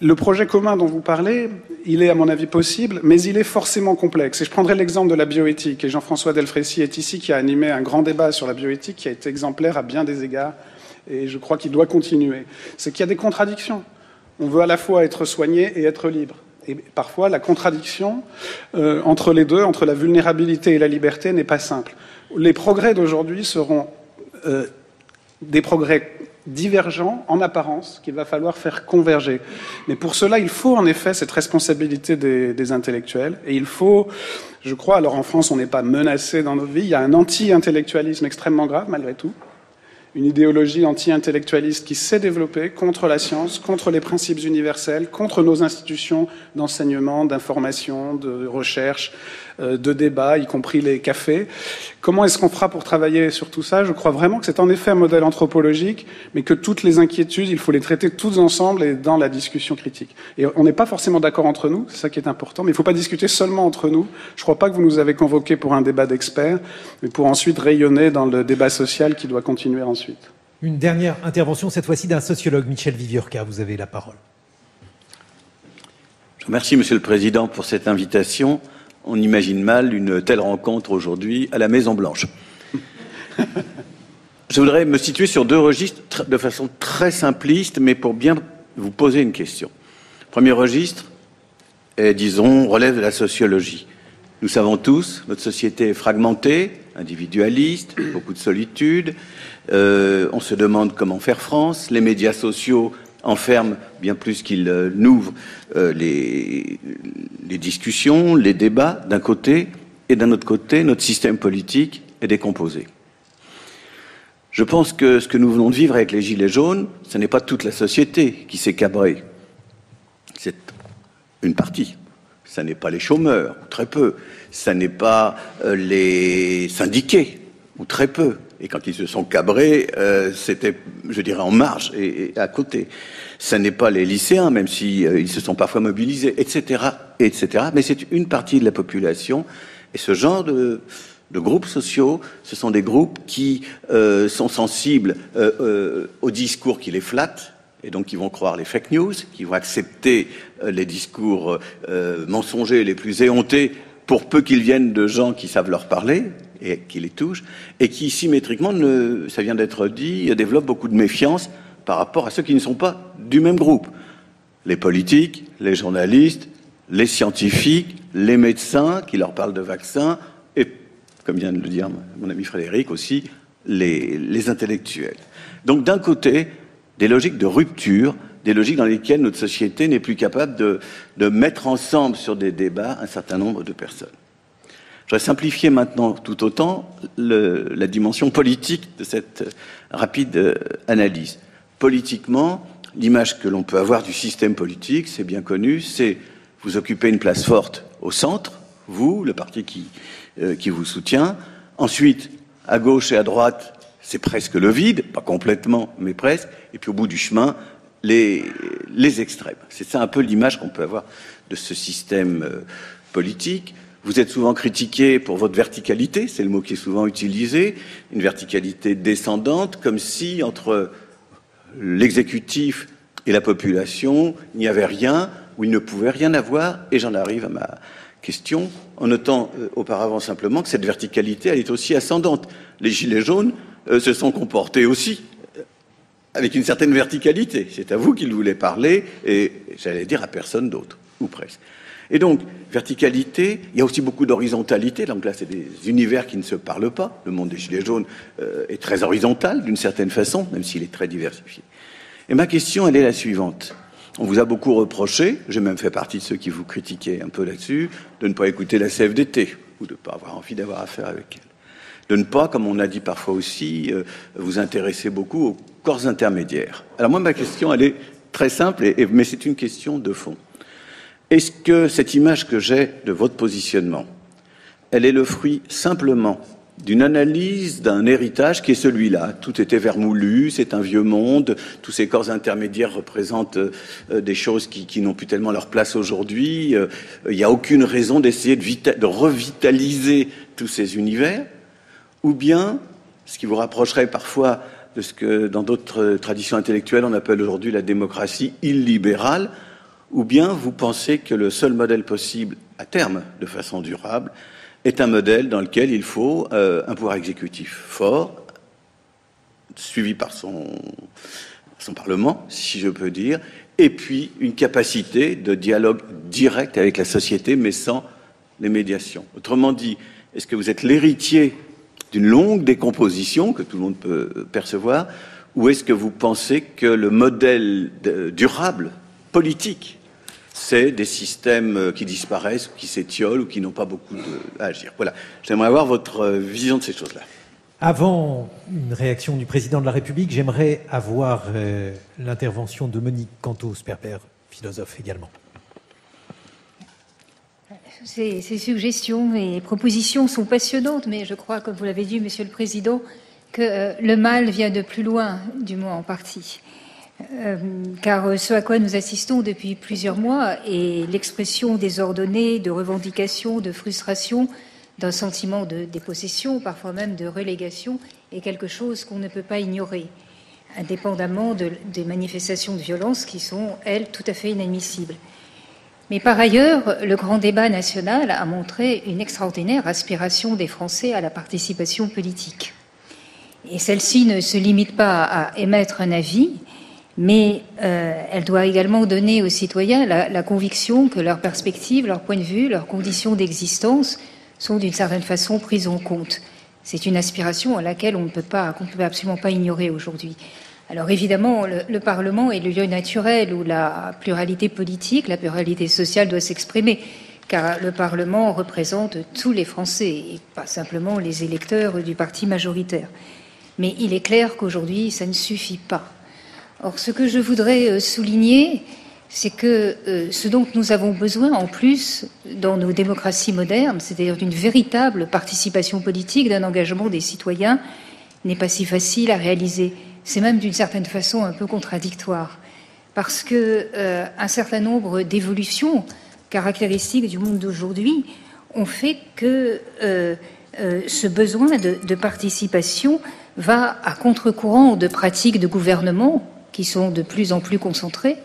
le projet commun dont vous parlez, il est à mon avis possible, mais il est forcément complexe. Et je prendrai l'exemple de la bioéthique. Et Jean-François Delfrécy est ici, qui a animé un grand débat sur la bioéthique, qui a été exemplaire à bien des égards, et je crois qu'il doit continuer. C'est qu'il y a des contradictions. On veut à la fois être soigné et être libre. Et parfois, la contradiction euh, entre les deux, entre la vulnérabilité et la liberté, n'est pas simple. Les progrès d'aujourd'hui seront euh, des progrès divergents en apparence qu'il va falloir faire converger. Mais pour cela, il faut en effet cette responsabilité des, des intellectuels et il faut, je crois, alors en France, on n'est pas menacé dans nos vies, il y a un anti-intellectualisme extrêmement grave malgré tout, une idéologie anti-intellectualiste qui s'est développée contre la science, contre les principes universels, contre nos institutions d'enseignement, d'information, de recherche, de débat, y compris les cafés. Comment est-ce qu'on fera pour travailler sur tout ça? Je crois vraiment que c'est en effet un modèle anthropologique, mais que toutes les inquiétudes, il faut les traiter toutes ensemble et dans la discussion critique. Et on n'est pas forcément d'accord entre nous, c'est ça qui est important, mais il ne faut pas discuter seulement entre nous. Je ne crois pas que vous nous avez convoqués pour un débat d'experts, mais pour ensuite rayonner dans le débat social qui doit continuer ensuite. Une dernière intervention, cette fois-ci d'un sociologue, Michel Viviorca. Vous avez la parole. Merci, Monsieur le Président, pour cette invitation. On imagine mal une telle rencontre aujourd'hui à la Maison Blanche. [LAUGHS] Je voudrais me situer sur deux registres de façon très simpliste, mais pour bien vous poser une question. Premier registre, est, disons, relève de la sociologie. Nous savons tous, notre société est fragmentée, individualiste, beaucoup de solitude. Euh, on se demande comment faire France. Les médias sociaux enferment bien plus qu'ils euh, n'ouvrent euh, les, les discussions, les débats d'un côté, et d'un autre côté, notre système politique est décomposé. Je pense que ce que nous venons de vivre avec les Gilets jaunes, ce n'est pas toute la société qui s'est cabrée. C'est une partie. Ce n'est pas les chômeurs, ou très peu. Ce n'est pas euh, les syndiqués, ou très peu. Et quand ils se sont cabrés, euh, c'était, je dirais, en marge et, et à côté. Ce n'est pas les lycéens, même si euh, ils se sont parfois mobilisés, etc., etc. Mais c'est une partie de la population. Et ce genre de, de groupes sociaux, ce sont des groupes qui euh, sont sensibles euh, euh, aux discours qui les flattent, et donc qui vont croire les fake news, qui vont accepter euh, les discours euh, mensongers les plus éhontés, pour peu qu'ils viennent de gens qui savent leur parler et qui les touchent, et qui symétriquement, ça vient d'être dit, développent beaucoup de méfiance par rapport à ceux qui ne sont pas du même groupe. Les politiques, les journalistes, les scientifiques, les médecins qui leur parlent de vaccins, et, comme vient de le dire mon ami Frédéric aussi, les, les intellectuels. Donc d'un côté, des logiques de rupture, des logiques dans lesquelles notre société n'est plus capable de, de, mettre ensemble sur des débats un certain nombre de personnes. Je voudrais simplifier maintenant tout autant le, la dimension politique de cette rapide euh, analyse. Politiquement, l'image que l'on peut avoir du système politique, c'est bien connu, c'est vous occupez une place forte au centre, vous, le parti qui, euh, qui vous soutient. Ensuite, à gauche et à droite, c'est presque le vide, pas complètement, mais presque. Et puis au bout du chemin, les, les extrêmes. C'est ça un peu l'image qu'on peut avoir de ce système euh, politique. Vous êtes souvent critiqué pour votre verticalité, c'est le mot qui est souvent utilisé, une verticalité descendante, comme si entre l'exécutif et la population, il n'y avait rien, ou il ne pouvait rien avoir, et j'en arrive à ma question, en notant euh, auparavant simplement que cette verticalité, elle est aussi ascendante. Les Gilets jaunes euh, se sont comportés aussi euh, avec une certaine verticalité. C'est à vous qu'ils voulaient parler, et j'allais dire à personne d'autre, ou presque. Et donc, verticalité, il y a aussi beaucoup d'horizontalité. Donc là, c'est des univers qui ne se parlent pas. Le monde des Gilets jaunes euh, est très horizontal, d'une certaine façon, même s'il est très diversifié. Et ma question, elle est la suivante. On vous a beaucoup reproché, j'ai même fait partie de ceux qui vous critiquaient un peu là-dessus, de ne pas écouter la CFDT, ou de ne pas avoir envie d'avoir affaire avec elle. De ne pas, comme on a dit parfois aussi, euh, vous intéresser beaucoup aux corps intermédiaires. Alors moi, ma question, elle est très simple, mais c'est une question de fond. Est-ce que cette image que j'ai de votre positionnement, elle est le fruit simplement d'une analyse d'un héritage qui est celui-là? Tout était vermoulu, c'est un vieux monde, tous ces corps intermédiaires représentent euh, des choses qui, n'ont plus tellement leur place aujourd'hui. Euh, il n'y a aucune raison d'essayer de, de, revitaliser tous ces univers. Ou bien, ce qui vous rapprocherait parfois de ce que dans d'autres traditions intellectuelles on appelle aujourd'hui la démocratie illibérale, ou bien vous pensez que le seul modèle possible à terme, de façon durable, est un modèle dans lequel il faut euh, un pouvoir exécutif fort, suivi par son, son Parlement, si je peux dire, et puis une capacité de dialogue direct avec la société, mais sans les médiations. Autrement dit, est-ce que vous êtes l'héritier d'une longue décomposition que tout le monde peut percevoir, ou est-ce que vous pensez que le modèle durable politique c'est des systèmes qui disparaissent, qui s'étiolent ou qui n'ont pas beaucoup de... à agir. Voilà. J'aimerais avoir votre vision de ces choses-là. Avant une réaction du président de la République, j'aimerais avoir euh, l'intervention de Monique Cantos-Perper, philosophe également. Ces, ces, suggestions et propositions sont passionnantes, mais je crois, comme vous l'avez dit, Monsieur le Président, que euh, le mal vient de plus loin, du moins en partie. Euh, car ce à quoi nous assistons depuis plusieurs mois est l'expression désordonnée de revendications, de frustration, d'un sentiment de dépossession, parfois même de relégation, est quelque chose qu'on ne peut pas ignorer, indépendamment de, des manifestations de violence qui sont, elles, tout à fait inadmissibles. Mais par ailleurs, le grand débat national a montré une extraordinaire aspiration des Français à la participation politique. Et celle-ci ne se limite pas à émettre un avis, mais euh, elle doit également donner aux citoyens la, conviction que leurs perspectives, leurs points de vue, leurs conditions d'existence sont d'une certaine façon prises en compte. C'est une aspiration à laquelle on ne peut pas, qu'on ne peut absolument pas ignorer aujourd'hui. Alors évidemment, le, le, Parlement est le lieu naturel où la pluralité politique, la pluralité sociale doit s'exprimer, car le Parlement représente tous les Français et pas simplement les électeurs du parti majoritaire. Mais il est clair qu'aujourd'hui, ça ne suffit pas. Or, ce que je voudrais euh, souligner, c'est que euh, ce dont nous avons besoin en plus dans nos démocraties modernes, c'est-à-dire d'une véritable participation politique, d'un engagement des citoyens, n'est pas si facile à réaliser. C'est même d'une certaine façon un peu contradictoire, parce que euh, un certain nombre d'évolutions caractéristiques du monde d'aujourd'hui ont fait que ce besoin de, de participation va à contre-courant de pratiques de gouvernement qui sont de plus en plus concentrées,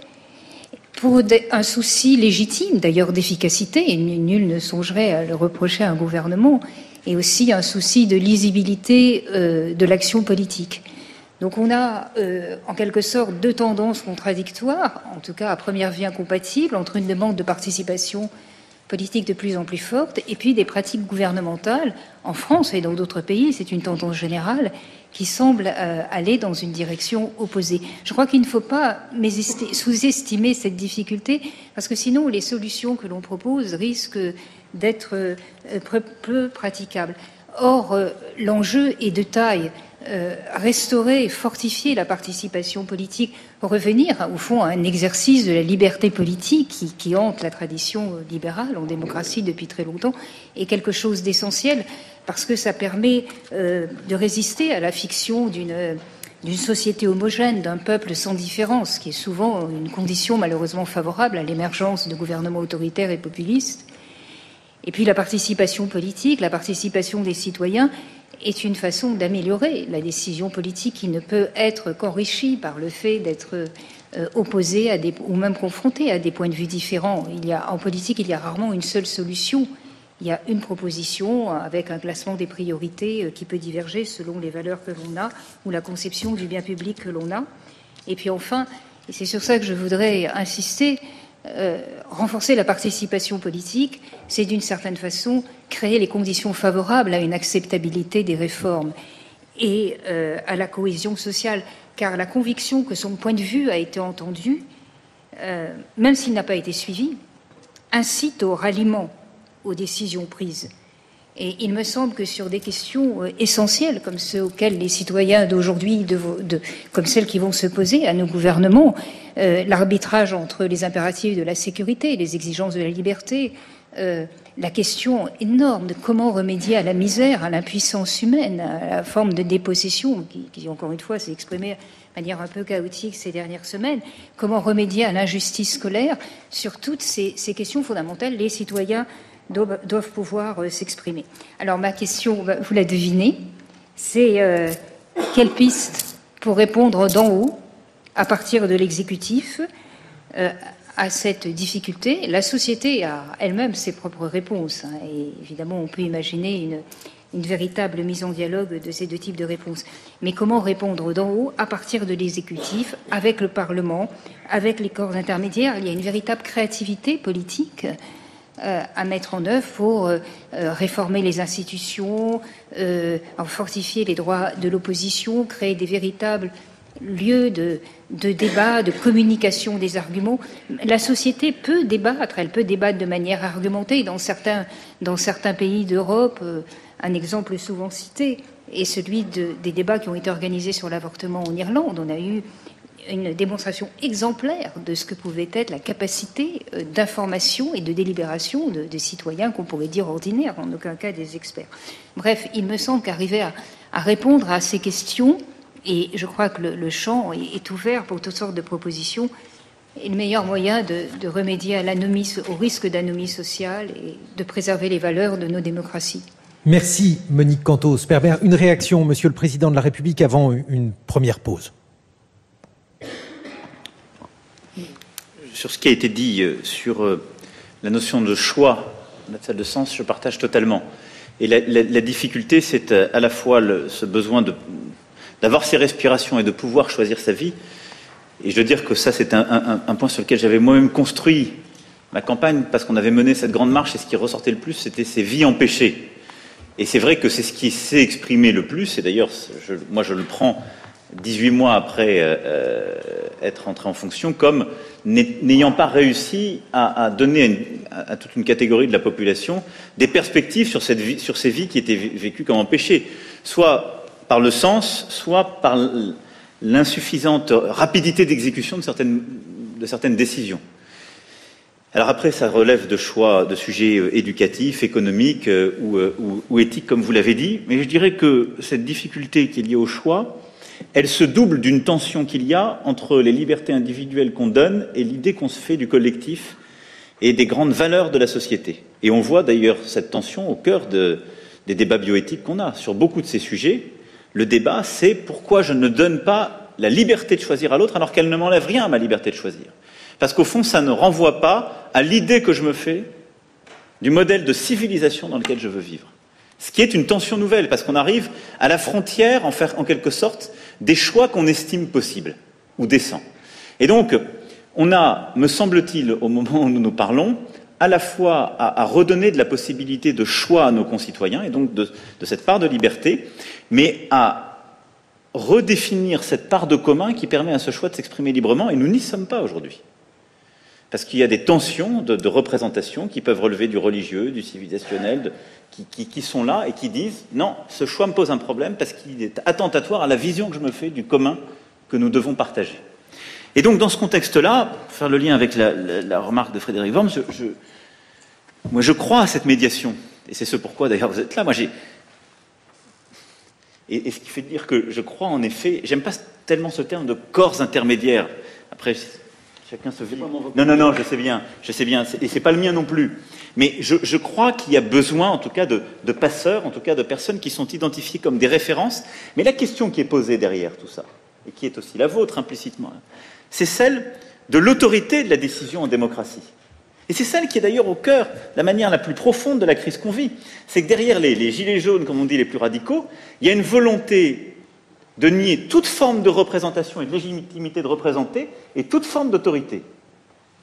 pour un souci légitime d'ailleurs d'efficacité, et nul ne songerait à le reprocher à un gouvernement, et aussi un souci de lisibilité euh, de l'action politique. Donc on a euh, en quelque sorte deux tendances contradictoires, en tout cas à première vue incompatibles, entre une demande de participation politique de plus en plus forte et puis des pratiques gouvernementales en France et dans d'autres pays, c'est une tendance générale qui semble euh, aller dans une direction opposée. Je crois qu'il ne faut pas sous-estimer cette difficulté, parce que sinon les solutions que l'on propose risquent d'être euh, peu praticables. Or, euh, l'enjeu est de taille. Euh, restaurer et fortifier la participation politique, revenir au fond à un exercice de la liberté politique qui, hante la tradition libérale en démocratie depuis très longtemps, est quelque chose d'essentiel parce que ça permet euh, de résister à la fiction d'une d'une société homogène, d'un peuple sans différence, qui est souvent une condition malheureusement favorable à l'émergence de gouvernements autoritaires et populistes. Et puis la participation politique, la participation des citoyens est une façon d'améliorer la décision politique qui ne peut être qu'enrichie par le fait d'être euh, opposé à des, ou même confronté à des points de vue différents. Il y a, en politique, il y a rarement une seule solution il y a une proposition avec un classement des priorités euh, qui peut diverger selon les valeurs que l'on a ou la conception du bien public que l'on a. Et puis enfin, et c'est sur ça que je voudrais insister, euh, renforcer la participation politique, c'est d'une certaine façon créer les conditions favorables à une acceptabilité des réformes et euh, à la cohésion sociale, car la conviction que son point de vue a été entendu, euh, même s'il n'a pas été suivi, incite au ralliement aux décisions prises. Et il me semble que sur des questions euh, essentielles comme ceux auxquelles les citoyens d'aujourd'hui, comme celles qui vont se poser à nos gouvernements, euh, l'arbitrage entre les impératifs de la sécurité les exigences de la liberté, euh, la question énorme de comment remédier à la misère, à l'impuissance humaine, à la forme de dépossession qui, encore une fois, s'est exprimée de manière un peu chaotique ces dernières semaines, comment remédier à l'injustice scolaire, sur toutes ces questions fondamentales, les citoyens doivent, pouvoir euh, s'exprimer. Alors ma question, bah, vous la devinez, c'est euh, quelle piste pour répondre d'en haut, à partir de l'exécutif, euh, à cette difficulté? La société a elle-même ses propres réponses, hein, et évidemment on peut imaginer une, une véritable mise en dialogue de ces deux types de réponses. Mais comment répondre d'en haut à partir de l'exécutif, avec le Parlement, avec les corps intermédiaires? Il y a une véritable créativité politique à mettre en œuvre pour euh, euh, réformer les institutions, fortifier les droits de l'opposition, créer des véritables lieux de, débat, de communication des arguments. La société peut débattre, elle peut débattre de manière argumentée. Dans certains, pays d'Europe, un exemple souvent cité est celui de, des débats qui ont été organisés sur l'avortement en Irlande. On a eu une démonstration exemplaire de ce que pouvait être la capacité euh, d'information et de délibération de, des citoyens qu'on pourrait dire ordinaires, en aucun cas des experts. Bref, il me semble qu'arriver à, répondre à ces questions, et je crois que le, champ est, ouvert pour toutes sortes de propositions, est le meilleur moyen de, remédier à au risque d'anomie sociale et de préserver les valeurs de nos démocraties. Merci Monique Cantos. Pervers, une réaction, Monsieur le Président de la République, avant une première pause. Sur ce qui a été dit euh, sur euh, la notion de choix, salle de sens, je partage totalement. Et la, difficulté, c'est euh, à la fois ce besoin d'avoir ses respirations et de pouvoir choisir sa vie. Et je veux dire que ça, c'est un, point sur lequel j'avais moi-même construit ma campagne, parce qu'on avait mené cette grande marche, et ce qui ressortait le plus, c'était ces vies empêchées. Et c'est vrai que c'est ce qui s'est exprimé le plus, et d'ailleurs, moi je le prends 18 mois après euh, euh, être entré en fonction, comme n'ayant pas réussi à, donner à, toute une catégorie de la population des perspectives sur, ces vies qui étaient vécues comme empêchées, soit par le sens, soit par l'insuffisante rapidité d'exécution de certaines, décisions. Alors après, ça relève de choix, de sujets euh, éducatifs, économiques ou éthiques, comme vous l'avez dit, mais je dirais que cette difficulté qui est liée au choix, elle se double d'une tension qu'il y a entre les libertés individuelles qu'on donne et l'idée qu'on se fait du collectif et des grandes valeurs de la société. Et on voit d'ailleurs cette tension au cœur des débats bioéthiques qu'on a. Sur beaucoup de ces sujets, le débat, c'est pourquoi je ne donne pas la liberté de choisir à l'autre alors qu'elle ne m'enlève rien à ma liberté de choisir. Parce qu'au fond, ça ne renvoie pas à l'idée que je me fais du modèle de civilisation dans lequel je veux vivre. Ce qui est une tension nouvelle, parce qu'on arrive à la frontière, en, quelque sorte, des choix qu'on estime possibles ou décents. Et donc, on a, me semble-t-il, au moment où nous nous parlons, à la fois à, redonner de la possibilité de choix à nos concitoyens, et donc de, cette part de liberté, mais à redéfinir cette part de commun qui permet à ce choix de s'exprimer librement, et nous n'y sommes pas aujourd'hui. Parce qu'il y a des tensions de, représentation qui peuvent relever du religieux, du civilisationnel, qui, sont là et qui disent non, ce choix me pose un problème parce qu'il est attentatoire à la vision que je me fais du commun que nous devons partager. Et donc, dans ce contexte-là, pour faire le lien avec la, remarque de Frédéric Worms, je, moi, je crois à cette médiation. Et c'est ce pourquoi, d'ailleurs, vous êtes là. Moi, j'ai. Et, et, ce qui fait dire que je crois, en effet, j'aime pas tellement ce terme de corps intermédiaires. Après, chacun se vit. Non, non, non, je sais bien, je sais bien, et c'est pas le mien non plus. Mais je, crois qu'il y a besoin, en tout cas, de, passeurs, en tout cas, de personnes qui sont identifiées comme des références. Mais la question qui est posée derrière tout ça, et qui est aussi la vôtre implicitement, c'est celle de l'autorité de la décision en démocratie. Et c'est celle qui est d'ailleurs au cœur, la manière la plus profonde de la crise qu'on vit. C'est que derrière les gilets jaunes, comme on dit, les plus radicaux, il y a une volonté de nier toute forme de représentation et de légitimité de représenter et toute forme d'autorité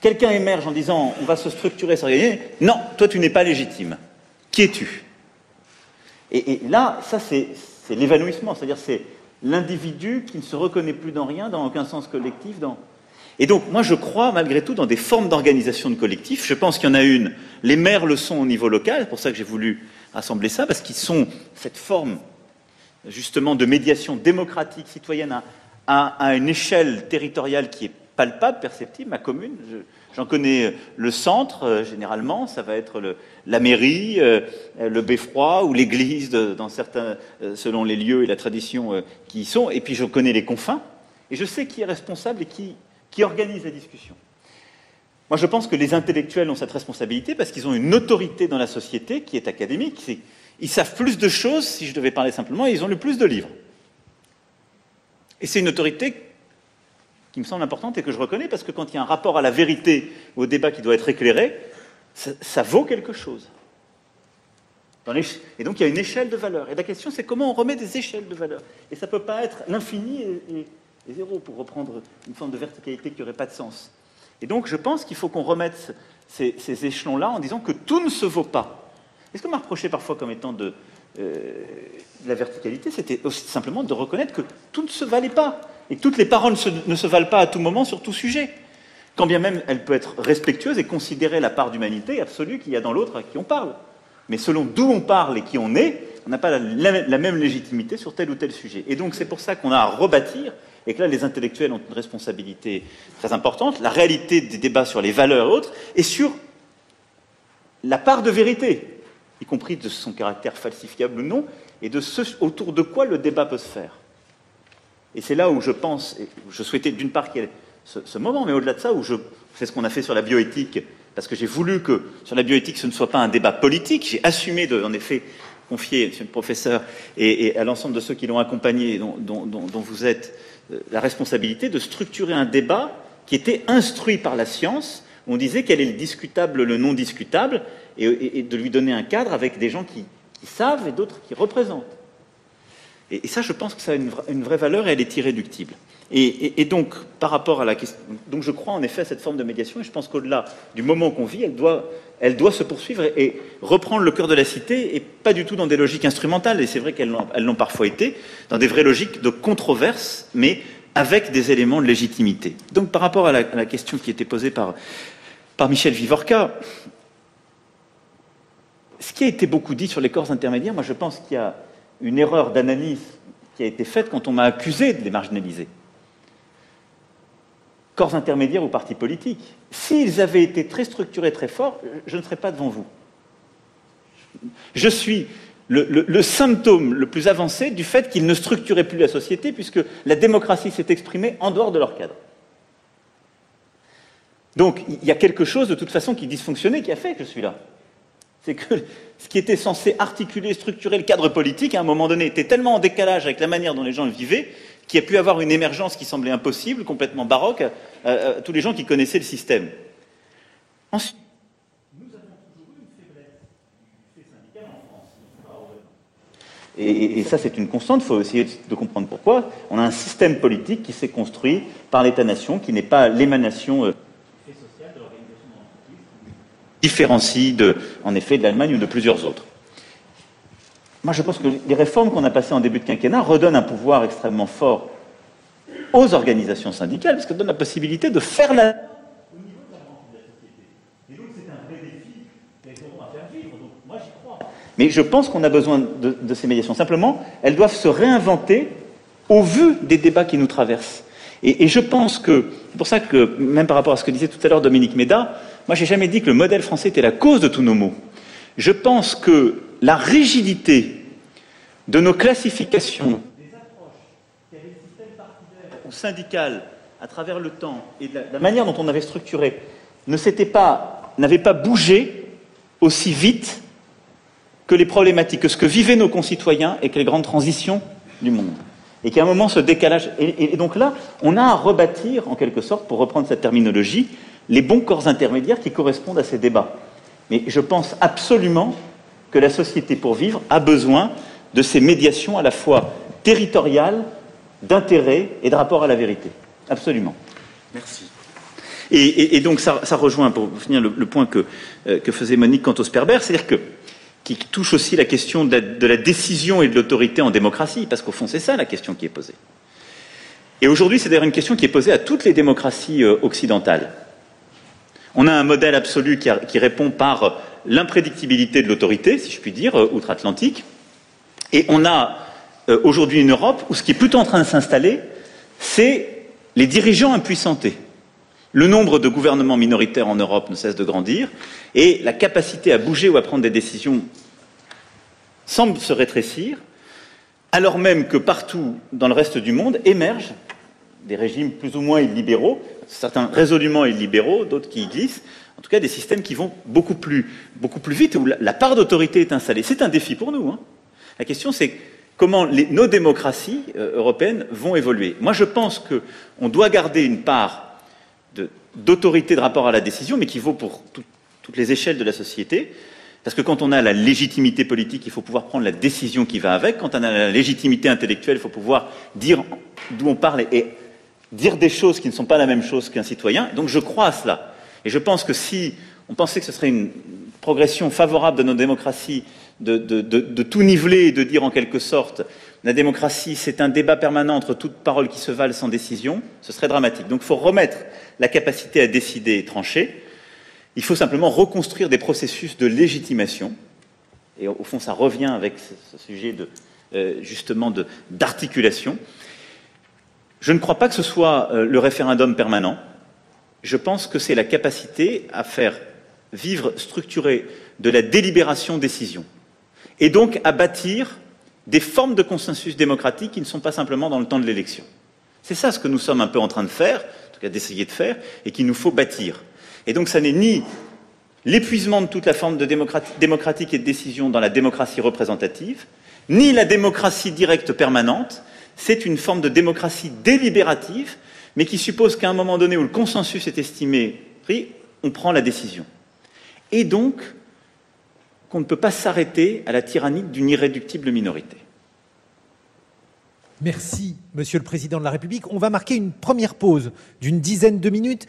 quelqu'un émerge en disant on va se structurer, s'organiser, non, toi tu n'es pas légitime. Qui es-tu? Et, là, ça c'est l'évanouissement, c'est-à-dire c'est l'individu qui ne se reconnaît plus dans rien, dans aucun sens collectif. Et donc moi je crois malgré tout dans des formes d'organisation de collectif. Je pense qu'il y en a une, les maires le sont au niveau local, c'est pour ça que j'ai voulu rassembler ça, parce qu'ils sont cette forme justement de médiation démocratique, citoyenne, à une échelle territoriale qui est palpable, perceptible, ma commune. J'en connais le centre, euh, généralement, ça va être la mairie, euh, le beffroi ou l'église, dans certains, euh, selon les lieux et la tradition qui y sont. Et puis je connais les confins, et je sais qui est responsable et qui, qui organise la discussion. Moi, je pense que les intellectuels ont cette responsabilité parce qu'ils ont une autorité dans la société qui est académique. Ils savent plus de choses, si je devais parler simplement, ils ont le plus de livres. Et c'est une autorité qui me semble importante et que je reconnais parce que quand il y a un rapport à la vérité ou au débat qui doit être éclairé, ça, vaut quelque chose. et donc il y a une échelle de valeur. Et la question c'est comment on remet des échelles de valeur. Et ça ne peut pas être l'infini et, zéro pour reprendre une forme de verticalité qui n'aurait pas de sens. Et donc je pense qu'il faut qu'on remette ces, échelons-là en disant que tout ne se vaut pas. est ce qu'on m'a reproché parfois comme étant de, euh, la verticalité, c'était simplement de reconnaître que tout ne se valait pas et que toutes les paroles ne se valent pas à tout moment sur tout sujet. Quand bien même elle peut être respectueuse et considérer la part d'humanité absolue qu'il y a dans l'autre à qui on parle. Mais selon d'où on parle et qui on est, on n'a pas la, même légitimité sur tel ou tel sujet. Et donc c'est pour ça qu'on a à rebâtir, et que là les intellectuels ont une responsabilité très importante, la réalité des débats sur les valeurs et autres, et sur la part de vérité, y compris de son caractère falsifiable ou non, et de ce autour de quoi le débat peut se faire. Et c'est là où je pense, et je souhaitais d'une part qu'il y ait ce, moment, mais au-delà de ça, où je, c'est ce qu'on a fait sur la bioéthique, parce que j'ai voulu que sur la bioéthique ce ne soit pas un débat politique, j'ai assumé de, en effet, confier, monsieur le professeur, et, à l'ensemble de ceux qui l'ont accompagné, dont, vous êtes, euh, la responsabilité de structurer un débat qui était instruit par la science, on disait quel est le discutable, le non discutable, et, de lui donner un cadre avec des gens qui, savent et d'autres qui représentent. Et, ça, je pense que ça a une, vraie valeur et elle est irréductible. Et, donc, par rapport à la question, donc je crois en effet à cette forme de médiation, et je pense qu'au-delà du moment qu'on vit, elle doit, elle doit se poursuivre et, reprendre le cœur de la cité, et pas du tout dans des logiques instrumentales. Et c'est vrai qu'elles l'ont parfois été, dans des vraies logiques de controverse, mais avec des éléments de légitimité. Donc, par rapport à la, question qui était posée par, par Michel Vivorca, ce qui a été beaucoup dit sur les corps intermédiaires, moi je pense qu'il y a une erreur d'analyse qui a été faite quand on m'a accusé de les marginaliser corps intermédiaires ou partis politiques. S'ils avaient été très structurés, très forts, je ne serais pas devant vous. Je suis le, symptôme le plus avancé du fait qu'ils ne structuraient plus la société, puisque la démocratie s'est exprimée en dehors de leur cadre. Donc il y a quelque chose de toute façon qui dysfonctionnait, qui a fait que je suis là. C'est que ce qui était censé articuler, structurer le cadre politique, à un moment donné, était tellement en décalage avec la manière dont les gens le vivaient, qu'il y a pu avoir une émergence qui semblait impossible, complètement baroque, à, tous les gens qui connaissaient le système. Ensuite, nous avons toujours eu une faiblesse du fait syndical en France. Et, et, ça, c'est une constante, il faut essayer de comprendre pourquoi. On a un système politique qui s'est construit par l'État-nation, qui n'est pas l'émanation euh, sociale de l'organisation de différencie de, en effet de l'Allemagne ou de plusieurs autres. Moi, je pense que les réformes qu'on a passées en début de quinquennat redonnent un pouvoir extrêmement fort aux organisations syndicales, parce qu'elles donnent la possibilité de faire la. Mais je pense qu'on a besoin de, ces médiations. Simplement, elles doivent se réinventer au vu des débats qui nous traversent. Et, je pense que, c'est pour ça que, même par rapport à ce que disait tout à l'heure Dominique Méda, moi, j'ai jamais dit que le modèle français était la cause de tous nos maux. Je pense que la rigidité de nos classifications ou syndicales à travers le temps et de la, manière dont on avait structuré n'avait pas bougé aussi vite que les problématiques, que ce que vivaient nos concitoyens et que les grandes transitions du monde. Et qu'à un moment, ce décalage. Et, donc là, on a à rebâtir, en quelque sorte, pour reprendre cette terminologie, les bons corps intermédiaires qui correspondent à ces débats. Mais je pense absolument que la société pour vivre a besoin de ces médiations à la fois territoriales, d'intérêt et de rapport à la vérité. Absolument. Merci. Et, donc ça, rejoint, pour finir, le, point euh, que, faisait Monique quant au Sperber, c'est-à-dire que qui touche aussi la question de la, décision et de l'autorité en démocratie, parce qu'au fond c'est ça la question qui est posée. Et aujourd'hui c'est d'ailleurs une question qui est posée à toutes les démocraties euh, occidentales. On a un modèle absolu qui répond par l'imprédictibilité de l'autorité, si je puis dire, euh, outre-Atlantique. Et on a euh, aujourd'hui une Europe où ce qui est plutôt en train de s'installer, c'est les dirigeants impuissantés. Le nombre de gouvernements minoritaires en Europe ne cesse de grandir et la capacité à bouger ou à prendre des décisions semble se rétrécir, alors même que partout dans le reste du monde émergent des régimes plus ou moins illibéraux, certains résolument illibéraux, d'autres qui glissent, en tout cas des systèmes qui vont beaucoup plus, beaucoup plus vite, où la, part d'autorité est installée. C'est un défi pour nous. Hein. La question, c'est comment nos démocraties euh, européennes vont évoluer. Moi, je pense qu'on doit garder une part d'autorité de, rapport à la décision, mais qui vaut pour toutes les échelles de la société. Parce que quand on a la légitimité politique, il faut pouvoir prendre la décision qui va avec. Quand on a la légitimité intellectuelle, il faut pouvoir dire d'où on parle et dire des choses qui ne sont pas la même chose qu'un citoyen. Donc je crois à cela. Et je pense que si on pensait que ce serait une progression favorable de nos démocraties de, tout niveler et de dire en quelque sorte la démocratie, c'est un débat permanent entre toutes paroles qui se valent sans décision, ce serait dramatique. Donc il faut remettre la capacité à décider et trancher. Il faut simplement reconstruire des processus de légitimation. Et au fond, ça revient avec ce, sujet de, euh, justement d'articulation. Je ne crois pas que ce soit euh, le référendum permanent je pense que c'est la capacité à faire vivre, structurer de la délibération-décision, et donc à bâtir des formes de consensus démocratique qui ne sont pas simplement dans le temps de l'élection. C'est ça ce que nous sommes un peu en train de faire, en tout cas d'essayer de faire, et qu'il nous faut bâtir. Et donc ça n'est ni l'épuisement de toute la forme de démocratique et de décision dans la démocratie représentative, ni la démocratie directe permanente, c'est une forme de démocratie délibérative mais qui suppose qu'à un moment donné où le consensus est estimé on prend la décision. Et donc, qu'on ne peut pas s'arrêter à la tyrannie d'une irréductible minorité. Merci, Monsieur le Président de la République. On va marquer une première pause d'une dizaine de minutes.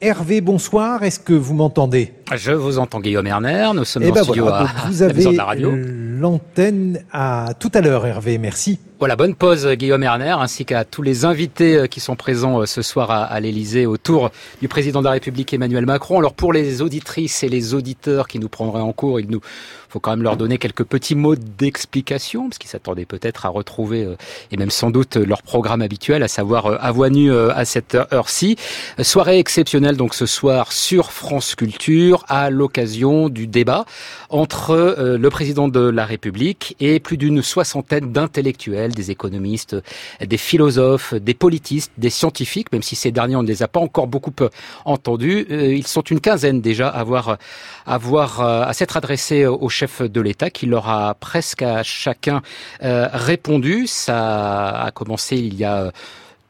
Hervé, bonsoir. Est-ce que vous m'entendez? Je vous entends, Guillaume Erner. Nous sommes eh en ben studio voilà, à, vous la avez de la radio. l'antenne à tout à l'heure, Hervé. Merci. Voilà, bonne pause Guillaume Erner, ainsi qu'à tous les invités euh, qui sont présents euh, ce soir à, à l'Elysée autour du président de la République Emmanuel Macron. Alors pour les auditrices et les auditeurs qui nous prendraient en cours, il nous faut quand même leur donner quelques petits mots d'explication, parce qu'ils s'attendaient peut-être à retrouver, euh, et même sans doute, leur programme habituel, à savoir euh, à Voix-Nue euh, à cette heure-ci. Soirée exceptionnelle donc ce soir sur France Culture, à l'occasion du débat entre euh, le président de la République et plus d'une soixantaine d'intellectuels, des économistes, des philosophes, des politistes, des scientifiques, même si ces derniers on ne les a pas encore beaucoup entendus. Ils sont une quinzaine déjà à avoir, à à s'être adressés au chef de l'État, qui leur a presque à chacun répondu. Ça a commencé il y a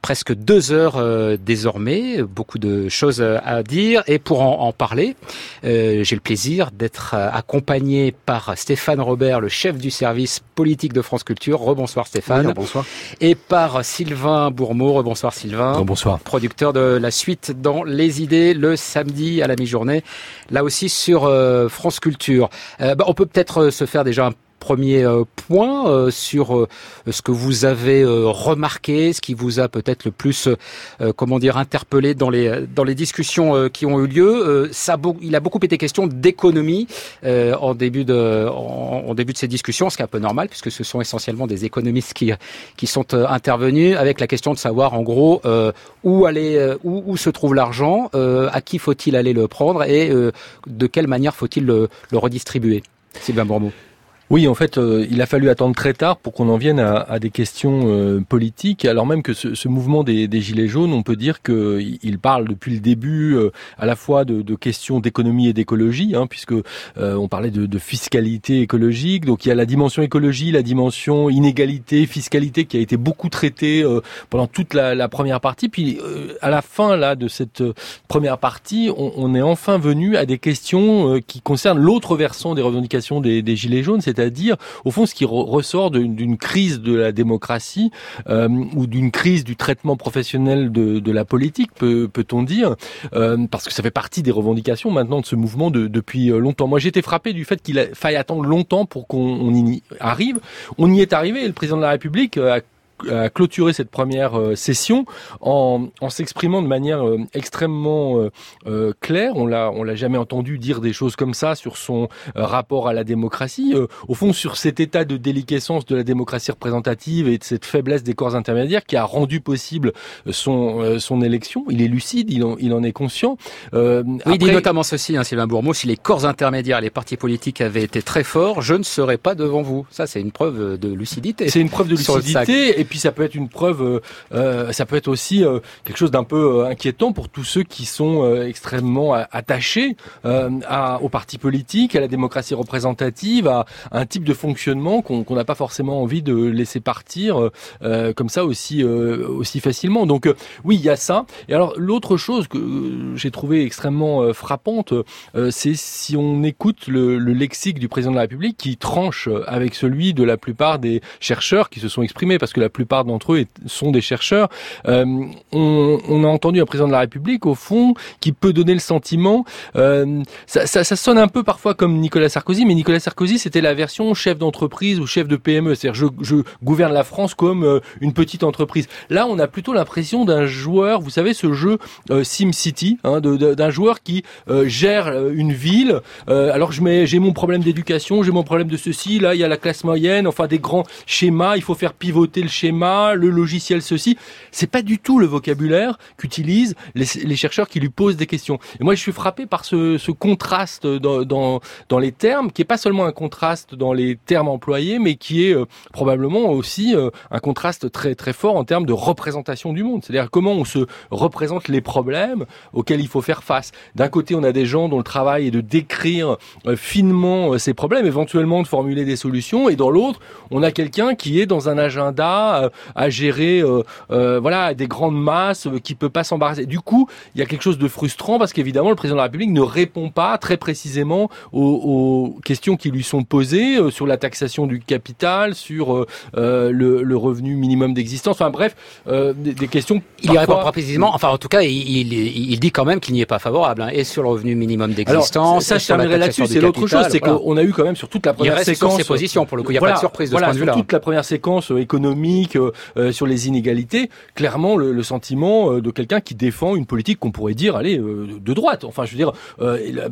presque deux heures euh, désormais, beaucoup de choses euh, à dire et pour en, en parler, euh, j'ai le plaisir d'être euh, accompagné par Stéphane Robert, le chef du service politique de France Culture. Rebonsoir Stéphane. Oui, bonsoir. Et par Sylvain Bourmeau. Rebonsoir Sylvain. Bonsoir. Producteur de la suite dans Les idées le samedi à la mi-journée, là aussi sur euh, France Culture. Euh, bah, on peut peut-être euh, se faire déjà un premier euh, point euh, sur euh, ce que vous avez remarqué, ce qui vous a peut-être le plus, comment dire, interpellé dans les dans les discussions qui ont eu lieu. Ça, il a beaucoup été question d'économie en début de en, début de ces discussions, ce qui est un peu normal puisque ce sont essentiellement des économistes qui qui sont intervenus avec la question de savoir en gros où aller, où, où se trouve l'argent, à qui faut-il aller le prendre et de quelle manière faut-il le, le redistribuer. Sylvain Bourmeau. Oui, en fait, euh, il a fallu attendre très tard pour qu'on en vienne à, à des questions euh, politiques, alors même que ce, ce mouvement des, des Gilets jaunes, on peut dire qu'il il parle depuis le début euh, à la fois de, de questions d'économie et d'écologie, hein, puisque euh, on parlait de, de fiscalité écologique, donc il y a la dimension écologie, la dimension inégalité, fiscalité qui a été beaucoup traitée euh, pendant toute la, la première partie, puis euh, à la fin là de cette première partie, on, on est enfin venu à des questions qui concernent l'autre versant des revendications des, des Gilets jaunes, c'est-à-dire au fond ce qui re- ressort d'une crise de la démocratie euh, ou d'une crise du traitement professionnel de, la politique, peut- peut-on dire, euh, parce que ça fait partie des revendications maintenant de ce mouvement de- depuis euh, longtemps. Moi, été frappé du fait qu'il faille attendre longtemps pour qu'on on y arrive. On y est arrivé le président de la République a a clôturé cette première euh, session en, en s'exprimant de manière euh, extrêmement euh, euh, claire. On l'a, on l'a jamais entendu dire des choses comme ça sur son rapport à la démocratie. Euh, au fond, sur cet état de déliquescence de la démocratie représentative et de cette faiblesse des corps intermédiaires qui a rendu possible son euh, son élection. Il est lucide, il en, il en est conscient. Euh, Oui, il dit notamment ceci, hein, Sylvain Bourmeau, si les corps intermédiaires, les partis politiques avaient été très forts, je ne serais pas devant vous. Ça, c'est une preuve de lucidité. C'est une preuve de lucidité, puis ça peut être une preuve, euh, euh, ça peut être aussi euh, quelque chose d'un peu euh, inquiétant pour tous ceux qui sont euh, extrêmement attachés à, aux partis politiques, à la démocratie représentative, à, un type de fonctionnement qu'on n'a pas forcément envie de laisser partir comme ça aussi aussi facilement. Donc oui, il y a ça. Et alors l'autre chose que j'ai trouvé extrêmement frappante, c'est si on écoute le, le lexique du président de la République qui tranche avec celui de la plupart des chercheurs qui se sont exprimés, parce que la plupart d'entre eux sont des chercheurs. Euh, on, a entendu un président de la République, au fond, qui peut donner le sentiment, euh, ça, sonne un peu parfois comme Nicolas Sarkozy, mais Nicolas Sarkozy, c'était la version chef d'entreprise ou chef de PME, c'est-à-dire je, gouverne la France comme euh, une petite entreprise. Là, on a plutôt l'impression d'un joueur, vous savez, ce jeu euh, SimCity, hein, d'un joueur qui gère une ville. Alors j'ai mon problème d'éducation, j'ai mon problème de ceci. Là, il y a la classe moyenne, enfin des grands schémas. Il faut faire pivoter le schéma, le logiciel ceci. C'est pas du tout le vocabulaire qu'utilisent les, chercheurs qui lui posent des questions. Et moi, je suis frappé par ce, contraste dans, les termes, qui est pas seulement un contraste dans les termes employés, mais qui est euh, probablement aussi euh, un contraste très très fort en termes de représentation du monde. C'est-à-dire comment on se représente les problèmes auxquels il faut faire face. D'un côté, on a des gens dont le travail est de décrire euh, finement ces problèmes, éventuellement de formuler des solutions, et dans l'autre, on a quelqu'un qui est dans un agenda pas à, gérer voilà des grandes masses, qui peut pas s'embarrasser. Du coup, il y a quelque chose de frustrant parce qu'évidemment, le président de la République ne répond pas très précisément aux, aux questions qui lui sont posées sur la taxation du capital, sur le, le, revenu minimum d'existence. Enfin bref, des, des, questions. Il y répond pas précisément. Enfin, en tout cas, il, il, il dit quand même qu'il n'y est pas favorable. Hein, et sur le revenu minimum d'existence. Ça, je terminerai là-dessus. C'est l'autre chose, c'est qu'on a eu quand même sur toute la première il reste séquence. Sur ses positions, pour le coup, il n'y a pas de surprise de voilà, ce point de vue-là. Sur toute la première séquence euh, économique, euh, euh, sur les inégalités, clairement le, le sentiment euh, de quelqu'un qui défend une politique qu'on pourrait dire, allez, euh, de droite. Enfin, je veux dire,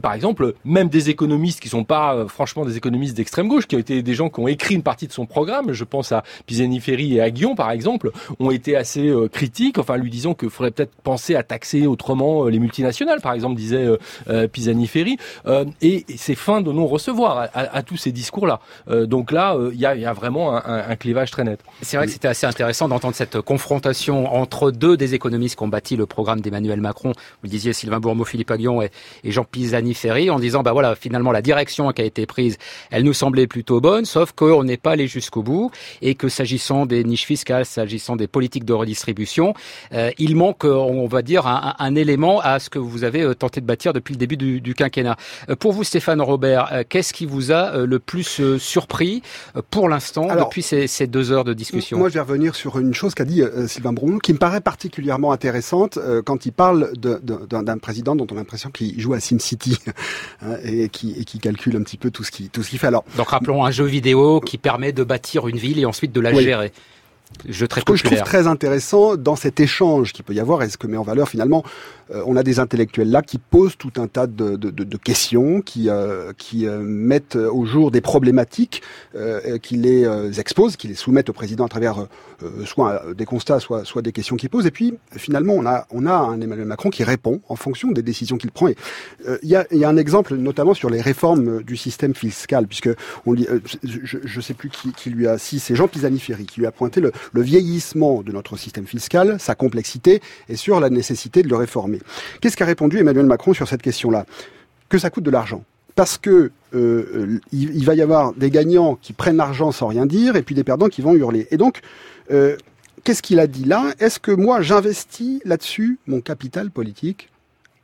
par exemple, même des économistes qui sont pas franchement des économistes d'extrême gauche, qui ont été des gens qui ont écrit une partie de son programme. Je pense à Pisani-Ferry et à Guillon, par exemple, ont été assez critiques. Enfin, lui disant qu'il faudrait peut-être penser à taxer autrement les multinationales, par exemple, disait Pisani-Ferry. et c'est fin de non-recevoir à, à, à, tous ces discours-là. donc là, il y a, y, a, vraiment un, un, clivage très net. C'est vrai que c'était assez intéressant d'entendre cette confrontation entre deux des économistes qui ont bâti le programme d'Emmanuel Macron. Vous le disiez, Sylvain Bourmeau, Philippe Aguillon et, et Jean Pisani-Ferry, en disant, bah voilà, finalement, la direction qui a été prise, elle nous semblait plutôt bonne, sauf qu'on n'est pas allé jusqu'au bout et que s'agissant des niches fiscales, s'agissant des politiques de redistribution, euh, il manque, on va dire, un, un, élément à ce que vous avez tenté de bâtir depuis le début du, du quinquennat. Euh, pour vous, Stéphane Robert, euh, qu'est-ce qui vous a le plus surpris pour l'instant depuis ces, ces, deux heures de discussion? Moi, je vais revenir sur une chose qu'a dit euh, Sylvain Bruno, qui me paraît particulièrement intéressante euh, quand il parle d'un président dont on a l'impression qu'il joue à SimCity [LAUGHS] hein, et, qui, et qui calcule un petit peu tout ce qu'il qu'il fait. Alors, donc rappelons un jeu vidéo qui permet de bâtir une ville et ensuite de la oui. gérer. Jeu très ce que je trouve très intéressant dans cet échange qu'il peut y avoir et ce que met en valeur finalement euh, on a des intellectuels là qui posent tout un tas de, de, de, de questions, qui, euh, qui euh, mettent au jour des problématiques, euh, qui les euh, exposent, qui les soumettent au président à travers euh, soit des constats, soit, soit des questions qu'il pose. Et puis finalement, on a, on a un Emmanuel Macron qui répond en fonction des décisions qu'il prend. Il y, a, y a un exemple notamment sur les réformes du système fiscal, puisque on je ne sais plus qui, qui, lui a, si c'est Jean Pisani-Ferry qui lui a pointé le, le vieillissement de notre système fiscal, sa complexité, et sur la nécessité de le réformer. Qu'est-ce qu'a répondu Emmanuel Macron sur cette question-là? Que ça coûte de l'argent. Parce que euh, il, il, va y avoir des gagnants qui prennent l'argent sans rien dire, et puis des perdants qui vont hurler. Et donc, euh, qu'est-ce qu'il a dit là? Est-ce que moi j'investis là-dessus mon capital politique?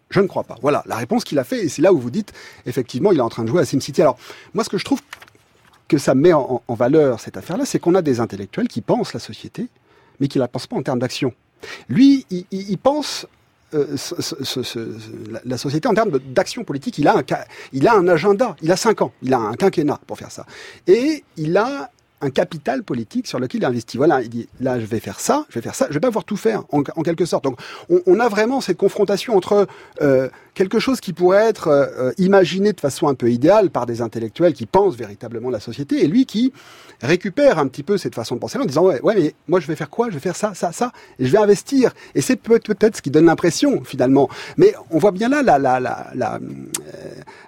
Je ne crois pas. Voilà la réponse qu'il a fait, et c'est là où vous dites, effectivement, il est en train de jouer à SimCity. Alors, moi, ce que je trouve que ça met en, valeur, cette affaire-là, c'est qu'on a des intellectuels qui pensent la société, mais qui ne la pensent pas en termes d'action. Lui, il, pense euh, la, société en termes d'action politique. Il a, un, il a un agenda, il a cinq ans, il a un quinquennat pour faire ça. Et il a un capital politique sur lequel il investit. Voilà, il dit là je vais faire ça, je vais faire ça, je vais pas pouvoir tout faire en, quelque sorte. Donc on, a vraiment cette confrontation entre euh, quelque chose qui pourrait être euh, imaginé de façon un peu idéale par des intellectuels qui pensent véritablement la société et lui qui récupère un petit peu cette façon de penser en disant ouais, ouais mais moi je vais faire quoi? Je vais faire ça, ça, ça et je vais investir. Et c'est peut-être ce qui donne l'impression finalement. Mais on voit bien là la, la, la, la euh,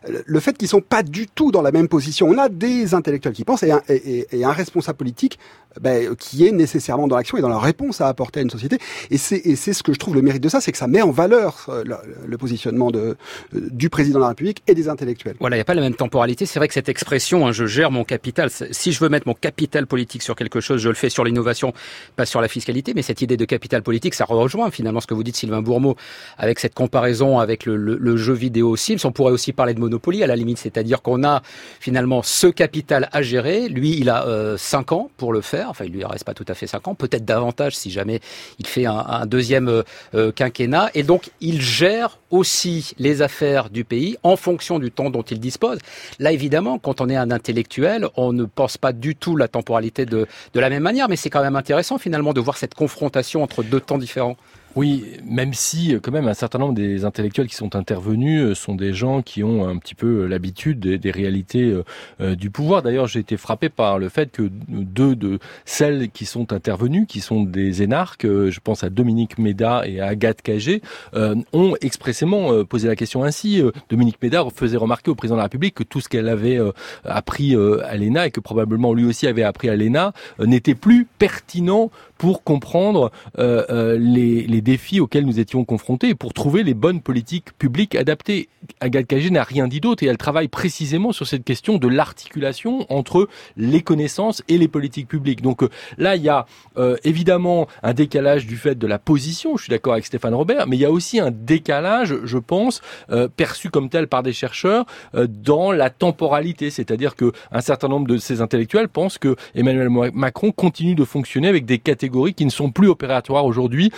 le fait qu'ils sont pas du tout dans la même position. On a des intellectuels qui pensent et un, et, et un responsable politique ben, qui est nécessairement dans l'action et dans la réponse à apporter à une société. Et c'est ce que je trouve le mérite de ça, c'est que ça met en valeur euh, le, positionnement de, euh, du président de la République et des intellectuels. Voilà, il n'y a pas la même temporalité. C'est vrai que cette expression, hein, je gère mon capital, si je veux mettre mon capital politique sur quelque chose, je le fais sur l'innovation, pas sur la fiscalité. Mais cette idée de capital politique, ça rejoint finalement ce que vous dites, Sylvain Bourmeau, avec cette comparaison avec le jeu vidéo Sims. On pourrait aussi parler de Monopoly à la limite, c'est-à-dire qu'on a finalement ce capital à gérer. Lui, il a euh, 5 ans pour le faire. Enfin, il lui reste pas tout à fait 5 ans, peut-être davantage si jamais il fait un, deuxième euh, quinquennat. Et donc, il gère aussi les affaires du pays en fonction du temps dont il dispose. Là, évidemment, quand on est un intellectuel, on ne pense pas du tout la temporalité de, de la même manière, mais c'est quand même intéressant finalement de voir cette confrontation entre deux temps différents. Oui, même si quand même un certain nombre des intellectuels qui sont intervenus sont des gens qui ont un petit peu l'habitude des, réalités euh, du pouvoir. D'ailleurs, j'ai été frappé par le fait que deux de celles qui sont intervenues, qui sont des énarques, je pense à Dominique Méda et à Agathe Cagé, euh, ont expressément posé la question ainsi. Dominique Méda faisait remarquer au président de la République que tout ce qu'elle avait appris à l'ENA et que probablement lui aussi avait appris à l'ENA n'était plus pertinent pour comprendre euh, les, les défis auxquels nous étions confrontés et pour trouver les bonnes politiques publiques adaptées. Agathe Cagé n'a rien dit d'autre et elle travaille précisément sur cette question de l'articulation entre les connaissances et les politiques publiques. Donc euh, là, il y a euh, évidemment un décalage du fait de la position, je suis d'accord avec Stéphane Robert, mais il y a aussi un décalage, je pense, euh, perçu comme tel par des chercheurs dans la temporalité, c'est-à-dire que un certain nombre de ces intellectuels pensent que Emmanuel Macron continue de fonctionner avec des catégories qui ne sont plus opératoires aujourd'hui,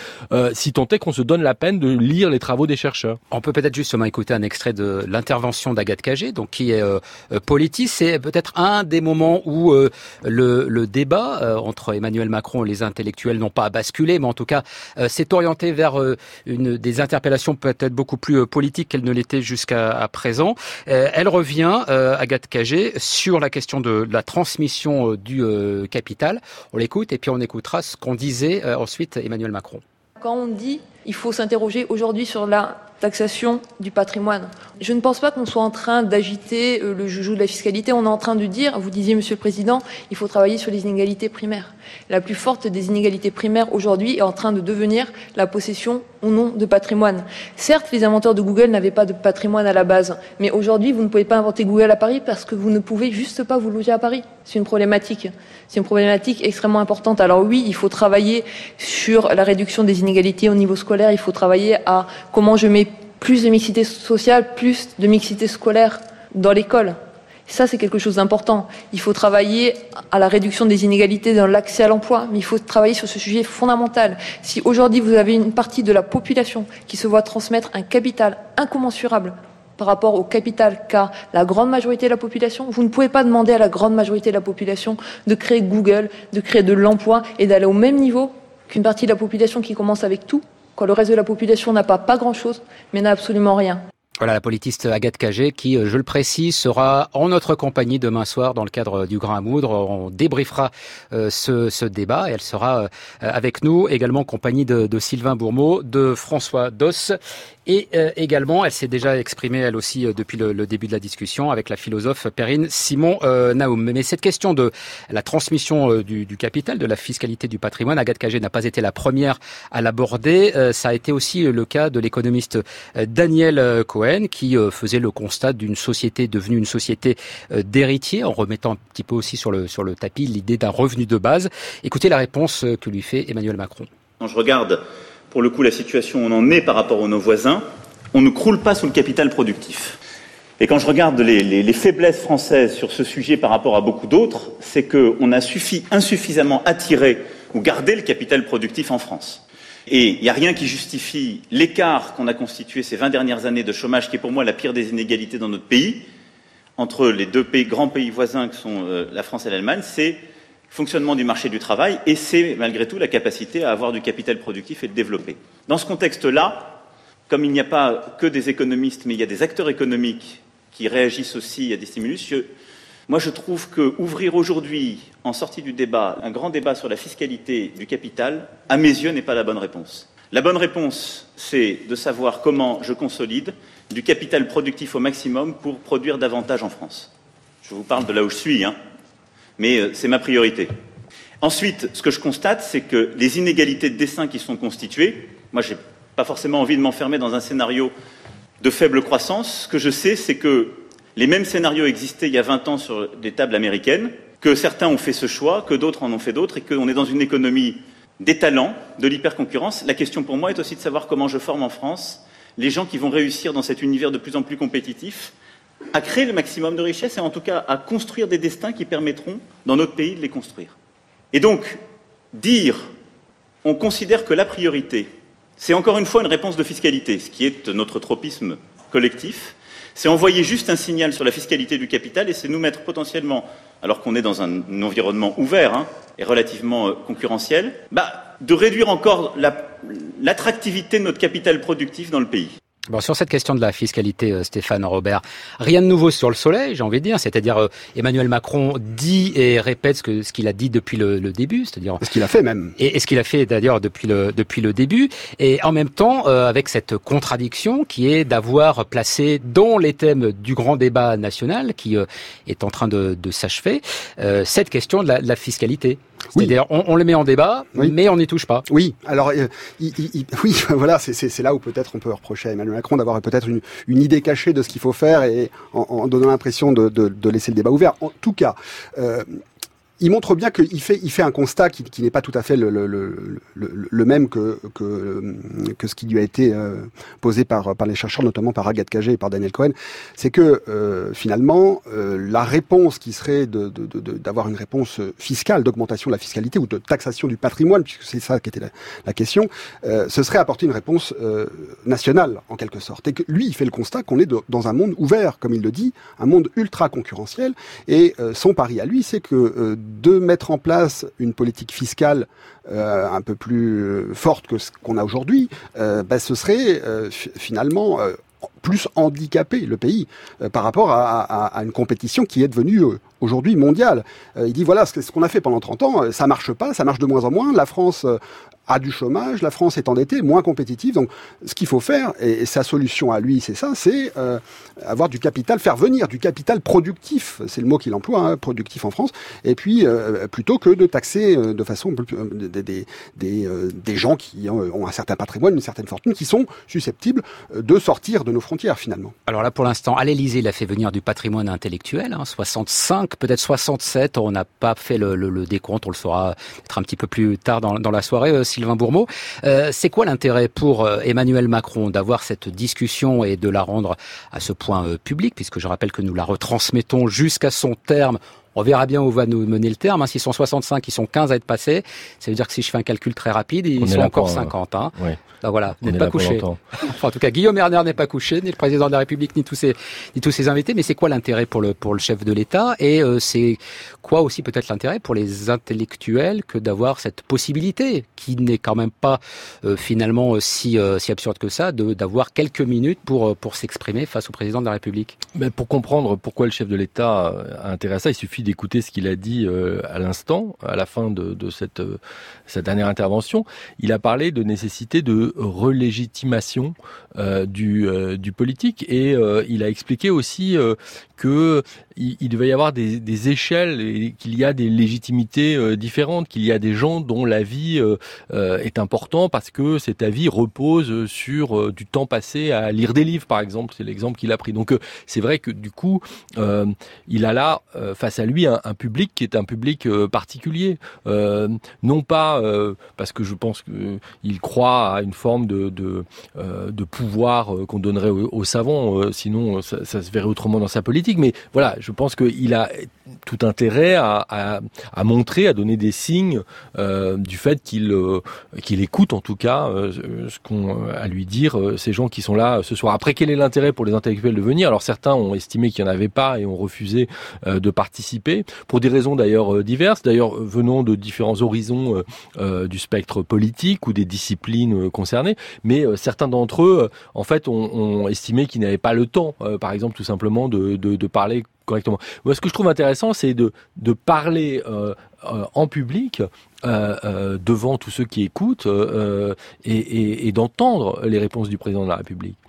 si tant est qu'on se donne la peine de lire les travaux des chercheurs. On peut peut-être justement écouter un extrait de l'intervention d'Agathe Cagé, donc qui est euh, politiste. C'est peut-être un des moments où le, le, débat entre Emmanuel Macron et les intellectuels n'ont pas basculé, mais en tout cas s'est orienté vers des interpellations peut-être beaucoup plus politiques qu'elle ne l'était jusqu'à présent. elle revient, Agathe Cagé, sur la question de la transmission du capital. On l'écoute et puis on écoutera ce qu'on disait ensuite Emmanuel Macron. Il faut s'interroger aujourd'hui sur la taxation du patrimoine. Je ne pense pas qu'on soit en train d'agiter euh, le joujou de la fiscalité. On est en train de dire, vous disiez, Monsieur le Président, il faut travailler sur les inégalités primaires. La plus forte des inégalités primaires aujourd'hui est en train de devenir la possession ou non de patrimoine. Certes, les inventeurs de Google n'avaient pas de patrimoine à la base, mais aujourd'hui, vous ne pouvez pas inventer Google à Paris parce que vous ne pouvez juste pas vous loger à Paris. C'est une problématique. C'est une problématique extrêmement importante. Alors oui, il faut travailler sur la réduction des inégalités au niveau scolaire. Il faut travailler à comment je mets plus de mixité sociale, plus de mixité scolaire dans l'école. Ça, c'est quelque chose d'important. Il faut travailler à la réduction des inégalités dans l'accès à l'emploi, mais il faut travailler sur ce sujet fondamental. Si aujourd'hui vous avez une partie de la population qui se voit transmettre un capital incommensurable par rapport au capital qu'a la grande majorité de la population, vous ne pouvez pas demander à la grande majorité de la population de créer Google, de créer de l'emploi et d'aller au même niveau qu'une partie de la population qui commence avec tout, le reste de la population n'a pas grand-chose, mais n'a absolument rien. Voilà la politiste Agathe Cagé qui, euh, je le précise, sera en notre compagnie demain soir dans le cadre du Grand à Moudre. On débriefera euh, ce, débat et elle sera euh, avec nous également en compagnie de, de Sylvain Bourmeau, de François Doss et euh, également, elle s'est déjà exprimée elle aussi euh, depuis le, le, début de la discussion avec la philosophe Perrine Simon euh, Naoum. Mais cette question de la transmission euh, du, du, capital, de la fiscalité du patrimoine, Agathe Cagé n'a pas été la première à l'aborder. ça a été aussi le cas de l'économiste Daniel Cohen qui faisait le constat d'une société devenue une société d'héritiers en remettant un petit peu aussi sur le, sur le tapis l'idée d'un revenu de base. Écoutez la réponse que lui fait Emmanuel Macron. Quand je regarde pour le coup la situation on en est par rapport à nos voisins, on ne croule pas sous le capital productif. Et quand je regarde les, les, les faiblesses françaises sur ce sujet par rapport à beaucoup d'autres, c'est qu'on a suffi, insuffisamment attiré ou gardé le capital productif en France. Et il n'y a rien qui justifie l'écart qu'on a constitué ces 20 dernières années de chômage, qui est pour moi la pire des inégalités dans notre pays, entre les deux grands pays voisins que sont euh, la France et l'Allemagne, c'est fonctionnement du marché du travail, et c'est malgré tout la capacité à avoir du capital productif et de développer. Dans ce contexte-là, comme il n'y a pas que des économistes, mais il y a des acteurs économiques qui réagissent aussi à des stimulus, je, moi je trouve que ouvrir aujourd'hui, en sortie du débat, un grand débat sur la fiscalité du capital, à mes yeux, n'est pas la bonne réponse. La bonne réponse, c'est de savoir comment je consolide du capital productif au maximum pour produire davantage en France. Je vous parle de là où je suis, hein, mais euh, c'est ma priorité. Ensuite, ce que je constate, c'est que les inégalités de dessin qui sont constituées, moi, je n'ai pas forcément envie de m'enfermer dans un scénario de faible croissance. Ce que je sais, c'est que les mêmes scénarios existaient il y a 20 ans sur des tables américaines, que certains ont fait ce choix, que d'autres en ont fait d'autres, et qu'on est dans une économie des talents, de l'hyperconcurrence. La question pour moi est aussi de savoir comment je forme en France les gens qui vont réussir dans cet univers de plus en plus compétitif à créer le maximum de richesses et en tout cas à construire des destins qui permettront dans notre pays de les construire. Et donc, dire on considère que la priorité, c'est encore une fois une réponse de fiscalité, ce qui est notre tropisme collectif, c'est envoyer juste un signal sur la fiscalité du capital et c'est nous mettre potentiellement, alors qu'on est dans un, environnement ouvert hein, et relativement euh, concurrentiel, bah, de réduire encore l'attractivité la, de notre capital productif dans le pays. Bon, sur cette question de la fiscalité, euh, Stéphane Robert, rien de nouveau sur le soleil, j'ai envie de dire. C'est-à-dire, euh, Emmanuel Macron dit et répète ce que ce qu'il a dit depuis le, le début, c'est-à-dire ce qu'il a fait même, et, et ce qu'il a fait d'ailleurs depuis le depuis le début, et en même temps euh, avec cette contradiction qui est d'avoir placé dans les thèmes du grand débat national qui est en train de, de s'achever cette question de la, de la fiscalité. C'est-à-dire, on, on, le met en débat, mais on n'y touche pas. Oui. Alors, il, il, [LAUGHS] oui, voilà, c'est là où peut-être on peut reprocher à Emmanuel Macron d'avoir peut-être une, idée cachée de ce qu'il faut faire et en, donnant l'impression de, laisser le débat ouvert. En tout cas, euh, il montre bien qu'il fait, il fait un constat qui, qui n'est pas tout à fait le, le, le, le même que, que, que, ce qui lui a été euh, posé par, par les chercheurs, notamment par Agathe Cagé et par Daniel Cohen. C'est que euh, finalement, euh, la réponse qui serait d'avoir une réponse fiscale, d'augmentation de la fiscalité ou de taxation du patrimoine, puisque c'est ça qui était la, la question, euh, ce serait apporter une réponse euh, nationale en quelque sorte. Et que lui, il fait le constat qu'on est dans un monde ouvert, comme il le dit, un monde ultra concurrentiel. Et euh, son pari à lui, c'est que de mettre en place une politique fiscale euh, un peu plus forte que ce qu'on a aujourd'hui, euh, bah, ce serait euh, finalement plus handicapé le pays par rapport à, une compétition qui est devenue aujourd'hui mondiale. il dit voilà ce qu'on a fait pendant 30 ans, ça marche pas, ça marche de moins en moins. La France a du chômage, la France est endettée, moins compétitive. Donc, ce qu'il faut faire, et, sa solution à lui, c'est ça, c'est euh, avoir du capital, faire venir du capital productif, c'est le mot qu'il emploie, hein, productif en France, et puis euh, plutôt que de taxer euh, de façon des, des, des, des, gens qui ont un certain patrimoine, une certaine fortune, qui sont susceptibles de sortir de nos frontières finalement. Alors là, pour l'instant, à l'Élysée, il a fait venir du patrimoine intellectuel, hein, 65, peut-être 67. On n'a pas fait le, le, le, décompte, on le saura peut-être un petit peu plus tard dans, dans la soirée Sylvain Bourmeau. Euh, c'est quoi l'intérêt pour euh, Emmanuel Macron d'avoir cette discussion et de la rendre à ce point euh, public, puisque je rappelle que nous la retransmettons jusqu'à son terme on verra bien où va nous mener le terme. Hein. S'ils sont 65, ils sont 15 à être passés. Ça veut dire que si je fais un calcul très rapide, ils sont encore 50. Hein. Oui. Ben voilà, n'êtes pas couché. [LAUGHS] enfin, en tout cas, Guillaume Erner n'est pas couché, ni le président de la République, ni tous ses, ni tous ses invités. Mais c'est quoi l'intérêt pour le, pour le chef de l'État? Et euh, c'est quoi aussi peut-être l'intérêt pour les intellectuels que d'avoir cette possibilité, qui n'est quand même pas euh, finalement si, euh, si absurde que ça, d'avoir quelques minutes pour, pour s'exprimer face au président de la République? Mais Pour comprendre pourquoi le chef de l'État a intérêt à ça, il suffit d'écouter ce qu'il a dit euh, à l'instant, à la fin de, de cette, euh, cette dernière intervention. Il a parlé de nécessité de relégitimation euh, du, euh, politique et euh, il a expliqué aussi que il, il, devait y avoir des, échelles et qu'il y a des légitimités différentes, qu'il y a des gens dont la vie est important parce que cet avis repose sur du temps passé à lire des livres, par exemple. C'est l'exemple qu'il a pris. Donc c'est vrai que du coup, il a là face à lui un, public qui est un public euh, particulier, euh, non pas euh, parce que je pense qu'il croit à une forme de, de, euh, pouvoir euh, qu'on donnerait aux, aux savants, sinon ça, ça, se verrait autrement dans sa politique, mais voilà, je pense qu'il a tout intérêt à, à, montrer, à donner des signes du fait qu'il qu'il écoute en tout cas ce qu'on à lui dire ces gens qui sont là ce soir. Après, quel est l'intérêt pour les intellectuels de venir? Alors certains ont estimé qu'il n'y en avait pas et ont refusé de participer pour des raisons d'ailleurs euh, diverses, d'ailleurs euh, venant de différents horizons euh, du spectre politique ou des disciplines concernées, mais certains d'entre eux, en fait, ont, estimé qu'ils n'avaient pas le temps, par exemple, tout simplement de, de parler correctement. Moi, ce que je trouve intéressant, c'est de, parler euh, euh, en public euh, devant tous ceux qui écoutent et d'entendre les réponses du président de la République.